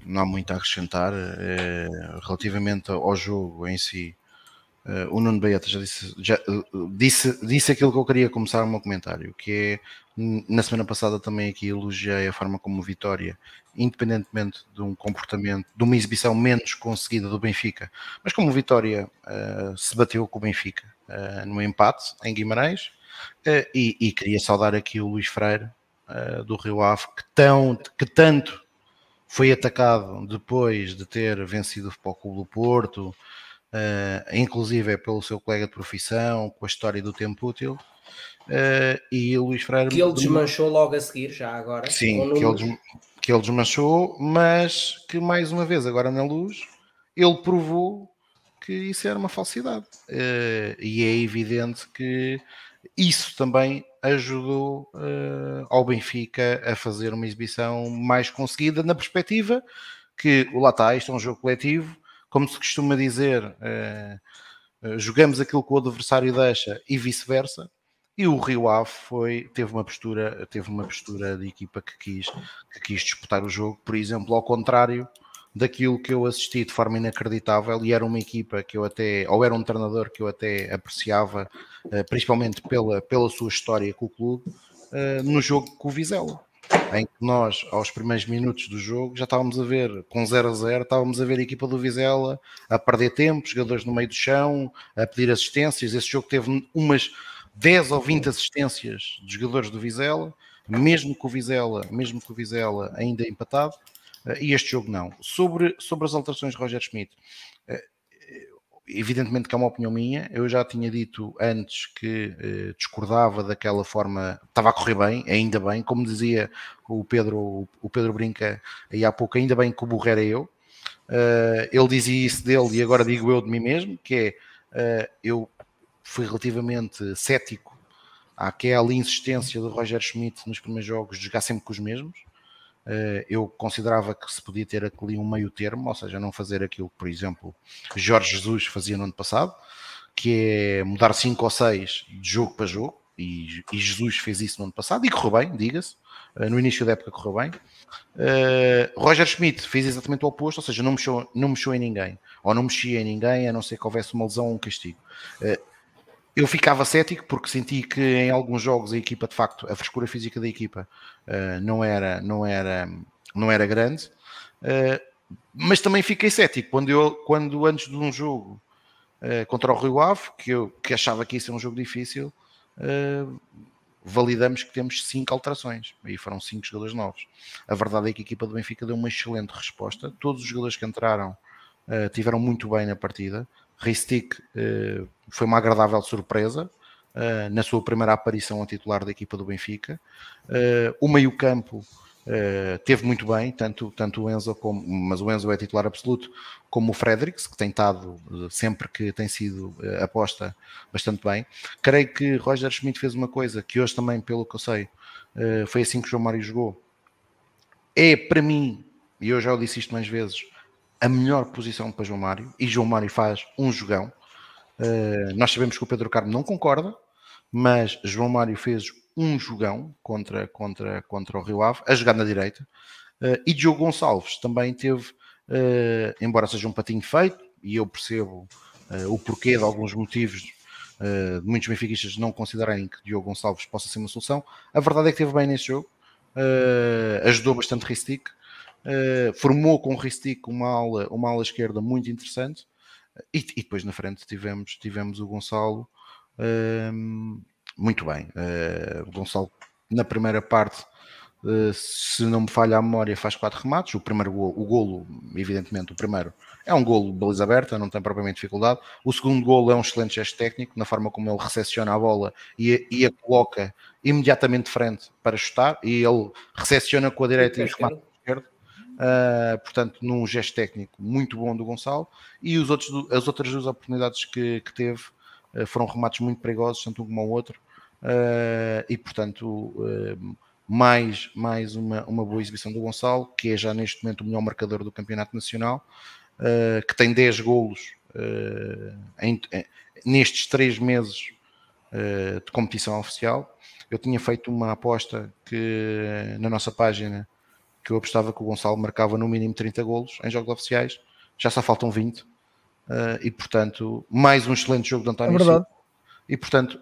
não há muito a acrescentar. É, relativamente ao jogo em si, Uh, o Nuno Beata já, disse, já uh, disse, disse aquilo que eu queria começar o meu comentário, que é na semana passada também aqui elogiei a forma como Vitória, independentemente de um comportamento, de uma exibição menos conseguida do Benfica, mas como Vitória uh, se bateu com o Benfica no empate em Guimarães, e, e, queria saudar aqui o Luís Freire do Rio Ave, que, tão, que tanto foi atacado depois de ter vencido o Clube do Porto, uh, inclusive é pelo seu colega de profissão, com a história do tempo útil. Uh, e o Luís Freire. Que ele desmanchou logo a seguir, já agora. Sim, que ele, que ele desmanchou, mas que mais uma vez, agora na luz, ele provou que isso era uma falsidade. Uh, e é evidente que isso também ajudou uh, ao Benfica a fazer uma exibição mais conseguida, na perspectiva que o lá está, isto é um jogo coletivo, como se costuma dizer, uh, uh, jogamos aquilo que o adversário deixa e vice-versa. E o Rio Ave foi, teve uma postura, teve uma postura de equipa que quis, que quis disputar o jogo, por exemplo, ao contrário daquilo que eu assisti de forma inacreditável e era uma equipa que eu até, ou era um treinador que eu até apreciava, uh, principalmente pela, pela sua história com o clube, no jogo com o Vizela em que nós, aos primeiros minutos do jogo, já estávamos a ver, com 0 a 0, estávamos a ver a equipa do Vizela a perder tempo, jogadores no meio do chão, a pedir assistências. Esse jogo teve umas 10 ou 20 assistências de jogadores do Vizela, mesmo com o Vizela, mesmo com o Vizela ainda empatado, eh, e este jogo não. Sobre, sobre as alterações de Roger Schmidt, evidentemente que é uma opinião minha, eu já tinha dito antes que eh, discordava daquela forma, estava a correr bem, ainda bem, como dizia o Pedro, o Pedro Brinca aí há pouco, ainda bem que o burro era eu, uh, ele dizia isso dele e agora digo eu de mim mesmo, que é, uh, eu fui relativamente cético àquela insistência do Roger Schmidt nos primeiros jogos de jogar sempre com os mesmos, eu considerava que se podia ter ali um meio termo, ou seja, não fazer aquilo que, por exemplo, Jorge Jesus fazia no ano passado, que é mudar 5 ou 6 de jogo para jogo, e, e, Jesus fez isso no ano passado, e correu bem, diga-se, eh, no início da época correu bem. Uh, Roger Schmidt fez exatamente o oposto, ou seja, não mexeu, não mexeu em ninguém, ou não mexia em ninguém, a não ser que houvesse uma lesão ou um castigo. Eu ficava cético porque senti que em alguns jogos a equipa, de facto, a frescura física da equipa uh, não, era, não, era, não era grande, uh, mas também fiquei cético quando, eu, quando antes de um jogo uh, contra o Rio Ave, que eu que achava que ia ser um jogo difícil, validamos que temos cinco alterações e foram cinco jogadores novos. A verdade é que a equipa do Benfica deu uma excelente resposta, todos os jogadores que entraram tiveram muito bem na partida. Ristic uh, foi uma agradável surpresa uh, na sua primeira aparição a titular da equipa do Benfica. Uh, o meio-campo teve muito bem, tanto, tanto o Enzo, como, mas o Enzo é titular absoluto, como o Fredericks, que tem estado sempre que tem sido aposta bastante bem. Creio que Roger Schmidt fez uma coisa que hoje também, pelo que eu sei, foi assim que o João Mário jogou. É para mim, e eu já o disse isto mais vezes, a melhor posição para João Mário e João Mário faz um jogão. Uh, nós sabemos que o Pedro Carmo não concorda, mas João Mário fez um jogão contra, contra, contra o Rio Ave, a jogar na direita. Uh, e Diogo Gonçalves também teve, uh, embora seja um patinho feito, e eu percebo o porquê de alguns motivos de muitos benfiquistas não considerarem que Diogo Gonçalves possa ser uma solução, a verdade é que teve bem nesse jogo, ajudou bastante Ristic, formou com o Ristic uma ala, uma ala esquerda muito interessante e, e, depois na frente tivemos, tivemos o Gonçalo uh, muito bem. Uh, o Gonçalo na primeira parte Uh, se não me falha a memória, faz quatro remates. O primeiro golo, o golo, evidentemente, o primeiro é um golo de baliza aberta, não tem propriamente dificuldade. O segundo golo é um excelente gesto técnico, na forma como ele recepciona a bola e, e a coloca imediatamente de frente para chutar. E ele recepciona com a direita e, a esquerda. Uh, portanto, num gesto técnico muito bom do Gonçalo, e os outros, as outras duas oportunidades que, que teve uh, foram remates muito perigosos, tanto um como o outro, uh, e portanto mais, mais uma, uma boa exibição do Gonçalo, que é já neste momento o melhor marcador do Campeonato Nacional, que tem 10 golos em, nestes 3 meses de competição oficial. Eu tinha feito uma aposta que na nossa página que eu apostava que o Gonçalo marcava no mínimo 30 golos em jogos oficiais, já só faltam 20. e portanto, mais um excelente jogo de António é. Silva. E portanto,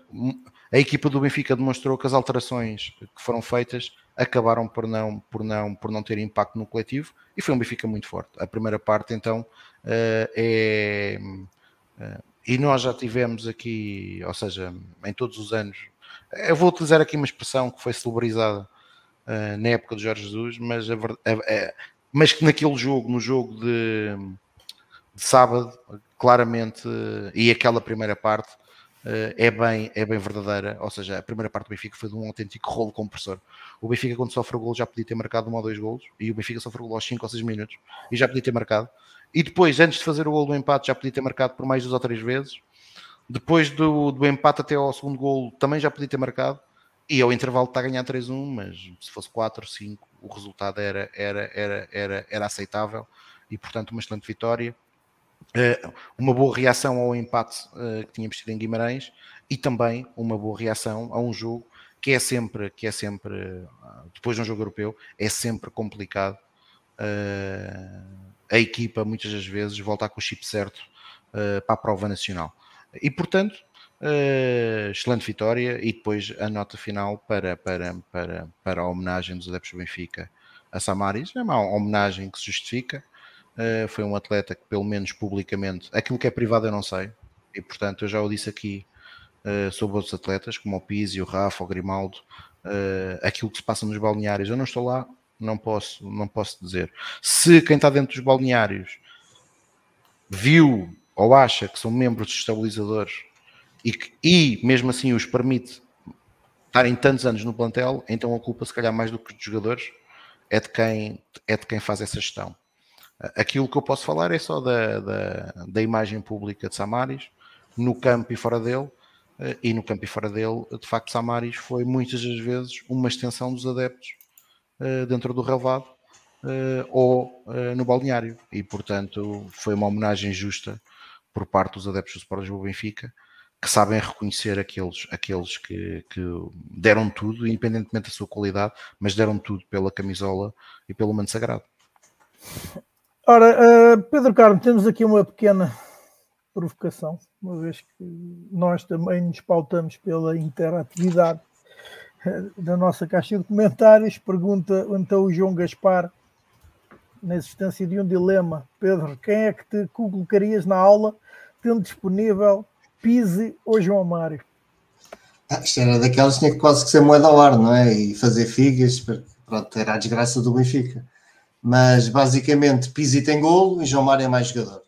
a equipa do Benfica demonstrou que as alterações que foram feitas acabaram por não, por não, por não ter impacto no coletivo e foi um Benfica muito forte. A primeira parte, então, eh, é. Eh, e nós já tivemos aqui, ou seja, em todos os anos, eu vou utilizar aqui uma expressão que foi celebrizada eh, na época de Jorge Jesus, mas, a, a, mas que naquele jogo, no jogo de, de sábado, claramente, e aquela primeira parte, Uh, é, bem, é bem verdadeira. Ou seja, a primeira parte do Benfica foi de um autêntico rolo compressor. O Benfica, quando sofre o gol, já podia ter marcado um ou dois golos, e o Benfica sofre o gol aos 5 ou 6 minutos, e já podia ter marcado. E depois, antes de fazer o gol do empate, já podia ter marcado por mais duas ou três vezes. Depois do, do empate até ao segundo gol, também já podia ter marcado. E ao intervalo está a ganhar 3-1, mas se fosse 4, 5, o resultado era, era, era, era, era aceitável. E portanto, uma excelente vitória eh, uma boa reação ao empate uh, que tínhamos tido em Guimarães e também uma boa reação a um jogo que é sempre, que é sempre depois de um jogo europeu, é sempre complicado. A equipa muitas das vezes volta com o chip certo para a prova nacional. E portanto, excelente vitória e depois a nota final para, para, para, para a homenagem dos adeptos do Benfica a Samaris. É uma homenagem que se justifica Uh, foi um atleta que, pelo menos publicamente, aquilo que é privado eu não sei, e portanto eu já o disse aqui uh, sobre outros atletas, como o Pizzi, o Rafa, o Grimaldo, uh, aquilo que se passa nos balneários. Eu não estou lá, não posso, não posso dizer. Se quem está dentro dos balneários viu ou acha que são membros dos estabilizadores e, e mesmo assim os permite estarem tantos anos no plantel, então a culpa, se calhar, mais do que dos jogadores, é de quem, é de quem faz essa gestão. Aquilo que eu posso falar é só da, da, da imagem pública de Samaris, no campo e fora dele, eh, e no campo e fora dele, de facto, Samaris foi muitas das vezes uma extensão dos adeptos eh, dentro do relvado eh, ou no balneário, e portanto foi uma homenagem justa por parte dos adeptos do Sport Lisboa Benfica, que sabem reconhecer aqueles, aqueles que, que, deram tudo, independentemente da sua qualidade, mas deram tudo pela camisola e pelo manto sagrado. Ora, uh, Pedro Carmo, temos aqui uma pequena provocação, uma vez que nós também nos pautamos pela interatividade eh, da nossa caixa de comentários. Pergunta então o João Gaspar, na existência de um dilema. Pedro, quem é que te colocarias na aula, tendo disponível Pise ou João Mário? Ah, isto era daquelas que tinha quase que ser moeda ao ar, não é? E fazer figas, pronto, era a desgraça do Benfica. Mas basicamente Pizzi tem golo e João Mário é mais jogador.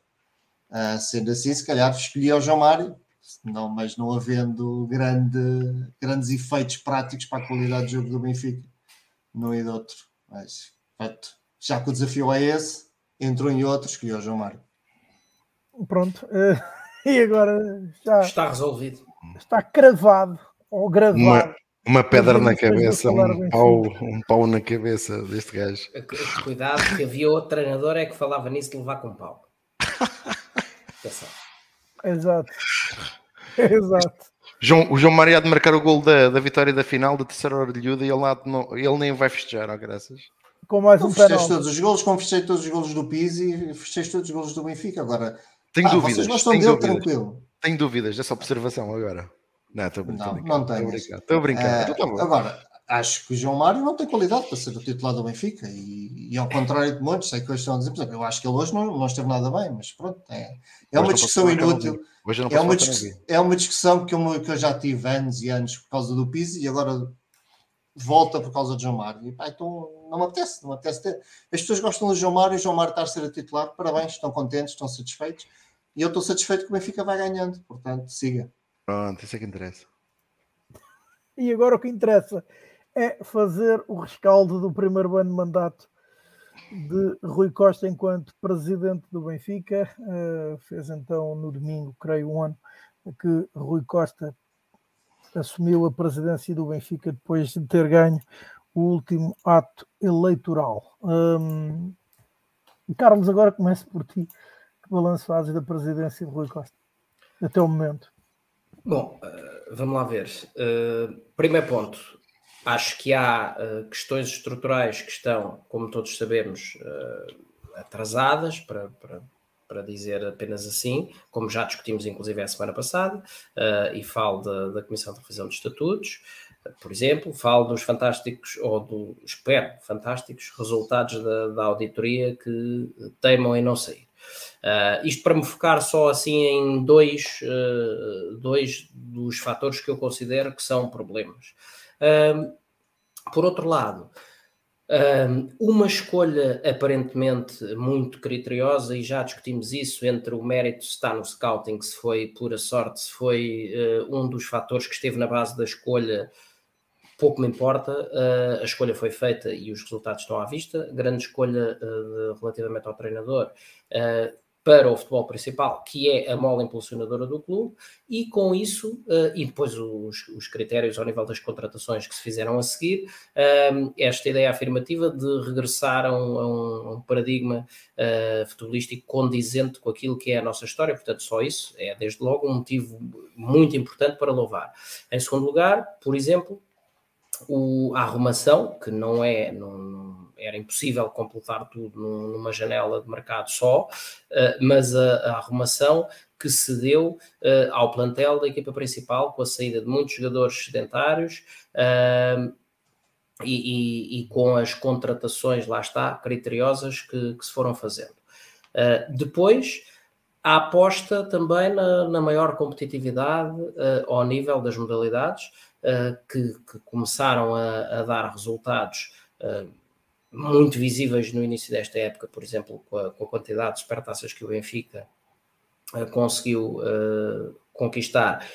Uh, sendo assim, se calhar escolhi o João Mário, não, mas não havendo grande, grandes efeitos práticos para a qualidade de jogo do Benfica, não e do outro. Mas pronto, já que o desafio é esse, entrou em outro, escolhi o João Mário. Pronto, uh, e agora já está resolvido. Está cravado ou gravado. Uma, uma pedra na cabeça, um pau, um pau na cabeça deste gajo. Cuidado, que havia outro treinador é que falava nisso de levar com pau. Exato. Exato. João, o João Maria de marcar o gol da, da vitória da final da terceira hora de Lhuda e ele, lá, não, ele nem vai festejar, ó, graças. Com mais um penal. todos os golos, como fechei todos os golos do Pizzi e fechei todos os golos do Benfica. Agora, tenho ah, dúvidas. Vocês gostam dele, dúvidas. tranquilo. Tenho dúvidas dessa observação agora. Não, estou não, não tenho. Estou a brincar. Uh, agora, acho que o João Mário não tem qualidade para ser o titular do Benfica e, e ao contrário de muitos, sei que hoje estão a dizer, por exemplo, eu acho que ele hoje não, não esteve nada bem, mas pronto, é, é uma discussão inútil. é, uma discuss, é uma discussão que eu, que eu já tive anos e anos por causa do Pizzi e agora volta por causa do João Mário. E, pá, então não me apetece, não me apetece ter. As pessoas gostam do João Mário e o João Mário está a ser a titular, parabéns, estão contentes, estão satisfeitos e eu estou satisfeito que o Benfica vai ganhando, portanto, siga. Pronto, isso é que interessa. E agora o que interessa é fazer o rescaldo do primeiro ano de mandato de Rui Costa enquanto presidente do Benfica. Uh, fez então no domingo, creio, um ano que Rui Costa assumiu a presidência do Benfica depois de ter ganho o último ato eleitoral. Um, Carlos, agora começo por ti. Balanço fazes da presidência de Rui Costa até o momento? Bom, uh, vamos lá ver. Uh, primeiro ponto, acho que há uh, questões estruturais que estão, como todos sabemos, atrasadas, para, para, para dizer apenas assim, como já discutimos inclusive a semana passada, e falo da, da Comissão de Revisão de Estatutos por exemplo, falo dos fantásticos, ou do, espero, fantásticos resultados da, da auditoria que teimam em não sair. Uh, isto para me focar só assim em dois, uh, dois dos fatores que eu considero que são problemas. Uh, por outro lado, uma escolha aparentemente muito criteriosa, e já discutimos isso entre o mérito se está no scouting, se foi pura sorte, se foi um dos fatores que esteve na base da escolha pouco me importa, uh, a escolha foi feita e os resultados estão à vista. Grande escolha de, relativamente ao treinador uh, para o futebol principal, que é a mola impulsionadora do clube, e com isso, e depois os, os, critérios ao nível das contratações que se fizeram a seguir, esta ideia afirmativa de regressar a um, a um paradigma futebolístico condizente com aquilo que é a nossa história, portanto, só isso é desde logo um motivo muito importante para louvar. Em segundo lugar, por exemplo, o, a arrumação, que não é, não, era impossível completar tudo numa janela de mercado só, uh, mas a, a, arrumação que se deu uh, ao plantel da equipa principal com a saída de muitos jogadores sedentários uh, e, e, e, com as contratações, lá está, criteriosas que, que se foram fazendo. depois, a aposta também na, na maior competitividade ao nível das modalidades, uh, que, que, começaram a, a dar resultados uh, muito visíveis no início desta época, por exemplo, com a, com a quantidade de supertaças que o Benfica uh, conseguiu conquistar,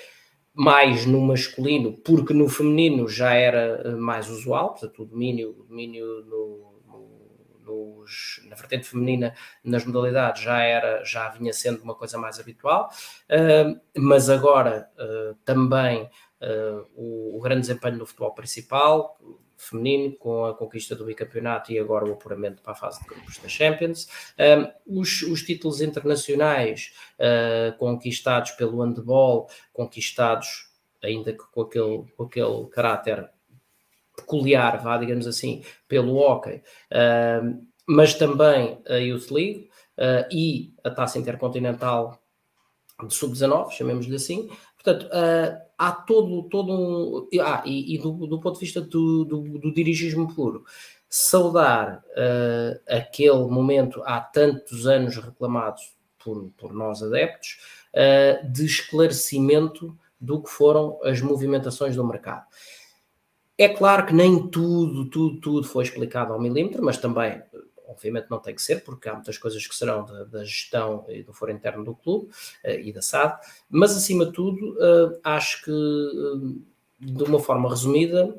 mais no masculino, porque no feminino já era mais usual, portanto, o domínio, o domínio no, nos, na vertente feminina nas modalidades já era já vinha sendo uma coisa mais habitual, uh, mas agora uh, também uh, o, o, grande desempenho no futebol principal, feminino, com a conquista do bicampeonato e agora o apuramento para a fase de grupos da Champions. Um, os, os, títulos internacionais uh, conquistados pelo handball, conquistados ainda que com aquele, com aquele caráter peculiar, vá, digamos assim, pelo hockey, uh, mas também a Youth League uh, e a Taça Intercontinental de Sub-19, chamemos-lhe assim. Portanto, uh, há todo, todo um. Ah, e, e do, do, ponto de vista do, do, do dirigismo puro, saudar uh, aquele momento há tantos anos reclamados por, por nós adeptos uh, de esclarecimento do que foram as movimentações do mercado. É claro que nem tudo, tudo, tudo foi explicado ao milímetro, mas também obviamente não tem que ser, porque há muitas coisas que serão da, da gestão e do foro interno do clube uh, e da SAD, mas acima de tudo, uh, acho que, uh, de uma forma resumida,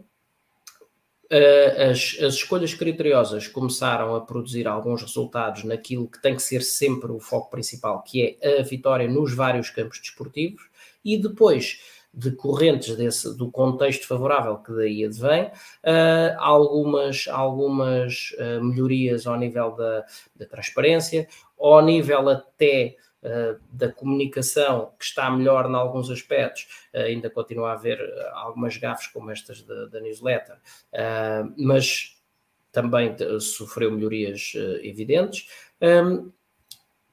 as, as, escolhas criteriosas começaram a produzir alguns resultados naquilo que tem que ser sempre o foco principal, que é a vitória nos vários campos desportivos, e depois decorrentes desse, do contexto favorável que daí advém, uh, algumas, algumas uh, melhorias ao nível da, da transparência, ao nível até uh, da comunicação, que está melhor em alguns aspectos, ainda continua a haver algumas gafes como estas da, da newsletter, mas também sofreu melhorias evidentes. Um,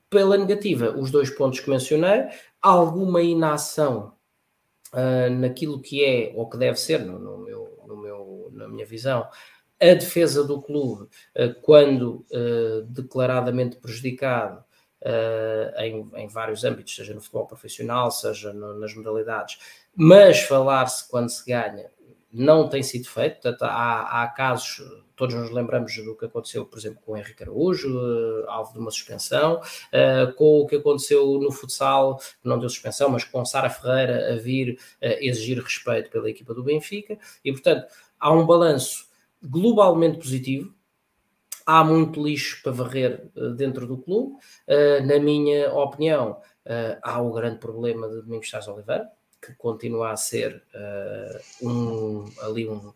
pela negativa, os dois pontos que mencionei, alguma inação uh, naquilo que é ou que deve ser, no, no, meu, no meu, na minha visão, a defesa do clube uh, quando uh, declaradamente prejudicado em, em, vários âmbitos, seja no futebol profissional, seja no, nas modalidades, mas falar-se quando se ganha não tem sido feito. Portanto, há, há casos todos nos lembramos do que aconteceu, por exemplo, com o Henrique Araújo, uh, alvo de uma suspensão, uh, com o que aconteceu no futsal, não deu suspensão, mas com Sara Ferreira a vir uh, exigir respeito pela equipa do Benfica, e portanto há um balanço globalmente positivo. Há muito lixo para varrer dentro do clube. na minha opinião, há o grande problema de Domingos Sá Oliveira, que continua a ser um, ali um,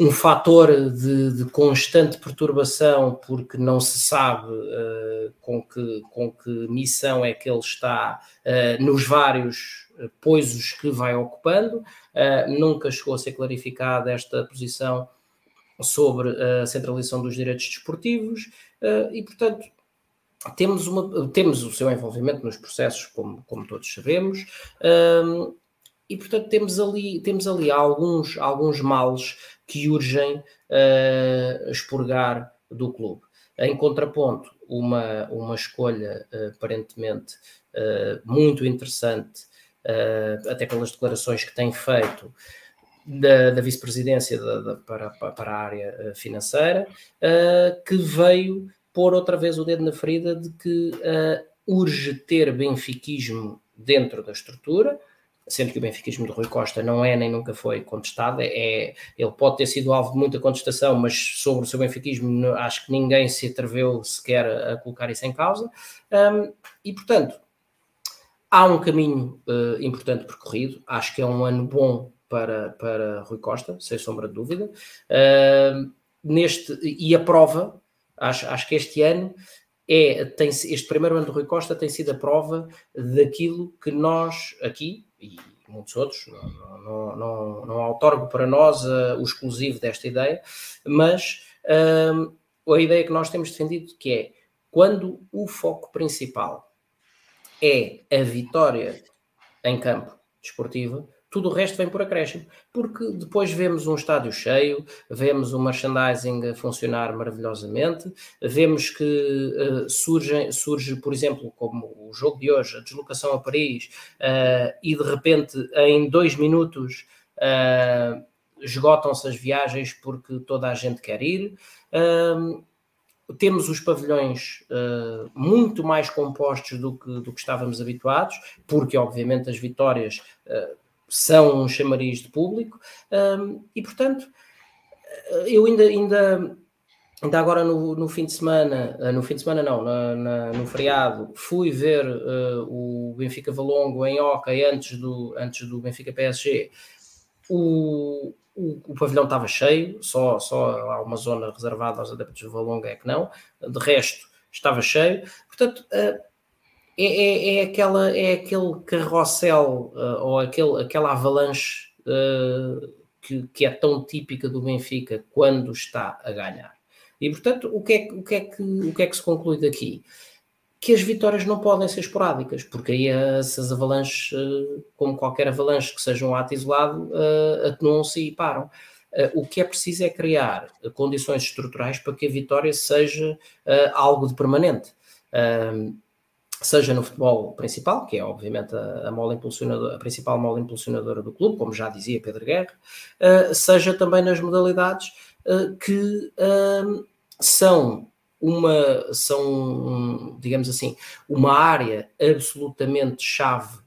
um fator de, de, constante perturbação, porque não se sabe uh, com, que, com que missão é que ele está uh, nos vários poisos que vai ocupando. Uh, nunca chegou a ser clarificada esta posição sobre a centralização dos direitos desportivos e, portanto, temos, uma, temos o seu envolvimento nos processos, como, como todos sabemos, e portanto temos ali, temos ali alguns, alguns males que urgem uh, expurgar do clube. Em contraponto, uma, uma escolha uh, aparentemente uh, muito interessante, até pelas declarações que tem feito, da, da vice-presidência para, para a área financeira, que veio pôr outra vez o dedo na ferida de que urge ter benfiquismo dentro da estrutura, sendo que o benfiquismo de Rui Costa não é nem nunca foi contestado, é, ele pode ter sido alvo de muita contestação, mas sobre o seu benfiquismo acho que ninguém se atreveu sequer a colocar isso em causa, um, e portanto há um caminho uh, importante percorrido, acho que é um ano bom para, para Rui Costa, sem sombra de dúvida, uh, neste, e a prova, acho, acho que este ano é, tem, este primeiro ano de Rui Costa tem sido a prova daquilo que nós aqui, e muitos outros, não, não, não, não autorgo para nós uh, o exclusivo desta ideia, mas uh, a ideia que nós temos defendido que é quando o foco principal é a vitória em campo desportiva, tudo o resto vem por acréscimo, porque depois vemos um estádio cheio, vemos o merchandising a funcionar maravilhosamente, vemos que uh, surge, surge, por exemplo, como o jogo de hoje, a deslocação a Paris, uh, e de repente em dois minutos uh, esgotam-se as viagens porque toda a gente quer ir. temos os pavilhões uh, muito mais compostos do que, do que estávamos habituados, porque obviamente as vitórias uh, são chamariz de público, um, e portanto, eu ainda, ainda, ainda agora no, no fim de semana, ah, no fim de semana não, na, na, no feriado, fui ver uh, o Benfica Valongo em Oca antes do, antes do Benfica PSG. O, o, o, pavilhão estava cheio, só, só há uma zona reservada aos adeptos do Valongo, é que não, de resto estava cheio. Portanto, uh, é, é, é, aquela, é aquele carrossel uh, ou aquele, aquela avalanche uh, que, que, é tão típica do Benfica quando está a ganhar. E portanto, o que é, o que, é que, o que, é que se conclui daqui? Que as vitórias não podem ser esporádicas, porque aí essas avalanches, uh, como qualquer avalanche que seja um ato isolado, atenuam-se e param. o que é preciso é criar condições estruturais para que a vitória seja algo de permanente seja no futebol principal, que é obviamente a, a, mola impulsionadora, a principal mola impulsionadora do clube, como já dizia Pedro Guerra, uh, seja também nas modalidades uh, que uh, são uma, são, digamos assim, uma área absolutamente chave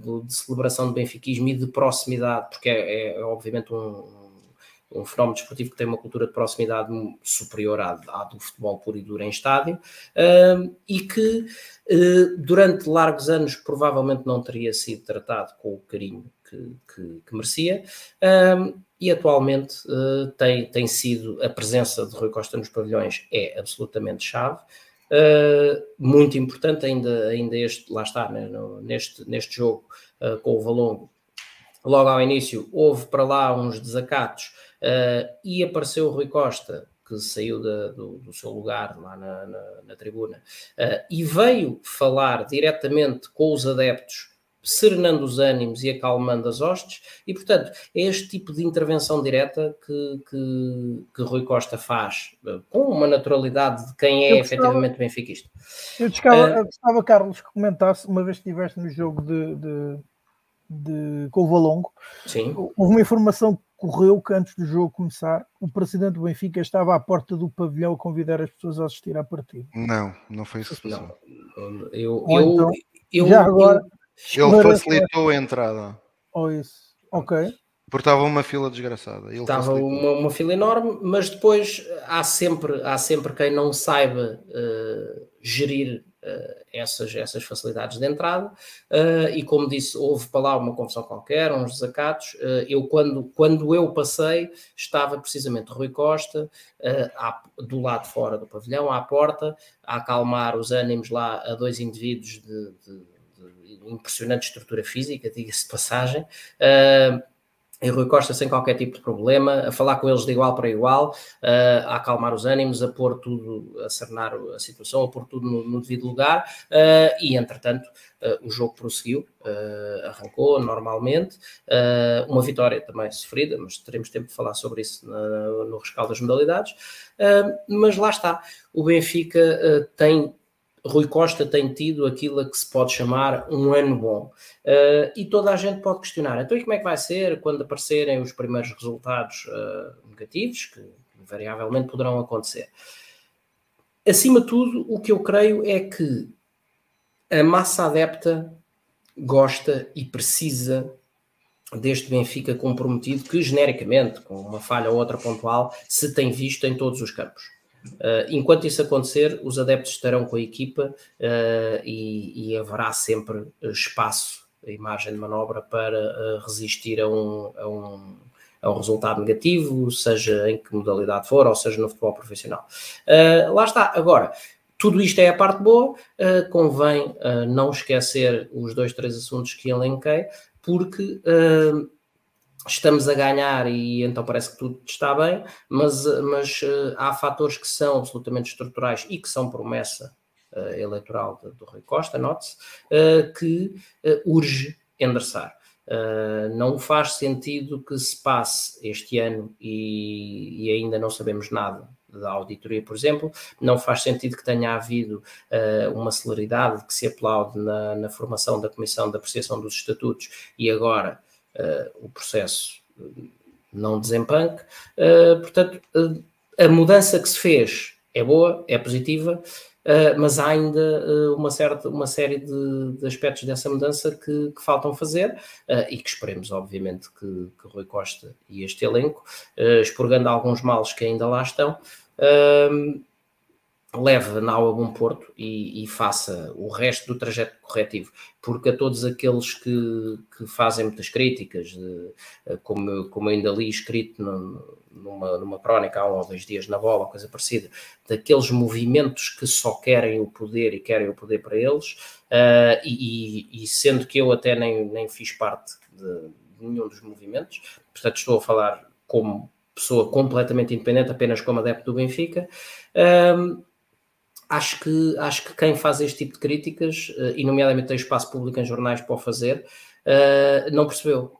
do, de celebração do benfiquismo e de proximidade, porque é, é obviamente um, um fenómeno desportivo que tem uma cultura de proximidade superior à, à do futebol puro e duro em estádio, uh, e que uh, durante largos anos provavelmente não teria sido tratado com o carinho que, que, que merecia, uh, e atualmente eh, tem, tem sido a presença de Rui Costa nos pavilhões é absolutamente chave. Uh, muito importante ainda, ainda este, lá está, né, no, neste, neste jogo uh, com o Valongo, logo ao início houve para lá uns desacatos Uh, e apareceu o Rui Costa, que saiu do, do, seu lugar lá na, na, na tribuna, uh, e veio falar diretamente com os adeptos, serenando os ânimos e acalmando as hostes, e portanto é este tipo de intervenção direta que, que, que Rui Costa faz, uh, com uma naturalidade de quem é eu efetivamente benfiquista. Eu gostava, eu gostava, Carlos, que comentasse, uma vez que estiveste no jogo de, de, de com o Valongo, Sim. houve uma informação correu que antes do jogo começar, o presidente do Benfica estava à porta do pavilhão a convidar as pessoas a assistir à partida. Não, não foi isso que não. Eu, eu, então, eu, já agora, eu, ele facilitou a entrada. Ou isso, ok. Porque estava uma fila desgraçada. Ele estava uma, uma, fila enorme, mas depois há sempre, há sempre quem não saiba uh, gerir uh, essas, essas facilidades de entrada. Uh, e como disse, houve para lá uma confusão qualquer, uns desacatos. Eu, quando, quando eu passei, estava precisamente Rui Costa à, do lado fora do pavilhão, à porta, a acalmar os ânimos lá a dois indivíduos de, de, de impressionante estrutura física, diga-se de passagem. Uh, e Rui Costa sem qualquer tipo de problema, a falar com eles de igual para igual, a acalmar os ânimos, a pôr tudo, a cernar a situação, a pôr tudo no, no devido lugar, e entretanto o jogo prosseguiu, arrancou normalmente, uma vitória também sofrida, mas teremos tempo de falar sobre isso no, no rescaldo das modalidades, mas lá está, o Benfica tem Rui Costa tem tido aquilo a que se pode chamar um ano bom. Uh, e toda a gente pode questionar, então e como é que vai ser quando aparecerem os primeiros resultados uh, negativos, que variavelmente poderão acontecer? Acima de tudo, o que eu creio é que a massa adepta gosta e precisa deste Benfica comprometido que, genericamente, com uma falha ou outra pontual, se tem visto em todos os campos. Uh, enquanto isso acontecer, os adeptos estarão com a equipa uh, e, e, haverá sempre espaço e margem de manobra para uh, resistir a um, a, um, a um, resultado negativo, seja em que modalidade for, ou seja no futebol profissional. lá está. Agora, tudo isto é a parte boa, convém não esquecer os dois, três assuntos que elenquei, porque estamos a ganhar e então parece que tudo está bem, mas, mas uh, há fatores que são absolutamente estruturais e que são promessa uh, eleitoral do Rui Costa, note-se, uh, que urge endereçar. não faz sentido que se passe este ano e, e, ainda não sabemos nada da auditoria, por exemplo, não faz sentido que tenha havido uma celeridade que se aplaude na, na formação da Comissão de Apreciação dos Estatutos e agora uh, o processo não desempanque. Uh, portanto, uh, a mudança que se fez é boa, é positiva, mas há ainda uma, certa, uma série de, de aspectos dessa mudança que, que faltam fazer e que esperemos, obviamente, que, que Rui Costa e este elenco, expurgando alguns males que ainda lá estão, leve na aula Bom Porto e, e, faça o resto do trajeto corretivo, porque a todos aqueles que, que fazem muitas críticas, de, eh, como, como ainda li escrito no, numa, numa crónica há um ou dois dias na bola, coisa parecida, daqueles movimentos que só querem o poder e querem o poder para eles, uh, e, e, sendo que eu até nem, nem fiz parte de, nenhum dos movimentos, portanto estou a falar como pessoa completamente independente, apenas como adepto do Benfica, uh, acho que, acho que quem faz este tipo de críticas, uh, e nomeadamente tem espaço público em jornais para o fazer, uh, não percebeu.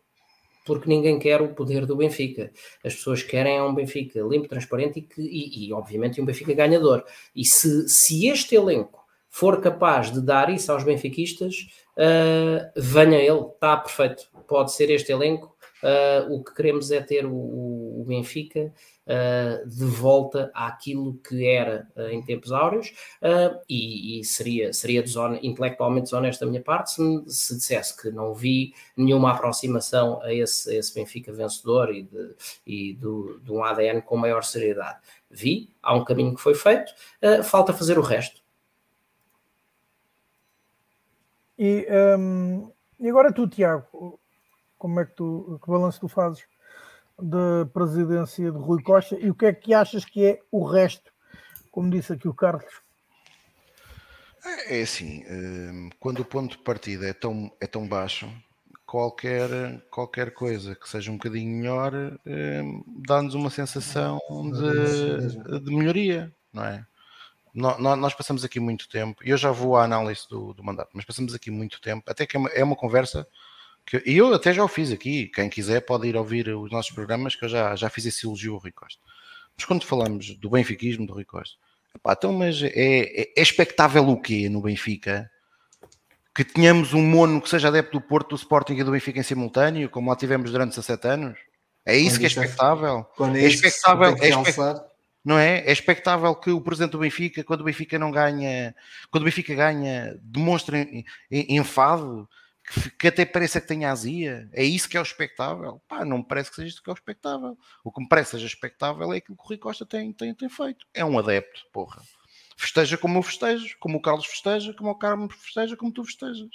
Porque ninguém quer o poder do Benfica. As pessoas querem um Benfica limpo, transparente e, que, e, e obviamente, um Benfica ganhador. E se, se este elenco for capaz de dar isso aos benfiquistas, uh, venha ele, está perfeito. Pode ser este elenco. Uh, o que queremos é ter o, o Benfica uh, de volta àquilo que era uh, em tempos áureos, uh, e, e, seria, seria intelectualmente desonesto da minha parte se, se dissesse que não vi nenhuma aproximação a esse, a esse Benfica vencedor e, de, e do, de um ADN com maior seriedade. Vi, há um caminho que foi feito, falta fazer o resto. E, um, e agora tu, Tiago, como é que tu, que balanço tu fazes da presidência de Rui Costa e o que é que achas que é o resto, como disse aqui o Carlos? É, é assim, hum, quando o ponto de partida é tão, é tão baixo, qualquer, qualquer coisa que seja um bocadinho melhor hum, dá-nos uma sensação de, de melhoria, não é? Nós passamos aqui muito tempo, e eu já vou à análise do, do mandato, mas passamos aqui muito tempo, até que é uma, é uma conversa que eu até já o fiz aqui. Quem quiser pode ir ouvir os nossos programas, que eu já, já fiz esse elogio ao Rui Costa. Mas quando falamos do benfiquismo do Rui Costa, epá, então, mas é, é, é expectável o quê no Benfica? Que tenhamos um mono que seja adepto do Porto, do Sporting e do Benfica em simultâneo, como lá tivemos durante 17 anos? É isso quando que é, é expectável? Quando é, é expectável, é expectável não é? É expectável que o presidente do Benfica, quando o Benfica não ganha, quando o Benfica ganha, demonstre enfado, que até pareça que tenha azia. É isso que é o expectável? Pá, não me parece que seja isso que é o expectável. O que me parece que seja expectável é aquilo que o Rui Costa tem, tem, tem feito. É um adepto, porra. Festeja como eu festejo, como o Carlos festeja, como o Carlos festeja, como tu festejas.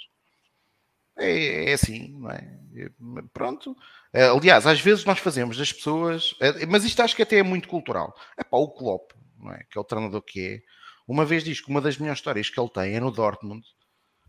É, é assim, não é? Pronto. É, aliás, às vezes nós fazemos das pessoas, é, mas isto acho que até é muito cultural. É pá, o Klopp, não é? Que é o treinador que é. Uma vez diz que uma das melhores histórias que ele tem é no Dortmund,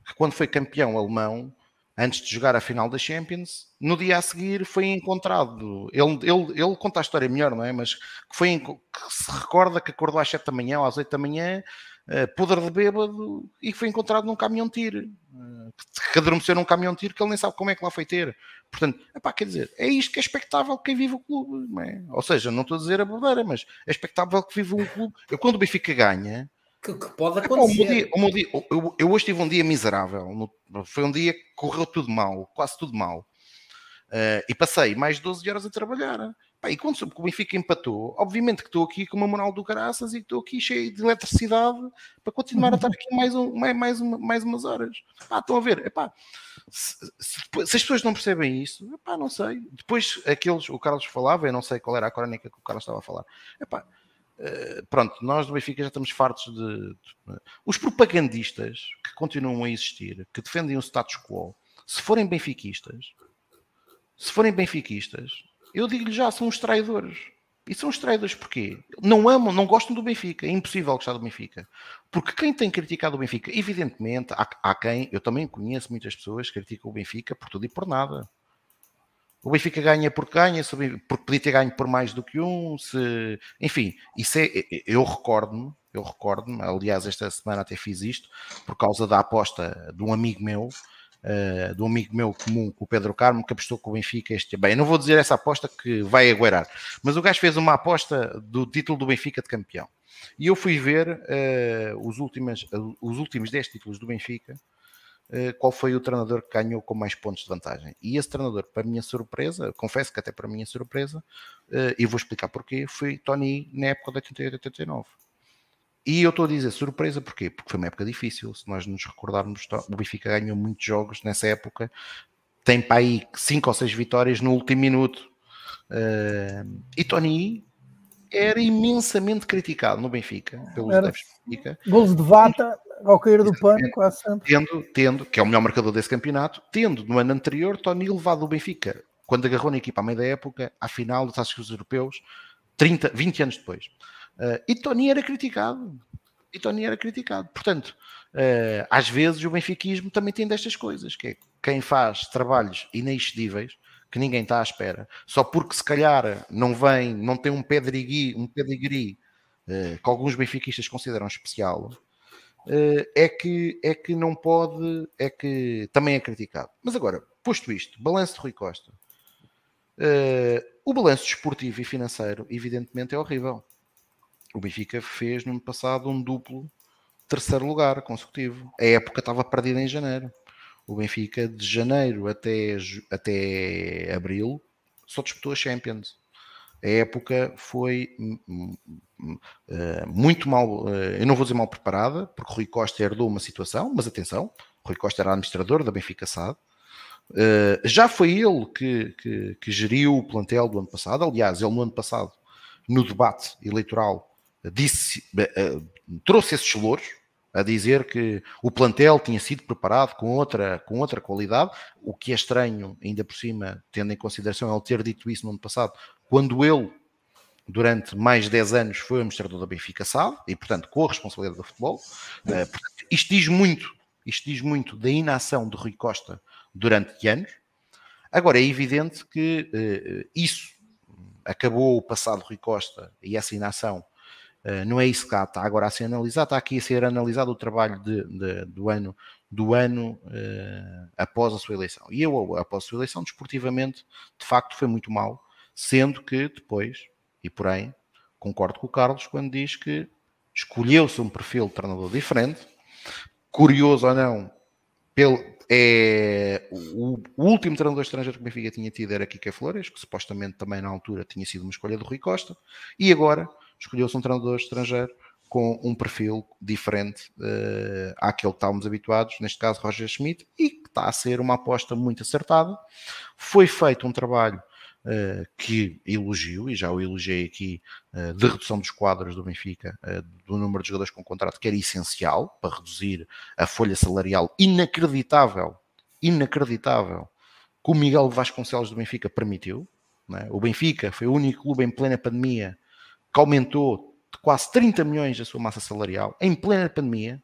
que quando foi campeão alemão, antes de jogar a final da Champions, no dia a seguir foi encontrado. Ele, ele, ele conta a história melhor, não é? Mas que, foi, que se recorda que acordou às 7 da manhã às 8 da manhã uh, podre de bêbado e foi encontrado num caminhão de tiro. Uh, que adormeceu num caminhão de tiro que ele nem sabe como é que lá foi ter. Portanto, epá, quer dizer, é isto que é expectável quem vive o clube. É? Ou seja, não estou a dizer a verdadeira, mas é expectável que vive um clube. Eu, quando o Benfica ganha. Que, que pode acontecer. Epá, dia, dia, eu, eu, hoje tive um dia miserável. Foi um dia que correu tudo mal, quase tudo mal. Uh, e passei mais de 12 horas a trabalhar. Pá, e quando soube que o Benfica empatou, obviamente que estou aqui com uma moral do caraças e estou aqui cheio de eletricidade para continuar a estar aqui mais, um, mais, mais, uma, mais umas horas. Pá, estão a ver? Epá, se, se, se, as pessoas não percebem isso, epá, não sei. Depois, aqueles, o Carlos falava, eu não sei qual era a crónica que o Carlos estava a falar. Epá, pronto, nós do Benfica já estamos fartos de, de. Os propagandistas que continuam a existir, que defendem o status quo, se forem benfiquistas, se forem benfiquistas, eu digo-lhe já, são os traidores. E são os traidores porquê? Não amam, não gostam do Benfica. É impossível gostar do Benfica. Porque quem tem criticado o Benfica, evidentemente, há, há quem, eu também conheço muitas pessoas que criticam o Benfica por tudo e por nada. O Benfica ganha porque ganha, porque podia ter ganho por mais do que um, se... enfim, isso é, eu recordo-me, eu recordo-me, aliás, esta semana até fiz isto, por causa da aposta de um amigo meu, uh, de um amigo meu comum, com o Pedro Carmo, que apostou com o Benfica este. Bem, eu não vou dizer essa aposta que vai aguardar, mas o gajo fez uma aposta do título do Benfica de campeão. E eu fui ver uh, os, últimos, uh, os últimos 10 títulos do Benfica, qual foi o treinador que ganhou com mais pontos de vantagem. E esse treinador, para minha surpresa, confesso que até para minha surpresa, e vou explicar porquê, foi Tony na época de 88-89. E eu estou a dizer surpresa, porquê? Porque foi uma época difícil. Se nós nos recordarmos, o Benfica ganhou muitos jogos nessa época, tem para aí 5 ou 6 vitórias no último minuto. Uh, e Tony era imensamente criticado no Benfica, pelos era Benfica. Golos de vata ao cair do pano, quase sempre. Tendo, tendo, que é o melhor marcador desse campeonato, tendo no ano anterior Tony levado o Benfica, quando agarrou na equipa à meia da época, à final dos Taças Europeus, 30, 20 anos depois. Uh, e Tony era criticado. E Tony era criticado. Portanto, uh, às vezes o benfiquismo também tem destas coisas, que é quem faz trabalhos inexcedíveis, que ninguém está à espera, só porque se calhar não vem, não tem um pedigree, um pedigree uh, que alguns benfiquistas consideram especial, é, que, é que não pode, é que também é criticado. Mas agora, posto isto, balanço de Rui Costa. o balanço desportivo e financeiro, evidentemente, é horrível o Benfica fez no ano passado um duplo terceiro lugar consecutivo. A época estava perdida em janeiro. O Benfica, de janeiro até, até abril, só disputou a Champions. A época foi uh, muito mal, uh, eu não vou dizer mal preparada, porque Rui Costa herdou uma situação, mas atenção, Rui Costa era administrador da Benfica SAD. Uh, já foi ele que, que, que geriu o plantel do ano passado. Aliás, ele no ano passado, no debate eleitoral, disse, eh, trouxe esses louros a dizer que o plantel tinha sido preparado com outra, com outra qualidade, o que é estranho, ainda por cima, tendo em consideração ele ter dito isso no ano passado, quando ele, durante mais de 10 anos, foi administrador da Benfica SAD, e portanto com a responsabilidade do futebol. Eh, portanto, isto diz muito, isto diz muito da inação de Rui Costa durante anos. Agora, é evidente que uh, isso acabou o passado Rui Costa e essa inação eh, não é isso que está agora a ser analisado, está aqui a ser analisado o trabalho de, de, do ano, do ano uh, após a sua eleição. E eu, após a sua eleição, desportivamente, de facto, foi muito mal, sendo que depois, e porém, concordo com o Carlos quando diz que escolheu-se um perfil de treinador diferente, curioso ou não, pelo, é, o, o, último treinador estrangeiro que o Benfica tinha tido era Kike Flores, que supostamente também na altura tinha sido uma escolha do Rui Costa, e agora escolheu-se um treinador estrangeiro com um perfil diferente uh, àquele que estávamos habituados, neste caso Roger Schmidt, e que está a ser uma aposta muito acertada. Foi feito um trabalho uh, que elogio, e já o elogiei aqui, uh, de redução dos quadros do Benfica, do número de jogadores com contrato, que era essencial para reduzir a folha salarial inacreditável, inacreditável, que o Miguel Vasconcelos do Benfica permitiu. É? O Benfica foi o único clube em plena pandemia que aumentou de quase 30 milhões a sua massa salarial, em plena pandemia,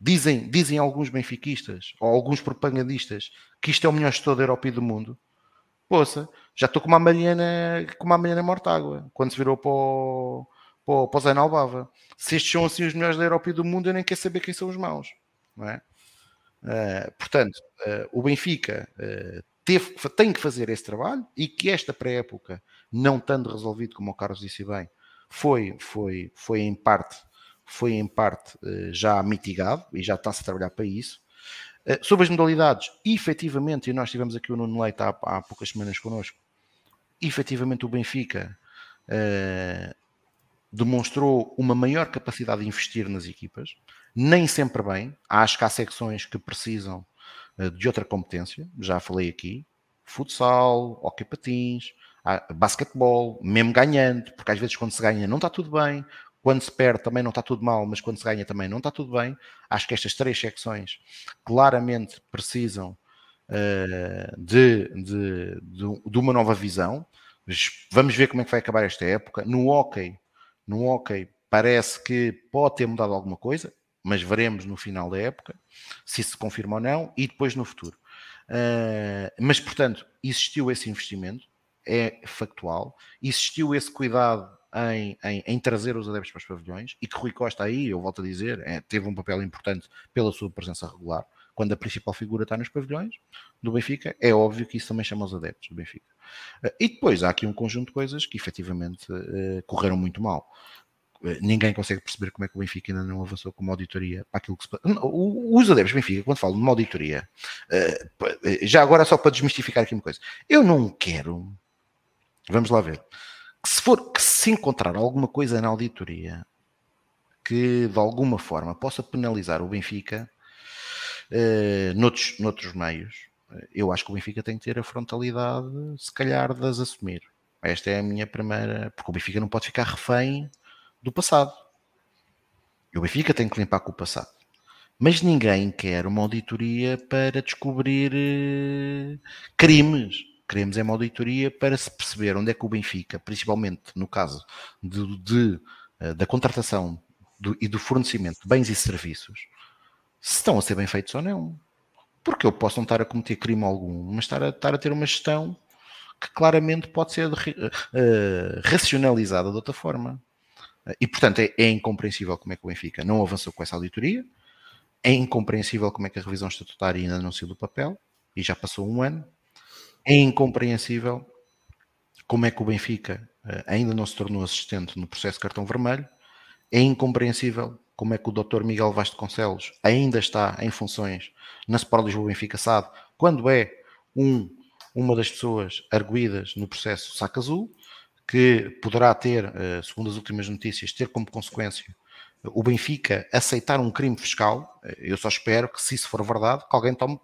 Dizem, dizem alguns benfiquistas ou alguns propagandistas que isto é o melhor gestor da Europa e do mundo. Poxa, já estou com uma Mariana, com uma Mariana Mortágua, quando se virou para o, para o, Zé Nalbava. Se estes são assim os melhores da Europa e do mundo, eu nem quero saber quem são os maus. Não é? Uh, portanto, uh, o Benfica uh, teve, tem que fazer esse trabalho e que esta pré-época, não estando resolvido, como o Carlos disse bem, foi, foi, foi em parte foi em parte eh, já mitigado e já está-se a trabalhar para isso. Eh, sobre as modalidades, efetivamente, e nós tivemos aqui o Nuno Leite há, há poucas semanas connosco, efetivamente o Benfica uh, demonstrou uma maior capacidade de investir nas equipas, nem sempre bem, acho que há secções que precisam de outra competência, já falei aqui, futsal, hockey patins, basquetebol, mesmo ganhando, porque às vezes quando se ganha não está tudo bem, quando se perde também não está tudo mal, mas quando se ganha também não está tudo bem. Acho que estas três secções claramente precisam uh, de, de, de, de, uma nova visão. Vamos ver como é que vai acabar esta época. No hockey, no hockey parece que pode ter mudado alguma coisa, mas veremos no final da época se isso se confirma ou não e depois no futuro. Uh, mas, portanto, existiu esse investimento, é factual, existiu esse cuidado em, em, em, trazer os adeptos para os pavilhões e que Rui Costa aí, eu volto a dizer, é, teve um papel importante pela sua presença regular. Quando a principal figura está nos pavilhões do Benfica, é óbvio que isso também chama os adeptos do Benfica. Eh, e depois há aqui um conjunto de coisas que efetivamente uh, correram muito mal. Uh, ninguém consegue perceber como é que o Benfica ainda não avançou com uma auditoria para aquilo que se. Os adeptos do Benfica, quando falam de uma auditoria, já agora só para desmistificar aqui uma coisa, eu não quero. Vamos lá ver que se for que se encontrar alguma coisa na auditoria que de alguma forma possa penalizar o Benfica uh, noutros, noutros meios, eu acho que o Benfica tem que ter a frontalidade, se calhar, de as assumir. Esta é a minha primeira. Porque o Benfica não pode ficar refém do passado. E o Benfica tem que limpar com o passado. Mas ninguém quer uma auditoria para descobrir uh, crimes Queremos é uma auditoria para se perceber onde é que o Benfica, principalmente no caso de, de eh, da contratação do, e do fornecimento de bens e serviços, se estão a ser bem feitos ou não. Porque eu posso não estar a cometer crime algum, mas estar a, estar a ter uma gestão que claramente pode ser uh, racionalizada de outra forma. E, portanto, é, é, incompreensível como é que o Benfica não avançou com essa auditoria, é incompreensível como é que a revisão estatutária ainda não saiu do papel, e já passou um ano, é incompreensível como é que o Benfica eh, ainda não se tornou assistente no processo cartão vermelho. É incompreensível como é que o Dr. Miguel Vasconcelos ainda está em funções na Sport Lisboa Benfica SAD, quando é um, uma das pessoas arguídas no processo Saca Azul, que poderá ter, eh, segundo as últimas notícias, ter como consequência o Benfica aceitar um crime fiscal. Eu só espero que, se isso for verdade, que alguém tome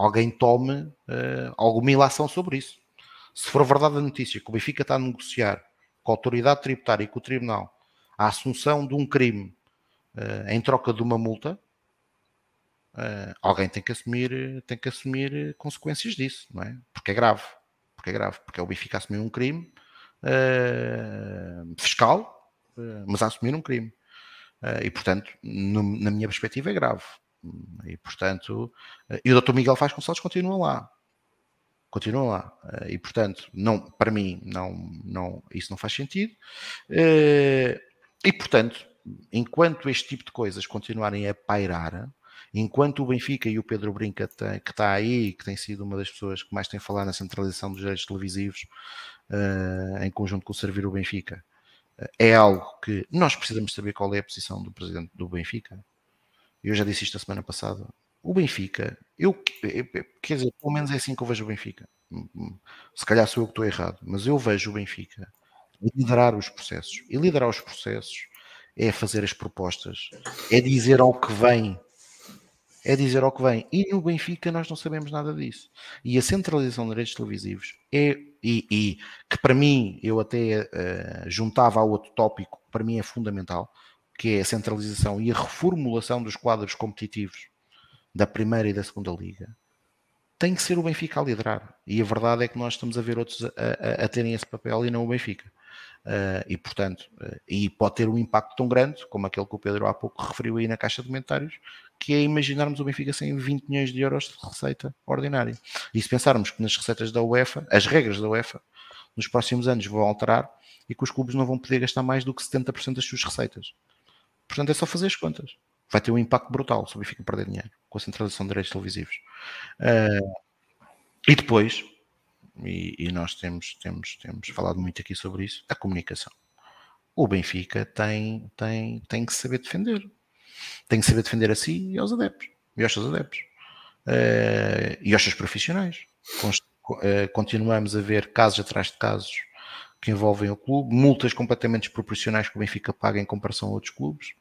alguém tome uh, alguma ilação sobre isso. Se for verdade a notícia que o Benfica está a negociar com a autoridade tributária e com o tribunal a assunção de um crime uh, em troca de uma multa, uh, alguém tem que assumir, tem que assumir consequências disso, não é? Porque é grave, porque é grave, porque é o Benfica assumir um crime fiscal, mas a assumir um crime. e portanto, no, na minha perspectiva, é grave. E portanto, eh, e o Dr. Miguel Faz Gonçalves continua lá. Continua lá. Eh, e portanto, não, para mim, não, não, isso não faz sentido. Eh, e portanto, enquanto este tipo de coisas continuarem a pairar, enquanto o Benfica e o Pedro Brinca, que está aí, que tem sido uma das pessoas que mais tem falado na centralização dos direitos televisivos, em conjunto com o Servir o Benfica, é algo que nós precisamos saber qual é a posição do presidente do Benfica eu já disse isto a semana passada, o Benfica, eu, quer dizer, pelo menos é assim que eu vejo o Benfica. Hum, hum, se calhar sou eu que estou errado, mas eu vejo o Benfica liderar os processos. E liderar os processos é fazer as propostas, é dizer ao que vem é dizer ao que vem. E no Benfica nós não sabemos nada disso. E a centralização de direitos televisivos é, e, e que para mim, eu até uh, juntava ao outro tópico, para mim é fundamental, que é a centralização e a reformulação dos quadros competitivos da primeira e da segunda liga, tem que ser o Benfica a liderar. E a verdade é que nós estamos a ver outros a, a, a terem esse papel e não o Benfica. Uh, e portanto, uh, e pode ter um impacto tão grande como aquele que o Pedro há pouco referiu aí na caixa de comentários, que é imaginarmos o Benfica sem 20 milhões de euros de receita ordinária. E se pensarmos que nas receitas da UEFA, as regras da UEFA, nos próximos anos vão alterar e que os clubes não vão poder gastar mais do que 70% das suas receitas. Portanto, é só fazer as contas. Vai ter um impacto brutal se o Benfica perder dinheiro com a centralização de direitos televisivos. Uh, e depois, e, e, nós temos, temos, temos falado muito aqui sobre isso, a comunicação. O Benfica tem, tem, tem que saber defender. Tem que saber defender a si e aos adeptos. E aos seus adeptos. Uh, e aos seus profissionais. Uh, continuamos a ver casos atrás de casos que envolvem o clube, multas completamente desproporcionais que o Benfica paga em comparação a outros clubes,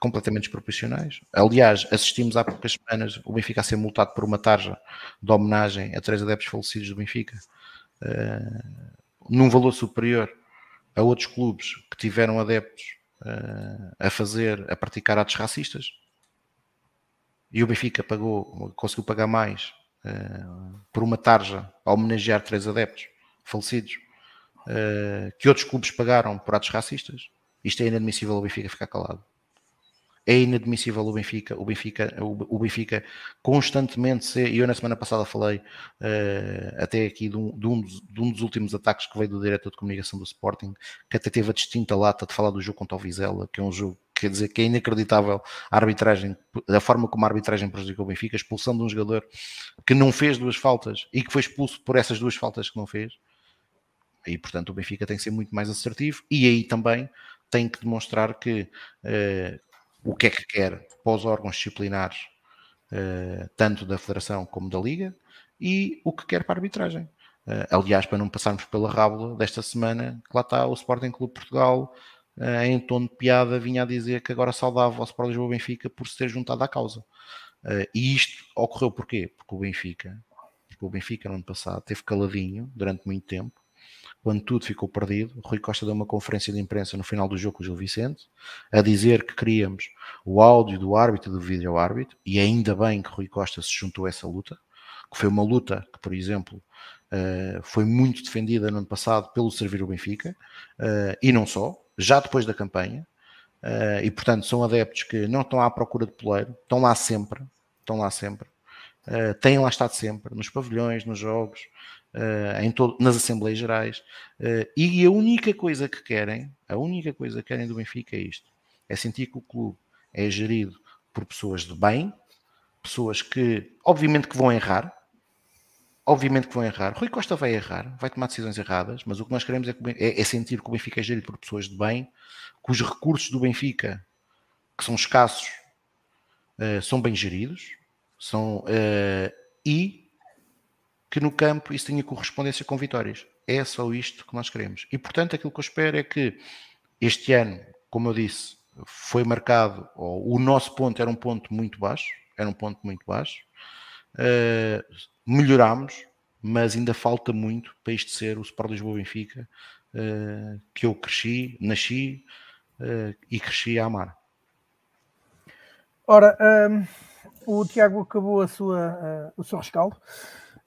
completamente desproporcionais. Aliás, assistimos há poucas semanas o Benfica a ser multado por uma tarja de homenagem a três adeptos falecidos do Benfica, uh, num valor superior a outros clubes que tiveram adeptos uh, a fazer, a praticar atos racistas. E o Benfica pagou, conseguiu pagar mais uh, por uma tarja a homenagear três adeptos falecidos uh, que outros clubes pagaram por atos racistas. Isto é inadmissível o Benfica ficar calado. É inadmissível o Benfica, o Benfica, o, Benfica constantemente ser, e eu na semana passada falei uh, até aqui de um, de, um dos, de um, dos, últimos ataques que veio do diretor de comunicação do Sporting, que até teve a distinta lata de falar do jogo contra o Vizela, que é um jogo quer dizer que é inacreditável a arbitragem, a forma como a arbitragem prejudicou o Benfica, expulsão de um jogador que não fez duas faltas e que foi expulso por essas duas faltas que não fez. E portanto o Benfica tem que ser muito mais assertivo e aí também tem que demonstrar que uh, o que é que quer para os órgãos disciplinares, uh, tanto da Federação como da Liga, e o que quer para a arbitragem. Uh, aliás, para não passarmos pela rábula desta semana, que lá está o Sporting Clube Portugal, em tom de piada, vinha a dizer que agora saudava o Sport Lisboa Benfica por se ter juntado à causa. e isto ocorreu porquê? Porque o Benfica, porque o Benfica no ano passado teve caladinho durante muito tempo, quando tudo ficou perdido, Rui Costa deu uma conferência de imprensa no final do jogo com o Gil Vicente, a dizer que queríamos o áudio do árbitro e do vídeo árbitro, e ainda bem que Rui Costa se juntou a essa luta, que foi uma luta que, por exemplo, uh, foi muito defendida no ano passado pelo Servir o Benfica, uh, e não só, já depois da campanha, uh, e portanto são adeptos que não estão à procura de poleiro, estão lá sempre, estão lá sempre, têm lá estado sempre, nos pavilhões, nos jogos, em todo, nas Assembleias Gerais, uh, e a única coisa que querem, a única coisa que querem do Benfica é isto: é sentir que o clube é gerido por pessoas de bem, pessoas que, obviamente, que vão errar, obviamente que vão errar. Rui Costa vai errar, vai tomar decisões erradas, mas o que nós queremos é, que, é, é sentir que o Benfica é gerido por pessoas de bem, que os recursos do Benfica, que são escassos, uh, são bem geridos, são, uh, e que no campo isso tenha correspondência com vitórias. É só isto que nós queremos. E portanto, aquilo que eu espero é que este ano, como eu disse, foi marcado, o nosso ponto era um ponto muito baixo, era um ponto muito baixo. Uh, melhorámos, mas ainda falta muito para isto ser o Sport Lisboa Benfica uh, que eu cresci, nasci uh, e cresci a amar. Ora, um, o Tiago acabou a sua, o seu rescaldo.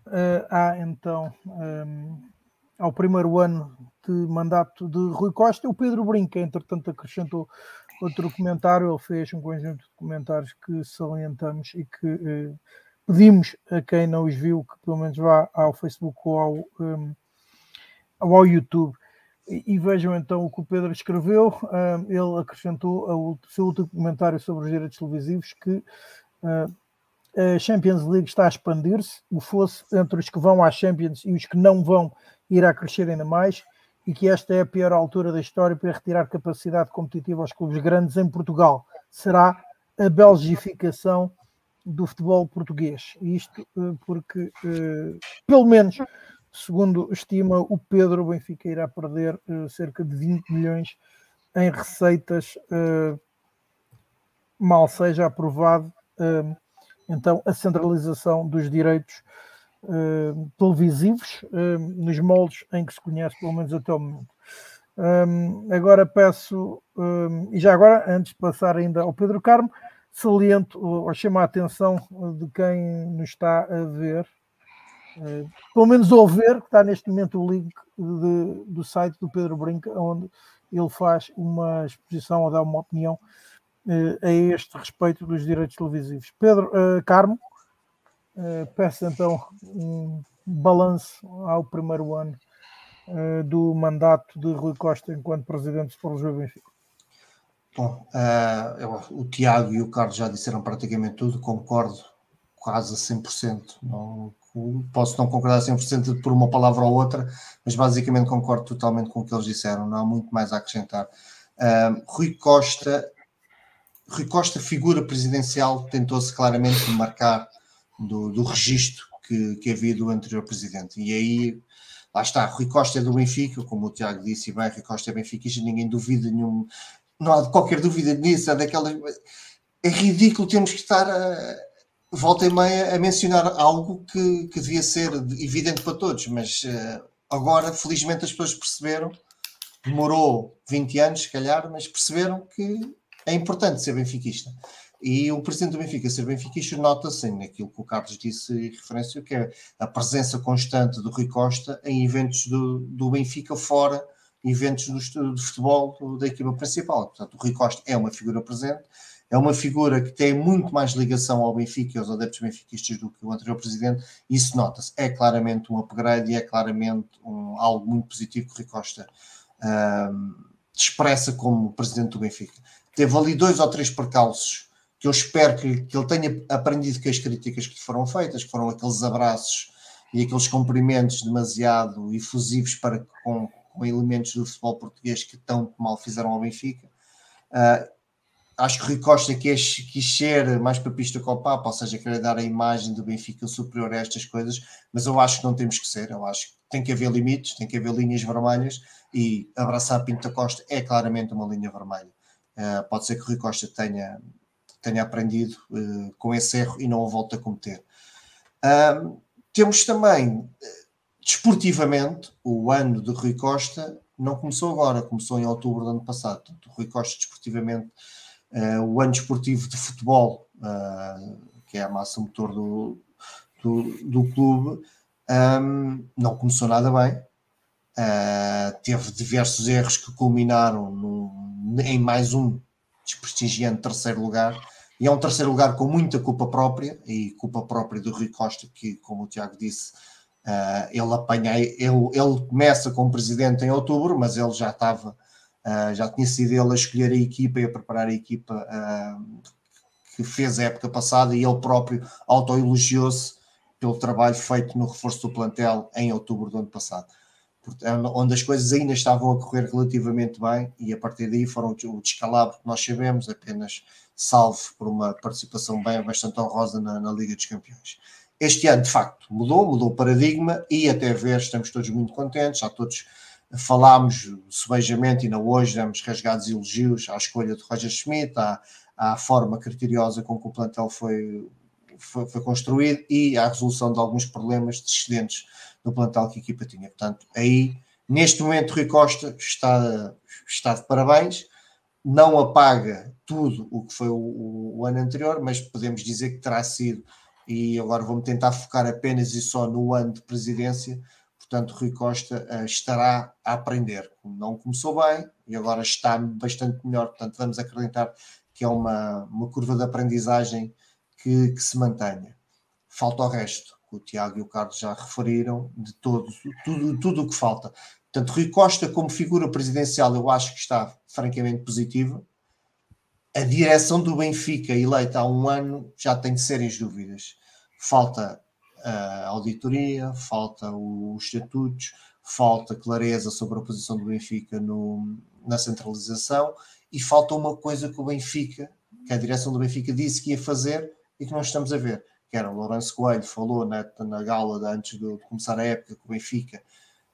Uh, há então, um, ehm, ao primeiro ano de mandato de Rui Costa, o Pedro Brinca, entretanto, acrescentou outro comentário. Ele fez um conjunto de comentários que salientamos e que uh, pedimos a quem não os viu que pelo menos vá ao Facebook ou ao, um, ehm, ao YouTube. E, vejam então o que o Pedro escreveu. Ele acrescentou o seu último comentário sobre os direitos televisivos que a Champions League está a expandir-se, o fosse entre os que vão à Champions e os que não vão irá crescer ainda mais e que esta é a pior altura da história para retirar capacidade competitiva aos clubes grandes em Portugal. Será a belgificação do futebol português. Isto eh, porque, eh, pelo menos, segundo estima o Pedro, o Benfica irá perder eh, cerca de 20 milhões em receitas, mal seja aprovado então a centralização dos direitos uh, televisivos uh, nos moldes em que se conhece, pelo menos até o momento. Um, agora peço, um, e já agora, antes de passar ainda ao Pedro Carmo, saliento ou chamo a atenção de quem nos está a ver, uh, pelo menos ouvir, que está neste momento o link de, do site do Pedro Brinca, onde ele faz uma exposição ou dá uma opinião a este respeito dos direitos televisivos. Pedro uh, Carmo, peço então um balanço ao primeiro ano uh, do mandato de Rui Costa enquanto presidente do Sport Lisboa Benfica? Bom, uh, o Tiago e o Carlos já disseram praticamente tudo, concordo quase a 100%. Não, posso não concordar a 100% por uma palavra ou outra, mas basicamente concordo totalmente com o que eles disseram, não há muito mais a acrescentar. Uh, Rui Costa, Rui Costa, figura presidencial, tentou-se claramente marcar do, do registro que, que havia do anterior presidente. E aí lá está, Rui Costa é do Benfica, como o Tiago disse, bem, Rui Costa é benfiquista, ninguém duvida nenhum, não há qualquer dúvida nisso, é daquelas. É ridículo termos que estar a, volta e meia a mencionar algo que, que devia ser evidente para todos, mas uh, agora, felizmente, as pessoas perceberam, demorou 20 anos, se calhar, mas perceberam que é importante ser benfiquista. E o presidente do Benfica ser benfiquista nota-se naquilo que o Carlos disse em referência, que é a presença constante do Rui Costa em eventos do, do Benfica fora eventos do, do futebol da equipa principal. Portanto, o Rui Costa é uma figura presente, é uma figura que tem muito mais ligação ao Benfica e aos adeptos benfiquistas do que o anterior presidente, e isso nota-se. É claramente um upgrade e é claramente um, algo muito positivo que o Rui Costa um, expressa como presidente do Benfica. Teve ali dois ou três percalços que eu espero que, que ele tenha aprendido com as críticas que lhe foram feitas, que foram aqueles abraços e aqueles cumprimentos demasiado efusivos para, com, com elementos do futebol português que tão mal fizeram ao Benfica. Uh, acho que o Rui Costa quis, quis ser mais papista com o Papa, ou seja, querer dar a imagem do Benfica superior a estas coisas, mas eu acho que não temos que ser, eu acho que tem que haver limites, tem que haver linhas vermelhas e abraçar Pinto Costa é claramente uma linha vermelha. Uh, pode ser que o Rui Costa tenha tenha aprendido uh, com esse erro e não o volte a cometer. Temos também, eh, desportivamente, o ano de Rui Costa não começou agora, começou em outubro do ano passado. Portanto, Rui Costa, desportivamente, o ano desportivo de futebol, que é a massa motor do, do, do clube, um, não começou nada bem. Teve diversos erros que culminaram num, em mais um desprestigiante terceiro lugar e é um terceiro lugar com muita culpa própria, e culpa própria do Rui Costa, que, como o Tiago disse, uh, ele apanha, ele, ele começa como presidente em outubro, mas ele já estava, uh, já tinha sido ele a escolher a equipa e a preparar a equipa uh, que fez a época passada, e ele próprio autoelogiou-se pelo trabalho feito no reforço do plantel em outubro do ano passado. Onde as coisas ainda estavam a correr relativamente bem, e a partir daí foram o descalabro que nós sabemos, apenas salvo por uma participação bem bastante honrosa na, na, Liga dos Campeões. Este ano, de facto, mudou, mudou o paradigma e até ver estamos todos muito contentes, já todos falámos subejamente e não hoje damos rasgados elogios à escolha de Roger Schmidt, à, à forma criteriosa com que o plantel foi, foi, foi, construído e à resolução de alguns problemas descendentes no plantel que a equipa tinha. Portanto, aí, neste momento, Rui Costa está, está de parabéns, não apaga tudo o que foi o, o, ano anterior, mas podemos dizer que terá sido, e agora vou-me tentar focar apenas e só no ano de presidência, portanto, Rui Costa uh, estará a aprender. Não começou bem e agora está bastante melhor, portanto, vamos acreditar que é uma, uma curva de aprendizagem que, que se mantenha. Falta o resto, o Tiago e o Carlos já referiram, de todo, tudo, tudo o que falta. Portanto, Rui Costa, como figura presidencial, eu acho que está francamente positiva. A direção do Benfica, eleita há um ano, já tem sérias dúvidas. Falta a auditoria, falta os estatutos, falta clareza sobre a posição do Benfica no, na centralização e falta uma coisa que o Benfica, que a direção do Benfica disse que ia fazer e que nós estamos a ver, que era o Lourenço Coelho falou na, na gala de, antes de começar a época que o Benfica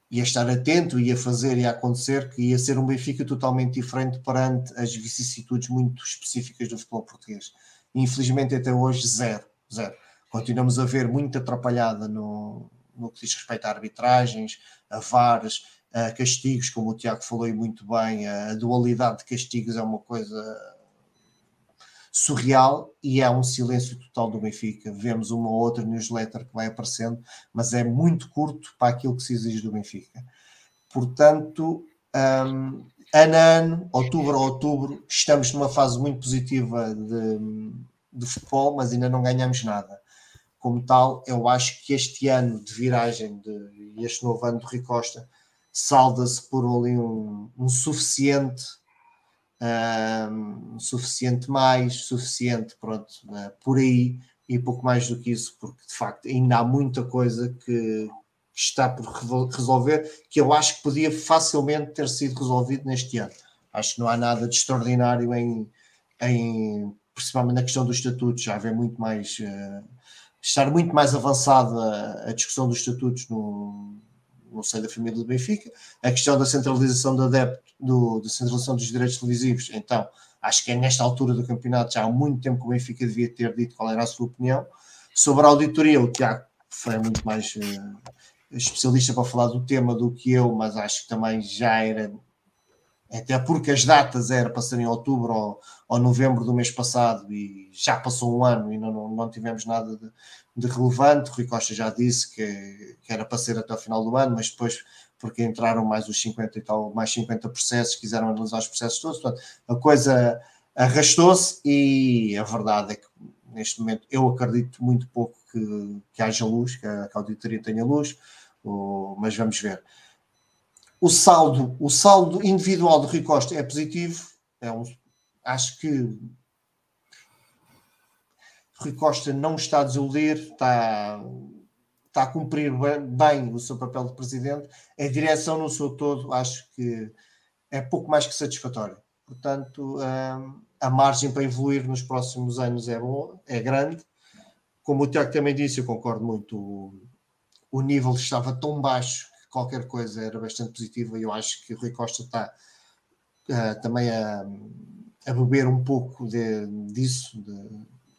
ia estar atento, ia fazer, ia acontecer, que ia ser um Benfica totalmente diferente perante as vicissitudes muito específicas do futebol português. infelizmente, até hoje, zero. zero. Continuamos a ver muita atrapalhada no, no que diz respeito a arbitragens, a VARs, a castigos, como o Tiago falou e muito bem, a dualidade de castigos é uma coisa surreal e é um silêncio total do Benfica. Vemos uma ou outra newsletter que vai aparecendo, mas é muito curto para aquilo que se exige do Benfica. Portanto, um, ano a ano, outubro a outubro, estamos numa fase muito positiva de, de futebol, mas ainda não ganhamos nada. Como tal, eu acho que este ano de viragem, de, este novo ano do Rui Costa, salda-se por ali um, um suficiente, um, suficiente mais, suficiente, pronto, uh, por aí, e pouco mais do que isso, porque de facto ainda há muita coisa que, está por resolver, que eu acho que podia facilmente ter sido resolvido neste ano. Acho que não há nada de extraordinário em, em principalmente na questão dos estatutos, já haver muito mais uh, estar muito mais avançada a discussão dos estatutos no, no seio da família do Benfica, a questão da centralização do adepto, do, da centralização dos direitos televisivos, então acho que é nesta altura do campeonato, já há muito tempo que o Benfica devia ter dito qual era a sua opinião. Sobre a auditoria, o Tiago foi muito mais uh, especialista para falar do tema do que eu, mas acho que também já era, até porque as datas eram para ser em outubro ou, ou novembro do mês passado e já passou um ano e não, não, não tivemos nada de, de relevante. O Rui Costa já disse que, que, era para ser até o final do ano, mas depois, porque entraram mais os 50 e tal, mais 50 processos, quiseram analisar os processos todos, portanto, a coisa arrastou-se e a verdade é que neste momento eu acredito muito pouco que, que haja luz, que a, que a auditoria tenha luz, ou, mas vamos ver. O saldo, o saldo individual do Rui Costa é positivo, é um, acho que Rui Costa não está a desiludir, está, está a cumprir bem o seu papel de presidente. A direção no seu todo acho que é pouco mais que satisfatória. Portanto, hum, a margem para evoluir nos próximos anos é boa, é grande. Como o Tiago também disse, eu concordo muito. O, o nível estava tão baixo qualquer coisa era bastante positiva e eu acho que o Rui Costa está uh, também a, a beber um pouco de, disso, de,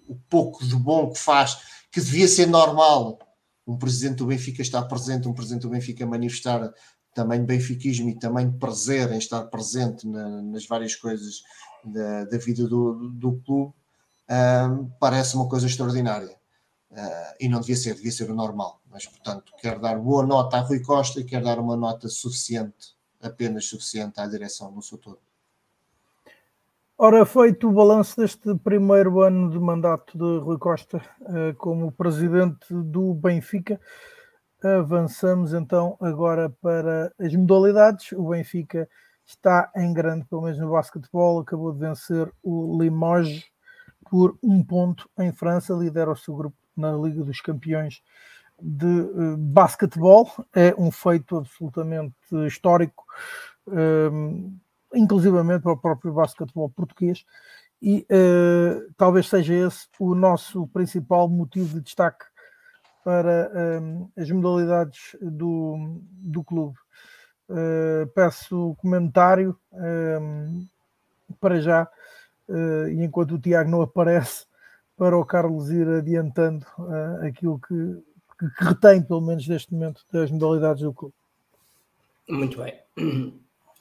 o pouco de bom que faz, que devia ser normal um presidente do Benfica estar presente, um presidente do Benfica manifestar também benfiquismo e também prazer em estar presente na, nas várias coisas da, da vida do, do clube, um, parece uma coisa extraordinária. Uh, e não devia ser, devia ser o normal. Mas, portanto, quero dar boa nota a Rui Costa e quero dar uma nota suficiente, apenas suficiente à direção no seu todo. Ora, feito o balanço deste primeiro ano de mandato de Rui Costa uh, como presidente do Benfica, avançamos então agora para as modalidades. O Benfica está em grande, pelo menos no basquetebol, acabou de vencer o Limoges por um ponto em França, lidera o seu grupo na Liga dos Campeões de uh, basquetebol. É um feito absolutamente histórico. Um, inclusivamente para o próprio basquetebol português, e uh, talvez seja esse o nosso principal motivo de destaque para um, as modalidades do, do clube. Uh, peço comentário um, para já, uh, e enquanto o Tiago não aparece, para o Carlos ir adiantando aquilo que, que, que retém, pelo menos neste momento, das modalidades do clube. Muito bem.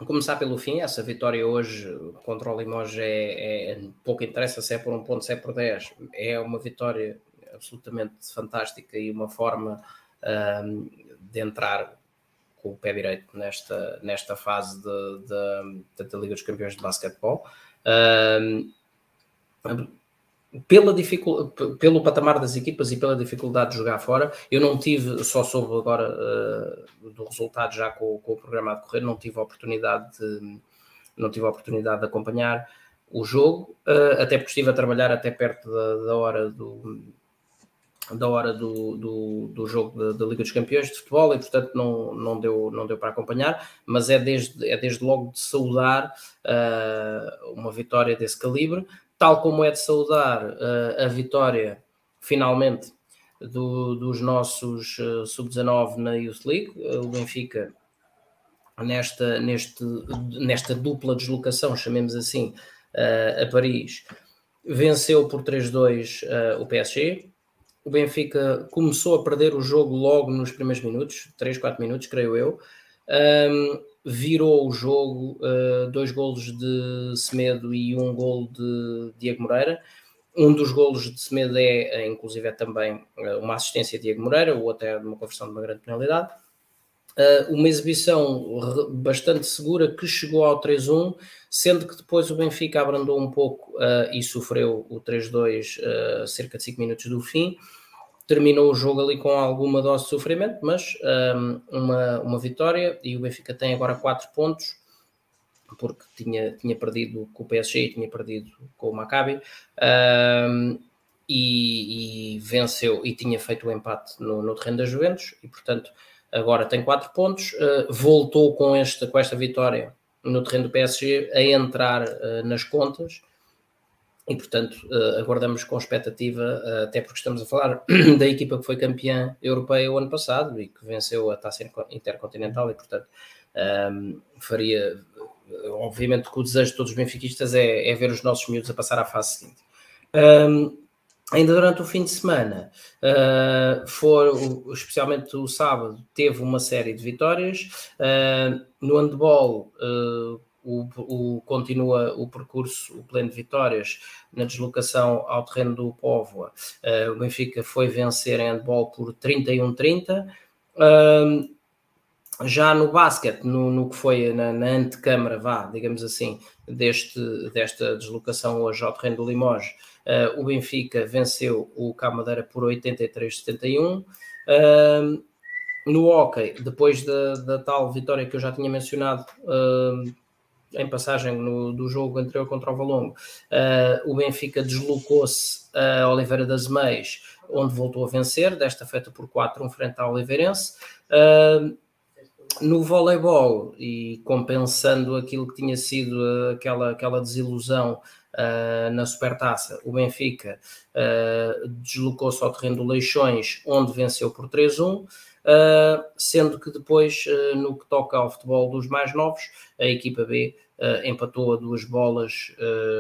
começar pelo fim, essa vitória hoje contra o Limoges é, é, pouco interessa se é por um ponto, se é por 10. É uma vitória absolutamente fantástica e uma forma um, de entrar com o pé direito nesta, nesta fase da Liga dos Campeões de Basquetebol. Um, pela pelo patamar das equipas e pela dificuldade de jogar fora, eu não tive, só soube agora uh, do resultado já com, com, o programa a decorrer, não tive a oportunidade de, não tive a oportunidade de acompanhar o jogo, uh, até porque estive a trabalhar até perto da, da hora do da hora do, do, do jogo da, da, Liga dos Campeões de futebol e portanto não, não, deu, não deu para acompanhar, mas é desde, é desde logo de saudar uh, uma vitória desse calibre, tal como é de saudar uh, a vitória, finalmente, do, dos nossos uh, sub-19 na Youth League, uh, o Benfica, nesta, neste, nesta dupla deslocação, chamemos assim, a Paris, venceu por 3-2 o PSG, o Benfica começou a perder o jogo logo nos primeiros minutos, 3, 4 minutos, creio eu. Um, virou o jogo, uh, dois golos de Semedo e um gol de Diego Moreira. Um dos golos de Semedo é, inclusive, é também uma assistência de Diego Moreira, o outro é uma conversão de uma grande penalidade. Uh, uma exibição bastante segura que chegou ao 3-1, sendo que depois o Benfica abrandou um pouco uh, e sofreu o 3-2 uh, cerca de 5 minutos do fim. Terminou o jogo ali com alguma dose de sofrimento, mas um, uma, uma vitória e o Benfica tem agora 4 pontos, porque tinha, tinha perdido com o PSG e tinha perdido com o Maccabi. Um, e, e, venceu e tinha feito o empate no, no terreno da Juventus e portanto agora tem 4 pontos, uh, voltou com esta, com esta vitória no terreno do PSG a entrar uh, nas contas e portanto uh, aguardamos com expectativa, até porque estamos a falar da equipa que foi campeã europeia o ano passado e que venceu a taça intercontinental e portanto um, faria, obviamente que o desejo de todos os benfiquistas é, é, ver os nossos miúdos a passar à fase seguinte. Um, Ainda durante o fim de semana, uh, for, especialmente o sábado, teve uma série de vitórias. Uh, no handball, uh, o, o, continua o percurso, o pleno de vitórias na deslocação ao terreno do Póvoa. Uh, o Benfica foi vencer em handball por 31-30. Uh, já no basquete, no, no que foi na, na antecâmara, vá, digamos assim, deste, desta deslocação hoje ao terreno do Limoges, Uh, o Benfica venceu o Camadeira por 83-71. Uh, no hockey, depois da, da, tal vitória que eu já tinha mencionado uh, em passagem no, do jogo anterior contra o Valongo, o Benfica deslocou-se a Oliveira das Meias, onde voltou a vencer, desta feita por 4-1 frente ao Oliveirense no voleibol e compensando aquilo que tinha sido aquela, aquela desilusão uh, na Supertaça, o Benfica uh, deslocou-se ao terreno do Leixões, onde venceu por 3-1. Uh, sendo que depois, no que toca ao futebol dos mais novos, a equipa B empatou a duas bolas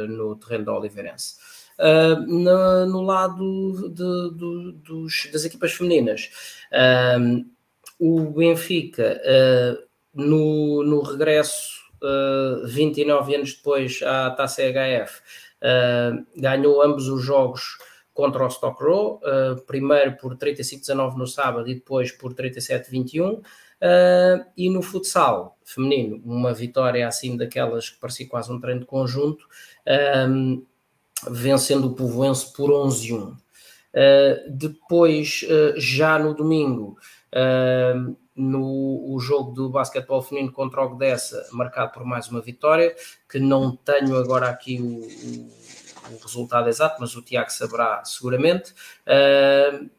no terreno da Oliveirense. Uh, no, no, lado de, dos, das equipas femininas, uh, o Benfica, uh, no, no regresso uh, 29 anos depois à Taça HF, uh, ganhou ambos os jogos contra o Stock Row, uh, primeiro por 35-19 no sábado e depois por 37-21. Uh, e no futsal feminino, uma vitória assim daquelas que parecia quase um treino de conjunto, um, vencendo o Povoense por 11-1. Uh, depois, uh, já no domingo, uh, no o jogo do basquetebol feminino contra o Gdessa, marcado por mais uma vitória, que não tenho agora aqui o, o, o resultado exato, mas o Tiago saberá seguramente, uh,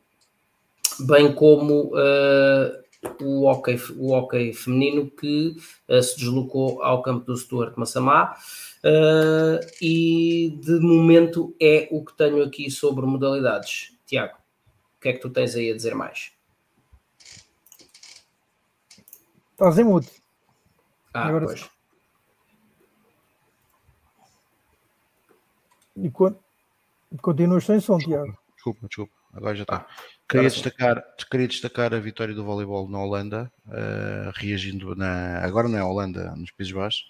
bem como uh, o, hockey, o hockey feminino que uh, se deslocou ao campo do Stuart Massamá. E de momento é o que tenho aqui sobre modalidades. Tiago, o que é que tu tens aí a dizer mais? Estás em mudo. Ah, Agora... pois. E quando... continuas sem som, Tiago. Desculpa, desculpa. Agora já está. Ah, queria, destacar, queria destacar a vitória do voleibol na Holanda, uh, reagindo na. Agora não é Holanda, nos Países Baixos,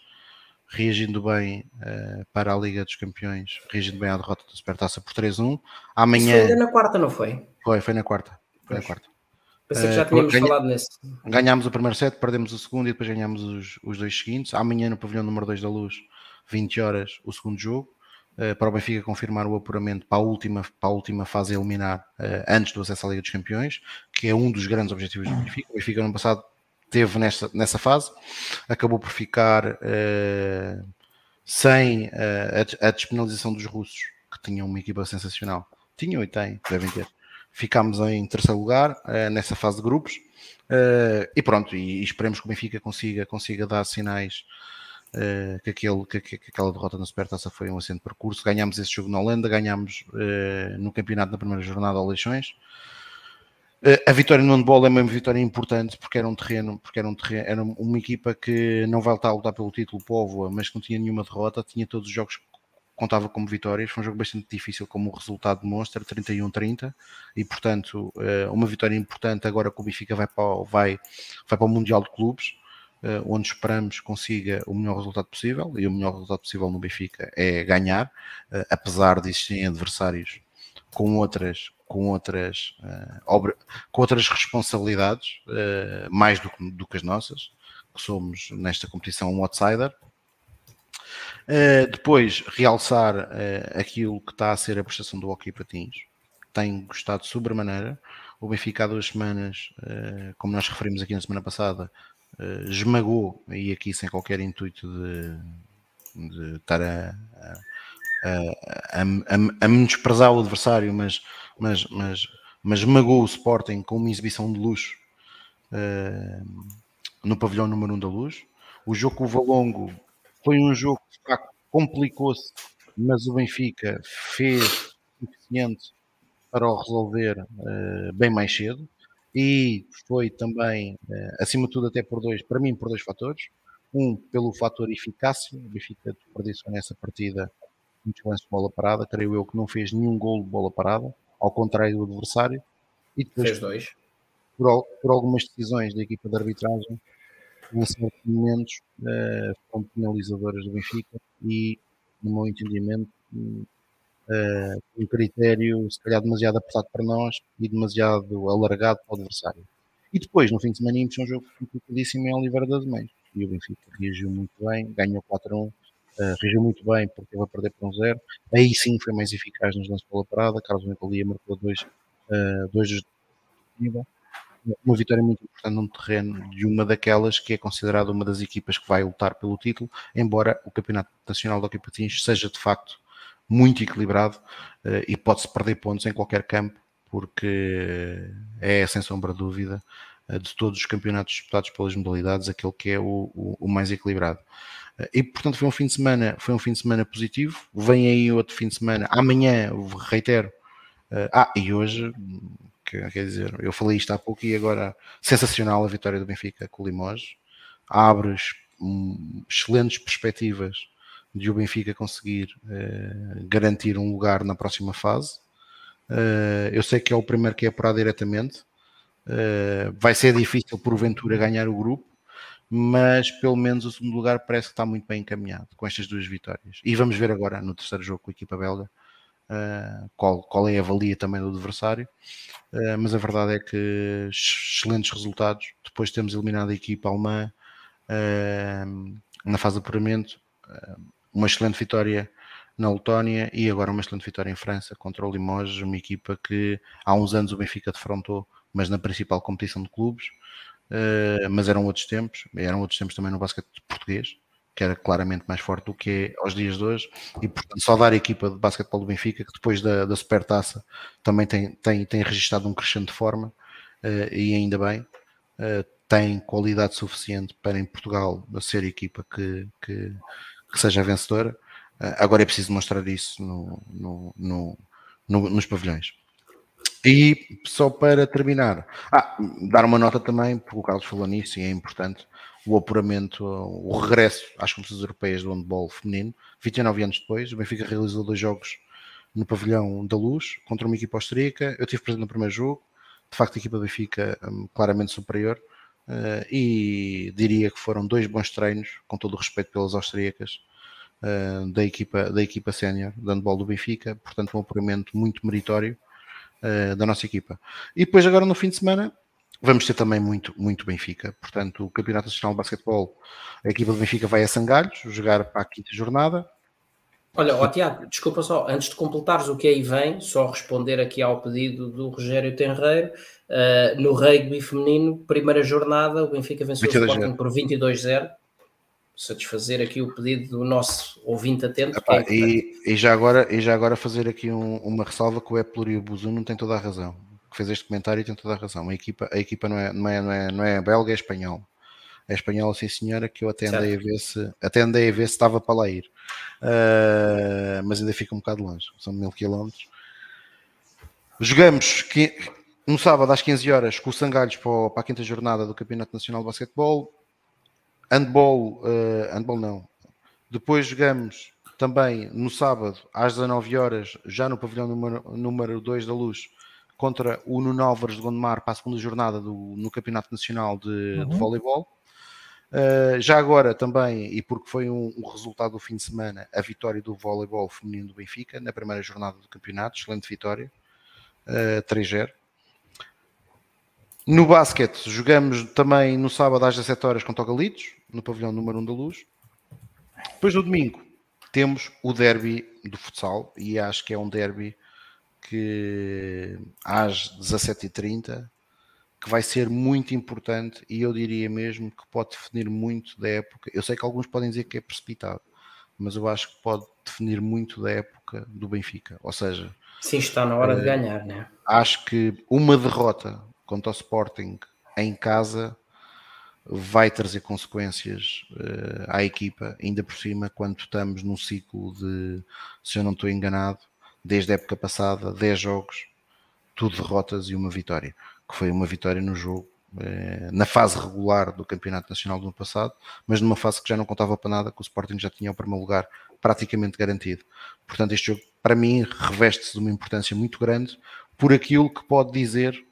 reagindo bem uh, para a Liga dos Campeões, reagindo bem à derrota da Supertaça por 3-1. Amanhã. Isso foi na quarta, não foi? Foi, foi na quarta. Foi pois. na quarta. Pensei que já eh, tínhamos ganha... falado nesse. Ganhámos o primeiro set, perdemos o segundo e depois ganhámos os, os dois seguintes. Amanhã no pavilhão número 2 da Luz, 20 horas, o segundo jogo. Uh, para o Benfica confirmar o apuramento para a última, para a última fase a eliminar uh, antes do acesso à Liga dos Campeões, que é um dos grandes objetivos do Benfica. O Benfica no ano passado teve nessa, nessa fase, acabou por ficar uh, sem a, a despenalização dos russos, que tinham uma equipa sensacional. Tinham e têm, devem ter ficámos em terceiro lugar nessa fase de grupos. E pronto, e, e, esperemos que o Benfica consiga, consiga dar sinais uh, que, aquele, que, que, aquela derrota na Supertaça foi um assento percurso. Ganhámos esse jogo na Holanda, ganhámos no campeonato na primeira jornada ao Leixões. a vitória no handball é uma vitória importante porque era um terreno, porque era um terreno, era uma equipa que não vai a lutar pelo título Póvoa, mas que não tinha nenhuma derrota, tinha todos os jogos contava como vitórias. Foi um jogo bastante difícil, como o resultado demonstra, 31-30, e portanto, uh, uma vitória importante agora que o vai para o, vai, vai para o Mundial de Clubes, uh, onde esperamos consiga o melhor resultado possível, e o melhor resultado possível no Benfica é ganhar, uh, apesar de existirem adversários com outras com outras uh, com outras responsabilidades mais do, do, que as nossas que somos nesta competição um outsider. Depois realçar aquilo que está a ser a prestação do hockey patins. Tenho gostado sobremaneira. O Benfica há duas semanas como nós referimos aqui na semana passada esmagou e aqui sem qualquer intuito de, de estar a, a a, a, menosprezar o adversário, mas, mas, mas, mas magou o Sporting com uma exibição de luxo uh, no pavilhão número 1 um da luz. O jogo com o Valongo foi um jogo que complicou-se, mas o Benfica fez o suficiente para o resolver uh, bem mais cedo e foi também, uh, acima de tudo, até por dois, para mim, por dois fatores. Um, pelo fator eficácia, o Benfica desperdiçou nessa partida muitos lances de bola parada, creio eu que não fez nenhum gol de bola parada, ao contrário do adversário. E depois, fez dois. Por, por, algumas decisões da equipa de arbitragem, em certos momentos, foram penalizadoras do Benfica e, no meu entendimento, uh, um critério se calhar demasiado apertado para nós e demasiado alargado para o adversário. E depois, no fim de semana, íamos um jogo complicadíssimo em Oliveira das Mães. E o Benfica reagiu muito bem, ganhou 4-1 uh, reagiu muito bem porque teve a perder por um zero. Aí sim foi mais eficaz nos lances pela parada. Carlos Nicolia marcou dois, uh, dois uma vitória muito importante num terreno de uma daquelas que é considerada uma das equipas que vai lutar pelo título, embora o Campeonato Nacional de Hockey Patins seja de facto muito equilibrado uh, e pode-se perder pontos em qualquer campo, porque é sem sombra de dúvida de todos os campeonatos disputados pelas modalidades aquele que é o, o, o mais equilibrado. E portanto foi um fim de semana, foi um fim de semana positivo. Vem aí outro fim de semana. Amanhã, reitero. Uh, ah, e hoje, quer dizer, eu falei isto há pouco e agora sensacional a vitória do Benfica com o Limoges. Abre um, excelentes perspectivas de o Benfica conseguir uh, garantir um lugar na próxima fase. Uh, eu sei que é o primeiro que é apurar diretamente. vai ser difícil porventura ganhar o grupo, mas pelo menos o segundo lugar parece que está muito bem encaminhado com estas duas vitórias. E vamos ver agora no terceiro jogo com a equipa belga uh, qual, qual é a valia também do adversário. Uh, mas a verdade é que excelentes resultados. Depois temos eliminado a equipa alemã uh, na fase de apuramento, uma excelente vitória na Letónia e agora uma excelente vitória em França contra o Limoges, uma equipa que há uns anos o Benfica defrontou, mas na principal competição de clubes. Uh, mas eram outros tempos, eram outros tempos também no basquete português, que era claramente mais forte do que é aos dias de hoje, e portanto saudar a equipa de basquetebol do Benfica, que depois da, da Supertaça também tem, tem, tem registrado um crescente de forma, uh, e ainda bem, uh, tem qualidade suficiente para em Portugal ser a equipa que, que, que seja vencedora. agora é preciso mostrar isso no, no, no, no nos pavilhões. E só para terminar, ah, dar uma nota também, porque o Carlos falou nisso e é importante, o apuramento, o regresso às competições europeias do handball feminino, 29 anos depois, o Benfica realizou dois jogos no pavilhão da Luz, contra uma equipa austríaca, eu tive presente no primeiro jogo, de facto a equipa do Benfica um, claramente superior, uh, e diria que foram dois bons treinos, com todo o respeito pelas austríacas, uh, da equipa, da equipa sénior, do handball do Benfica, portanto um apuramento muito meritório, uh, da nossa equipa. E depois, agora no fim de semana, vamos ter também muito, muito Benfica. Portanto, o Campeonato Nacional de Basquetebol, a equipa do Benfica vai a Sangalhos jogar para a quinta jornada. Olha, ó, Tiago, desculpa só, antes de completares o que aí vem, só responder aqui ao pedido do Rogério Tenreiro, uh, no rugby feminino, primeira jornada, o Benfica venceu o Sporting por 22-0 satisfazer aqui o pedido do nosso ouvinte atento. Epá, é, e, e, já agora, e já agora fazer aqui um, uma ressalva que o Epler e o Buzu não têm toda a razão. Que fez este comentário e tem toda a razão. A equipa, a equipa não, é, não, é, não, é, não é belga, é espanhol. É espanhola, sim senhora, que eu até andei, a ver se, até andei a ver se estava para lá ir. Uh, mas ainda fica um bocado longe, são mil quilómetros. Jogamos que, no sábado às 15 horas com o Sangalhos para, para a quinta jornada do Campeonato Nacional de Basquetebol Handball, uh, handball não. Depois jogamos também no sábado, às 19 horas, já no pavilhão número, número 2 da Luz, contra o Nuno Álvares de Gondomar para a segunda jornada do, no Campeonato Nacional de, uhum. de Voleibol. Uh, já agora também, e porque foi um, um, resultado do fim de semana, a vitória do voleibol feminino do Benfica na primeira jornada do campeonato, excelente vitória, uh, 3-0. No basquete, jogamos também no sábado às 17 horas contra o Galitos, no pavilhão número 1 da Luz. Depois no domingo temos o derby do futsal, e acho que é um derby que às 17h30 que vai ser muito importante e eu diria mesmo que pode definir muito da época. Eu sei que alguns podem dizer que é precipitado, mas eu acho que pode definir muito da época do Benfica. Ou seja, sim, está na hora de eh, ganhar, né? Acho que uma derrota contra o Sporting em casa vai trazer consequências uh, à equipa, ainda por cima, quando estamos num ciclo de, se eu não estou enganado, desde a época passada, 10 jogos, tudo derrotas e uma vitória que foi uma vitória no jogo eh, na fase regular do Campeonato Nacional do ano passado, mas numa fase que já não contava para nada, que o Sporting já tinha o primeiro lugar praticamente garantido. Portanto, este jogo, para mim, reveste-se de uma importância muito grande por aquilo que pode dizer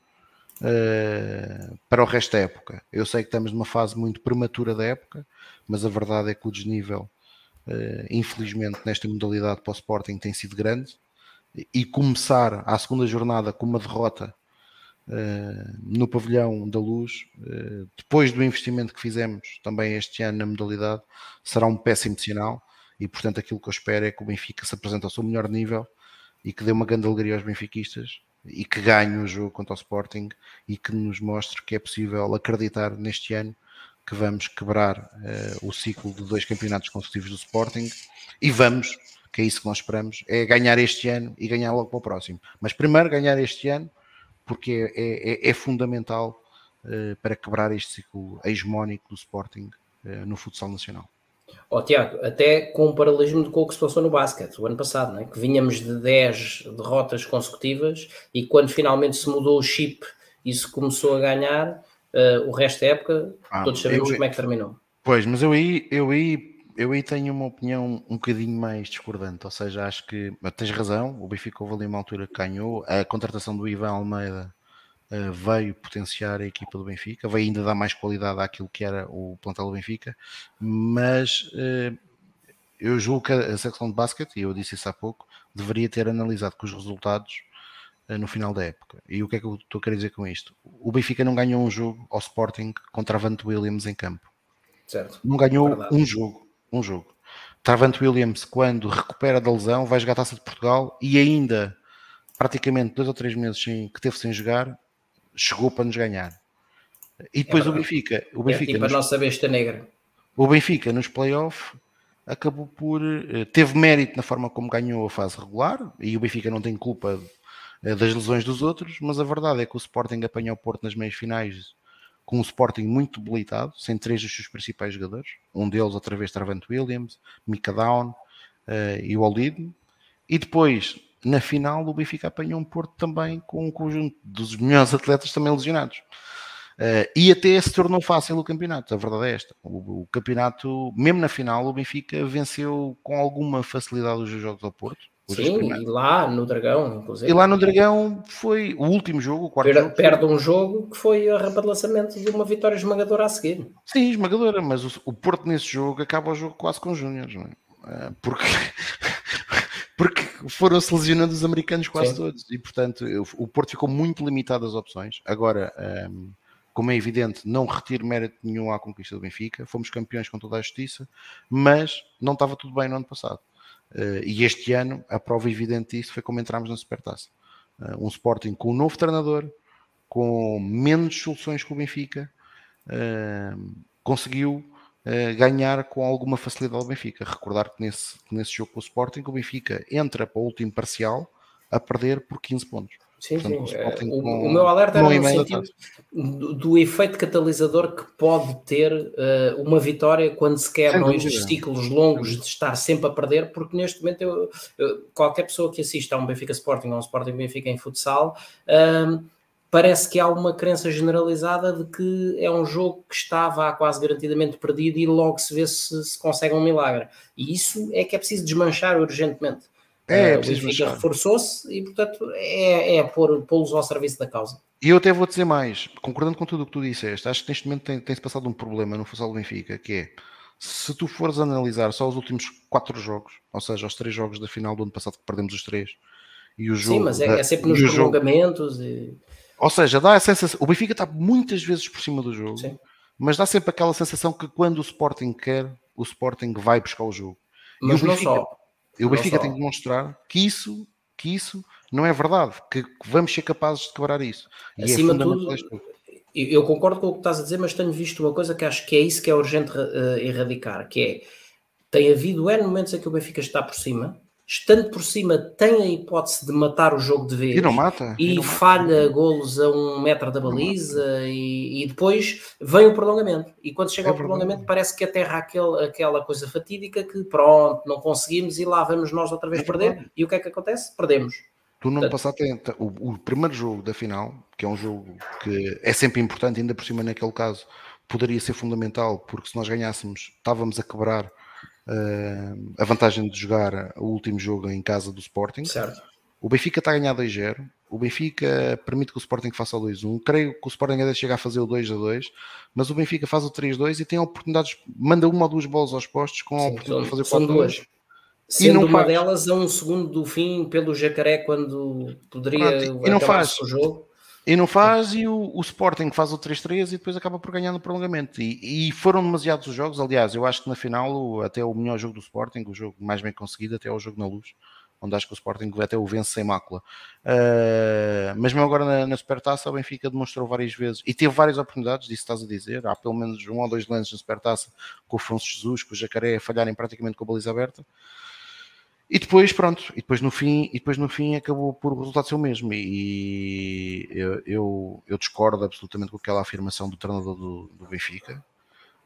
uh, para o resto da época. Eu sei que estamos numa fase muito prematura da época, mas a verdade é que o desnível, uh, infelizmente, nesta modalidade para o Sporting tem sido grande. E começar a segunda jornada com uma derrota no pavilhão da luz, uh, depois do investimento que fizemos também este ano na modalidade, será um péssimo sinal e portanto aquilo que eu espero é que o Benfica se apresente ao seu melhor nível e que dê uma grande alegria aos benfiquistas e que ganhe o jogo contra o Sporting e que nos mostre que é possível acreditar neste ano que vamos quebrar uh, o ciclo de dois campeonatos consecutivos do Sporting e vamos, que é isso que nós esperamos, é ganhar este ano e ganhar logo para o próximo. Mas primeiro ganhar este ano porque é, é, é fundamental uh, para quebrar este ciclo hegemónico do Sporting uh, no futsal nacional. Oh, Tiago, até com um paralelismo com o que se passou no basquete o ano passado, né? que vinhamos de 10 derrotas consecutivas e quando finalmente se mudou o chip e se começou a ganhar, uh, o resto da época, ah, todos sabemos eu, como é que terminou. Pois, mas eu aí, eu aí eu aí tenho uma opinião um bocadinho mais discordante, ou seja, acho que tens razão, o Benfica houve ali uma altura que ganhou, a contratação do Ivan Almeida uh, veio potenciar a equipa do Benfica, veio ainda dar mais qualidade àquilo que era o plantel do Benfica, mas uh, eu julgo que a secção de basquete, e eu disse isso há pouco, deveria ter analisado com os resultados uh, no final da época. E o que é que eu estou a querer dizer com isto? O Benfica não ganhou um jogo ao Sporting contra a Vante Williams em campo. Certo. Não ganhou Verdade. um jogo um jogo. Travant Williams, quando recupera da lesão, vai jogar a Taça de Portugal e ainda praticamente dois ou três meses sem, que teve sem jogar, chegou para nos ganhar. E depois é o Benfica. O Benfica é tipo nos, a nossa besta negra. O Benfica nos playoffs acabou por. Eh, teve mérito na forma como ganhou a fase regular e o Benfica não tem culpa eh, das lesões dos outros, mas a verdade é que o Sporting apanhou o Porto nas meias finais com um Sporting muito debilitado, sem três dos seus principais jogadores, um deles outra vez Travant Williams, Mika Down uh, e o Aldid, e depois na final o Benfica apanhou um Porto também com um conjunto dos melhores atletas também lesionados. Uh, e até se tornou fácil o campeonato, a verdade é esta. O, o, campeonato, mesmo na final, o Benfica venceu com alguma facilidade os jogos ao Porto. Sim, e lá no Dragão, inclusive. E lá no Dragão foi o último jogo, o quarto per, jogo. Perde um jogo que foi a rampa de lançamento de uma vitória esmagadora a seguir. Sim, esmagadora, mas o, o Porto nesse jogo acaba o jogo quase com os Júniors, não é? Ah, porque, porque foram-se lesionando os americanos quase Sim. todos e, portanto, o Porto ficou muito limitado às opções. Agora, um, como é evidente, não retiro mérito nenhum à conquista do Benfica, fomos campeões com toda a justiça, mas não estava tudo bem no ano passado. Uh, e este ano, a prova evidente disso foi como entramos na Supertaça. Uh, um Sporting com um novo treinador, com menos soluções que o Benfica, uh, conseguiu ganhar com alguma facilidade o Benfica. Recordar que nesse, nesse jogo com o Sporting, o Benfica entra para o último parcial a perder por 15 pontos. Sim, Portanto, sim. O, o, o, meu alerta era no sentido do, do, efeito catalisador que pode ter uh, uma vitória quando se quebram estes ciclos longos de estar sempre a perder, porque neste momento eu, eu, qualquer pessoa que assista a um Benfica Sporting ou um Sporting Benfica em futsal. Uh, parece que há uma crença generalizada de que é um jogo que estava quase garantidamente perdido e logo se vê se, se consegue um milagre. E isso é que é preciso desmanchar urgentemente. É, é uh, o Benfica reforçou-se e, portanto, é, é pô-los ao serviço da causa. E eu até vou dizer mais, concordando com tudo o que tu disseste, acho que neste momento tem-se tem passado um problema no futsal do Benfica, que é, se tu fores analisar só os últimos quatro jogos, ou seja, os três jogos da final do ano passado que perdemos os três, e o jogo... Sim, mas é, é sempre nos prolongamentos jogo, e ou seja, dá a sensação. O Benfica está muitas vezes por cima do jogo, Sim. mas dá sempre aquela sensação que quando o Sporting quer, o Sporting vai buscar o jogo. Mas e o Benfica, não só. O Benfica tem que demonstrar que isso, que isso não é verdade, que vamos ser capazes de quebrar isso. E é Acima é de tudo, eu concordo com o que estás a dizer, mas tenho visto uma coisa que acho que é isso que é urgente uh, erradicar, que é tem havido N momentos em que o Benfica está por cima, estando por cima, tem a hipótese de matar o jogo de vez. E não mata. E, não falha mata. golos a um metro da baliza e, e, depois vem o prolongamento. E quando chega é ao prolongamento parece que aterra aquele, aquela coisa fatídica que pronto, não conseguimos e lá vamos nós outra vez é perder. E o que é que acontece? Perdemos. Tu não passaste o, o primeiro jogo da final, que é um jogo que é sempre importante, ainda por cima naquele caso, poderia ser fundamental, porque se nós ganhássemos, estávamos a quebrar uh, a vantagem de jogar o último jogo em casa do Sporting. Certo. O Benfica está a ganhar 2-0. O Benfica permite que o Sporting faça o 2-1. Creio que o Sporting ainda chega a fazer o 2-2, mas o Benfica faz o 3-2 e tem oportunidades, manda uma ou duas bolas aos postos com a Sim, oportunidade de fazer são duas. Sendo uma faz. delas a um segundo do fim pelo Jacaré quando poderia Pronto, e não faz. o jogo. E não faz, e o, o Sporting faz o 3-3 e depois acaba por ganhar no prolongamento. E, e, foram demasiados os jogos. Aliás, eu acho que na final, até o melhor jogo do Sporting, o jogo mais bem conseguido, até é o jogo na luz, onde acho que o Sporting até o vence sem mácula. Uh, mas mesmo agora na, na Supertaça, o Benfica demonstrou várias vezes e teve várias oportunidades, disso estás a dizer. Há pelo menos um ou dois lances na Supertaça com o Afonso Jesus, com o Jacaré a falharem praticamente com a baliza aberta. E depois, pronto, e depois no fim, e depois no fim acabou por o resultado ser o mesmo. E eu, eu, eu discordo absolutamente com aquela afirmação do treinador do, do Benfica,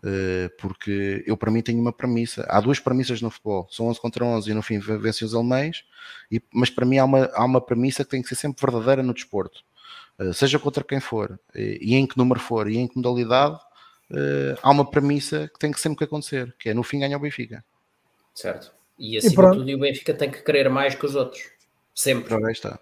uh, porque eu para mim tenho uma premissa. Há duas premissas no futebol: são 11 contra 11 e no fim vencem os alemães, e, mas para mim há uma, há uma premissa que tem que ser sempre verdadeira no desporto, uh, seja contra quem for, e, e, em que número for, e em que modalidade. Há uma premissa que tem que sempre que acontecer, que é no fim ganhar o Benfica. Certo. E acima de tudo, o Benfica tem que querer mais que os outros. Sempre. Está.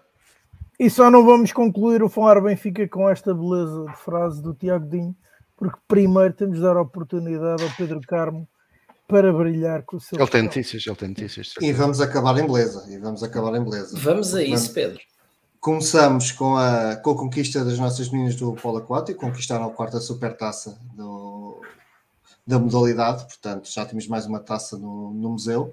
E só não vamos concluir o falar Benfica com esta beleza de frase do Tiago Dinho, porque primeiro temos de dar a oportunidade ao Pedro Carmo para brilhar com o seu. Ele tem notícias, ele tem notícias. E vamos acabar em beleza. E vamos acabar em beleza. Vamos a isso, Pedro. Começamos com a, com a conquista das nossas meninas do polo aquático, conquistaram a quarta supertaça do, da modalidade, portanto já temos mais uma taça no, no museu.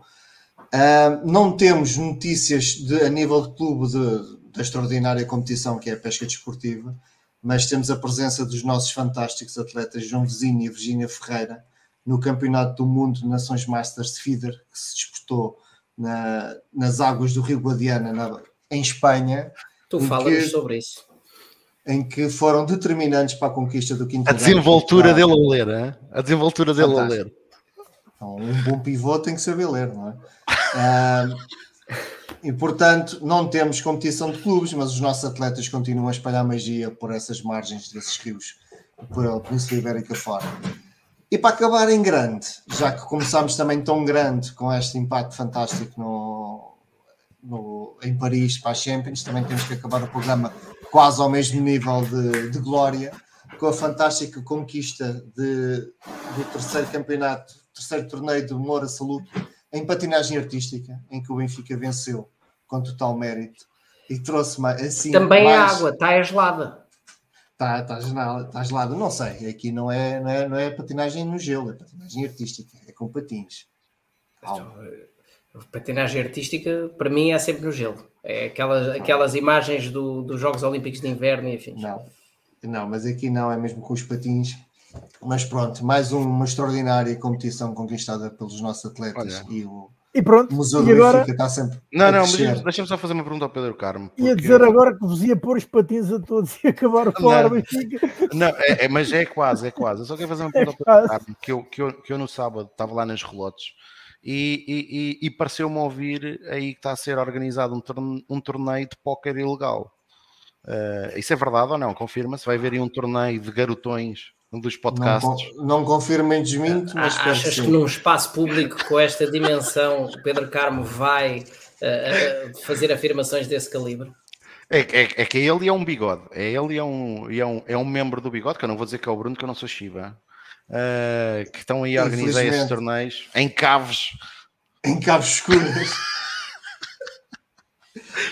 Uh, não temos notícias de, a nível de clube de, da extraordinária competição que é a pesca desportiva, mas temos a presença dos nossos fantásticos atletas João Vizinho e Virginia Ferreira no Campeonato do Mundo de Nações Masters de Feeder, que se disputou na, nas águas do Rio Guadiana, na, em Espanha. Tu falas sobre isso. Em que foram determinantes para a conquista do quinto A desenvoltura dele a ler, a desenvoltura dele a ler. Então, um bom pivô tem que saber ler, não é? E portanto, não temos competição de clubes, mas os nossos atletas continuam a espalhar magia por essas margens desses rios, por a Península Ibérica fora. E para acabar em grande, já que começámos também tão grande com este impacto fantástico no, no, em Paris para a Champions, também temos que acabar o programa quase ao mesmo nível de, de glória, com a fantástica conquista de, do terceiro campeonato, terceiro torneio do Moura Salute em patinagem artística, em que o Benfica venceu com total mérito e trouxe mais assim. Também mais... a água, está gelada. Está, está, gelada, está gelada, não sei. Aqui não é, não, é, não é patinagem no gelo, é patinagem artística, é com patins. Então, patinagem artística, para mim, é sempre no gelo. É aquelas, aquelas imagens do, dos Jogos Olímpicos de Inverno e enfim. Não, não, mas aqui não, é mesmo com os patins mas pronto, mais uma extraordinária competição conquistada pelos nossos atletas Olha. e o, e pronto, Museu do agora... Benfica está sempre. Não, não, deixa-me só fazer uma pergunta ao Pedro Carmo. Ia dizer eu... agora que vos ia pôr os patins a todos e acabar o falar Benfica. Não, é, é, mas é quase, é quase. Eu só quero fazer uma pergunta é ao Pedro Carmo, que eu, que, eu, que eu no sábado estava lá nas relotes e, e, e, e pareceu-me ouvir aí que está a ser organizado um torneio, um torneio de póquer ilegal. Uh, isso é verdade ou não? Confirma-se? Vai haver aí um torneio de garotões dos podcasts. Não, não confirmo nem desminto, mas Achas que, que, num espaço público com esta dimensão Pedro Carmo vai uh, fazer afirmações desse calibre? É, é, é, que ele é um bigode, é ele e é um, é, um, é um membro do bigode, que eu não vou dizer que é o Bruno, que eu não sou Shiva, uh, que estão aí a organizar esses torneios em caves. Em caves escuras.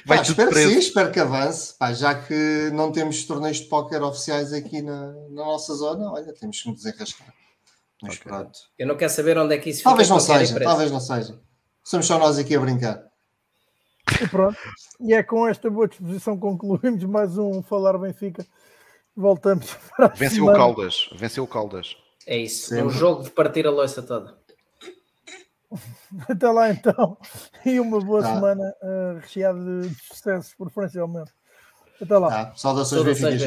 Vai pá, espero preso. sim, espero que avance. Pá, já que não temos torneios de póquer oficiais aqui na, na, nossa zona, olha, temos que nos desenrascar. Mas okay. pronto. Eu não quero saber onde é que isso talvez fica. Talvez não seja, talvez não seja. Somos só nós aqui a brincar. E pronto. E é com esta boa disposição concluímos mais um Falar Benfica. Voltamos para a Venceu semana. o Caldas. Venceu o Caldas. É isso. Sempre. Um jogo de partir a louça toda. Até lá então. E uma boa tá. semana uh, recheada de sucessos, preferencialmente. Até lá. Tá. Saudações, Saudações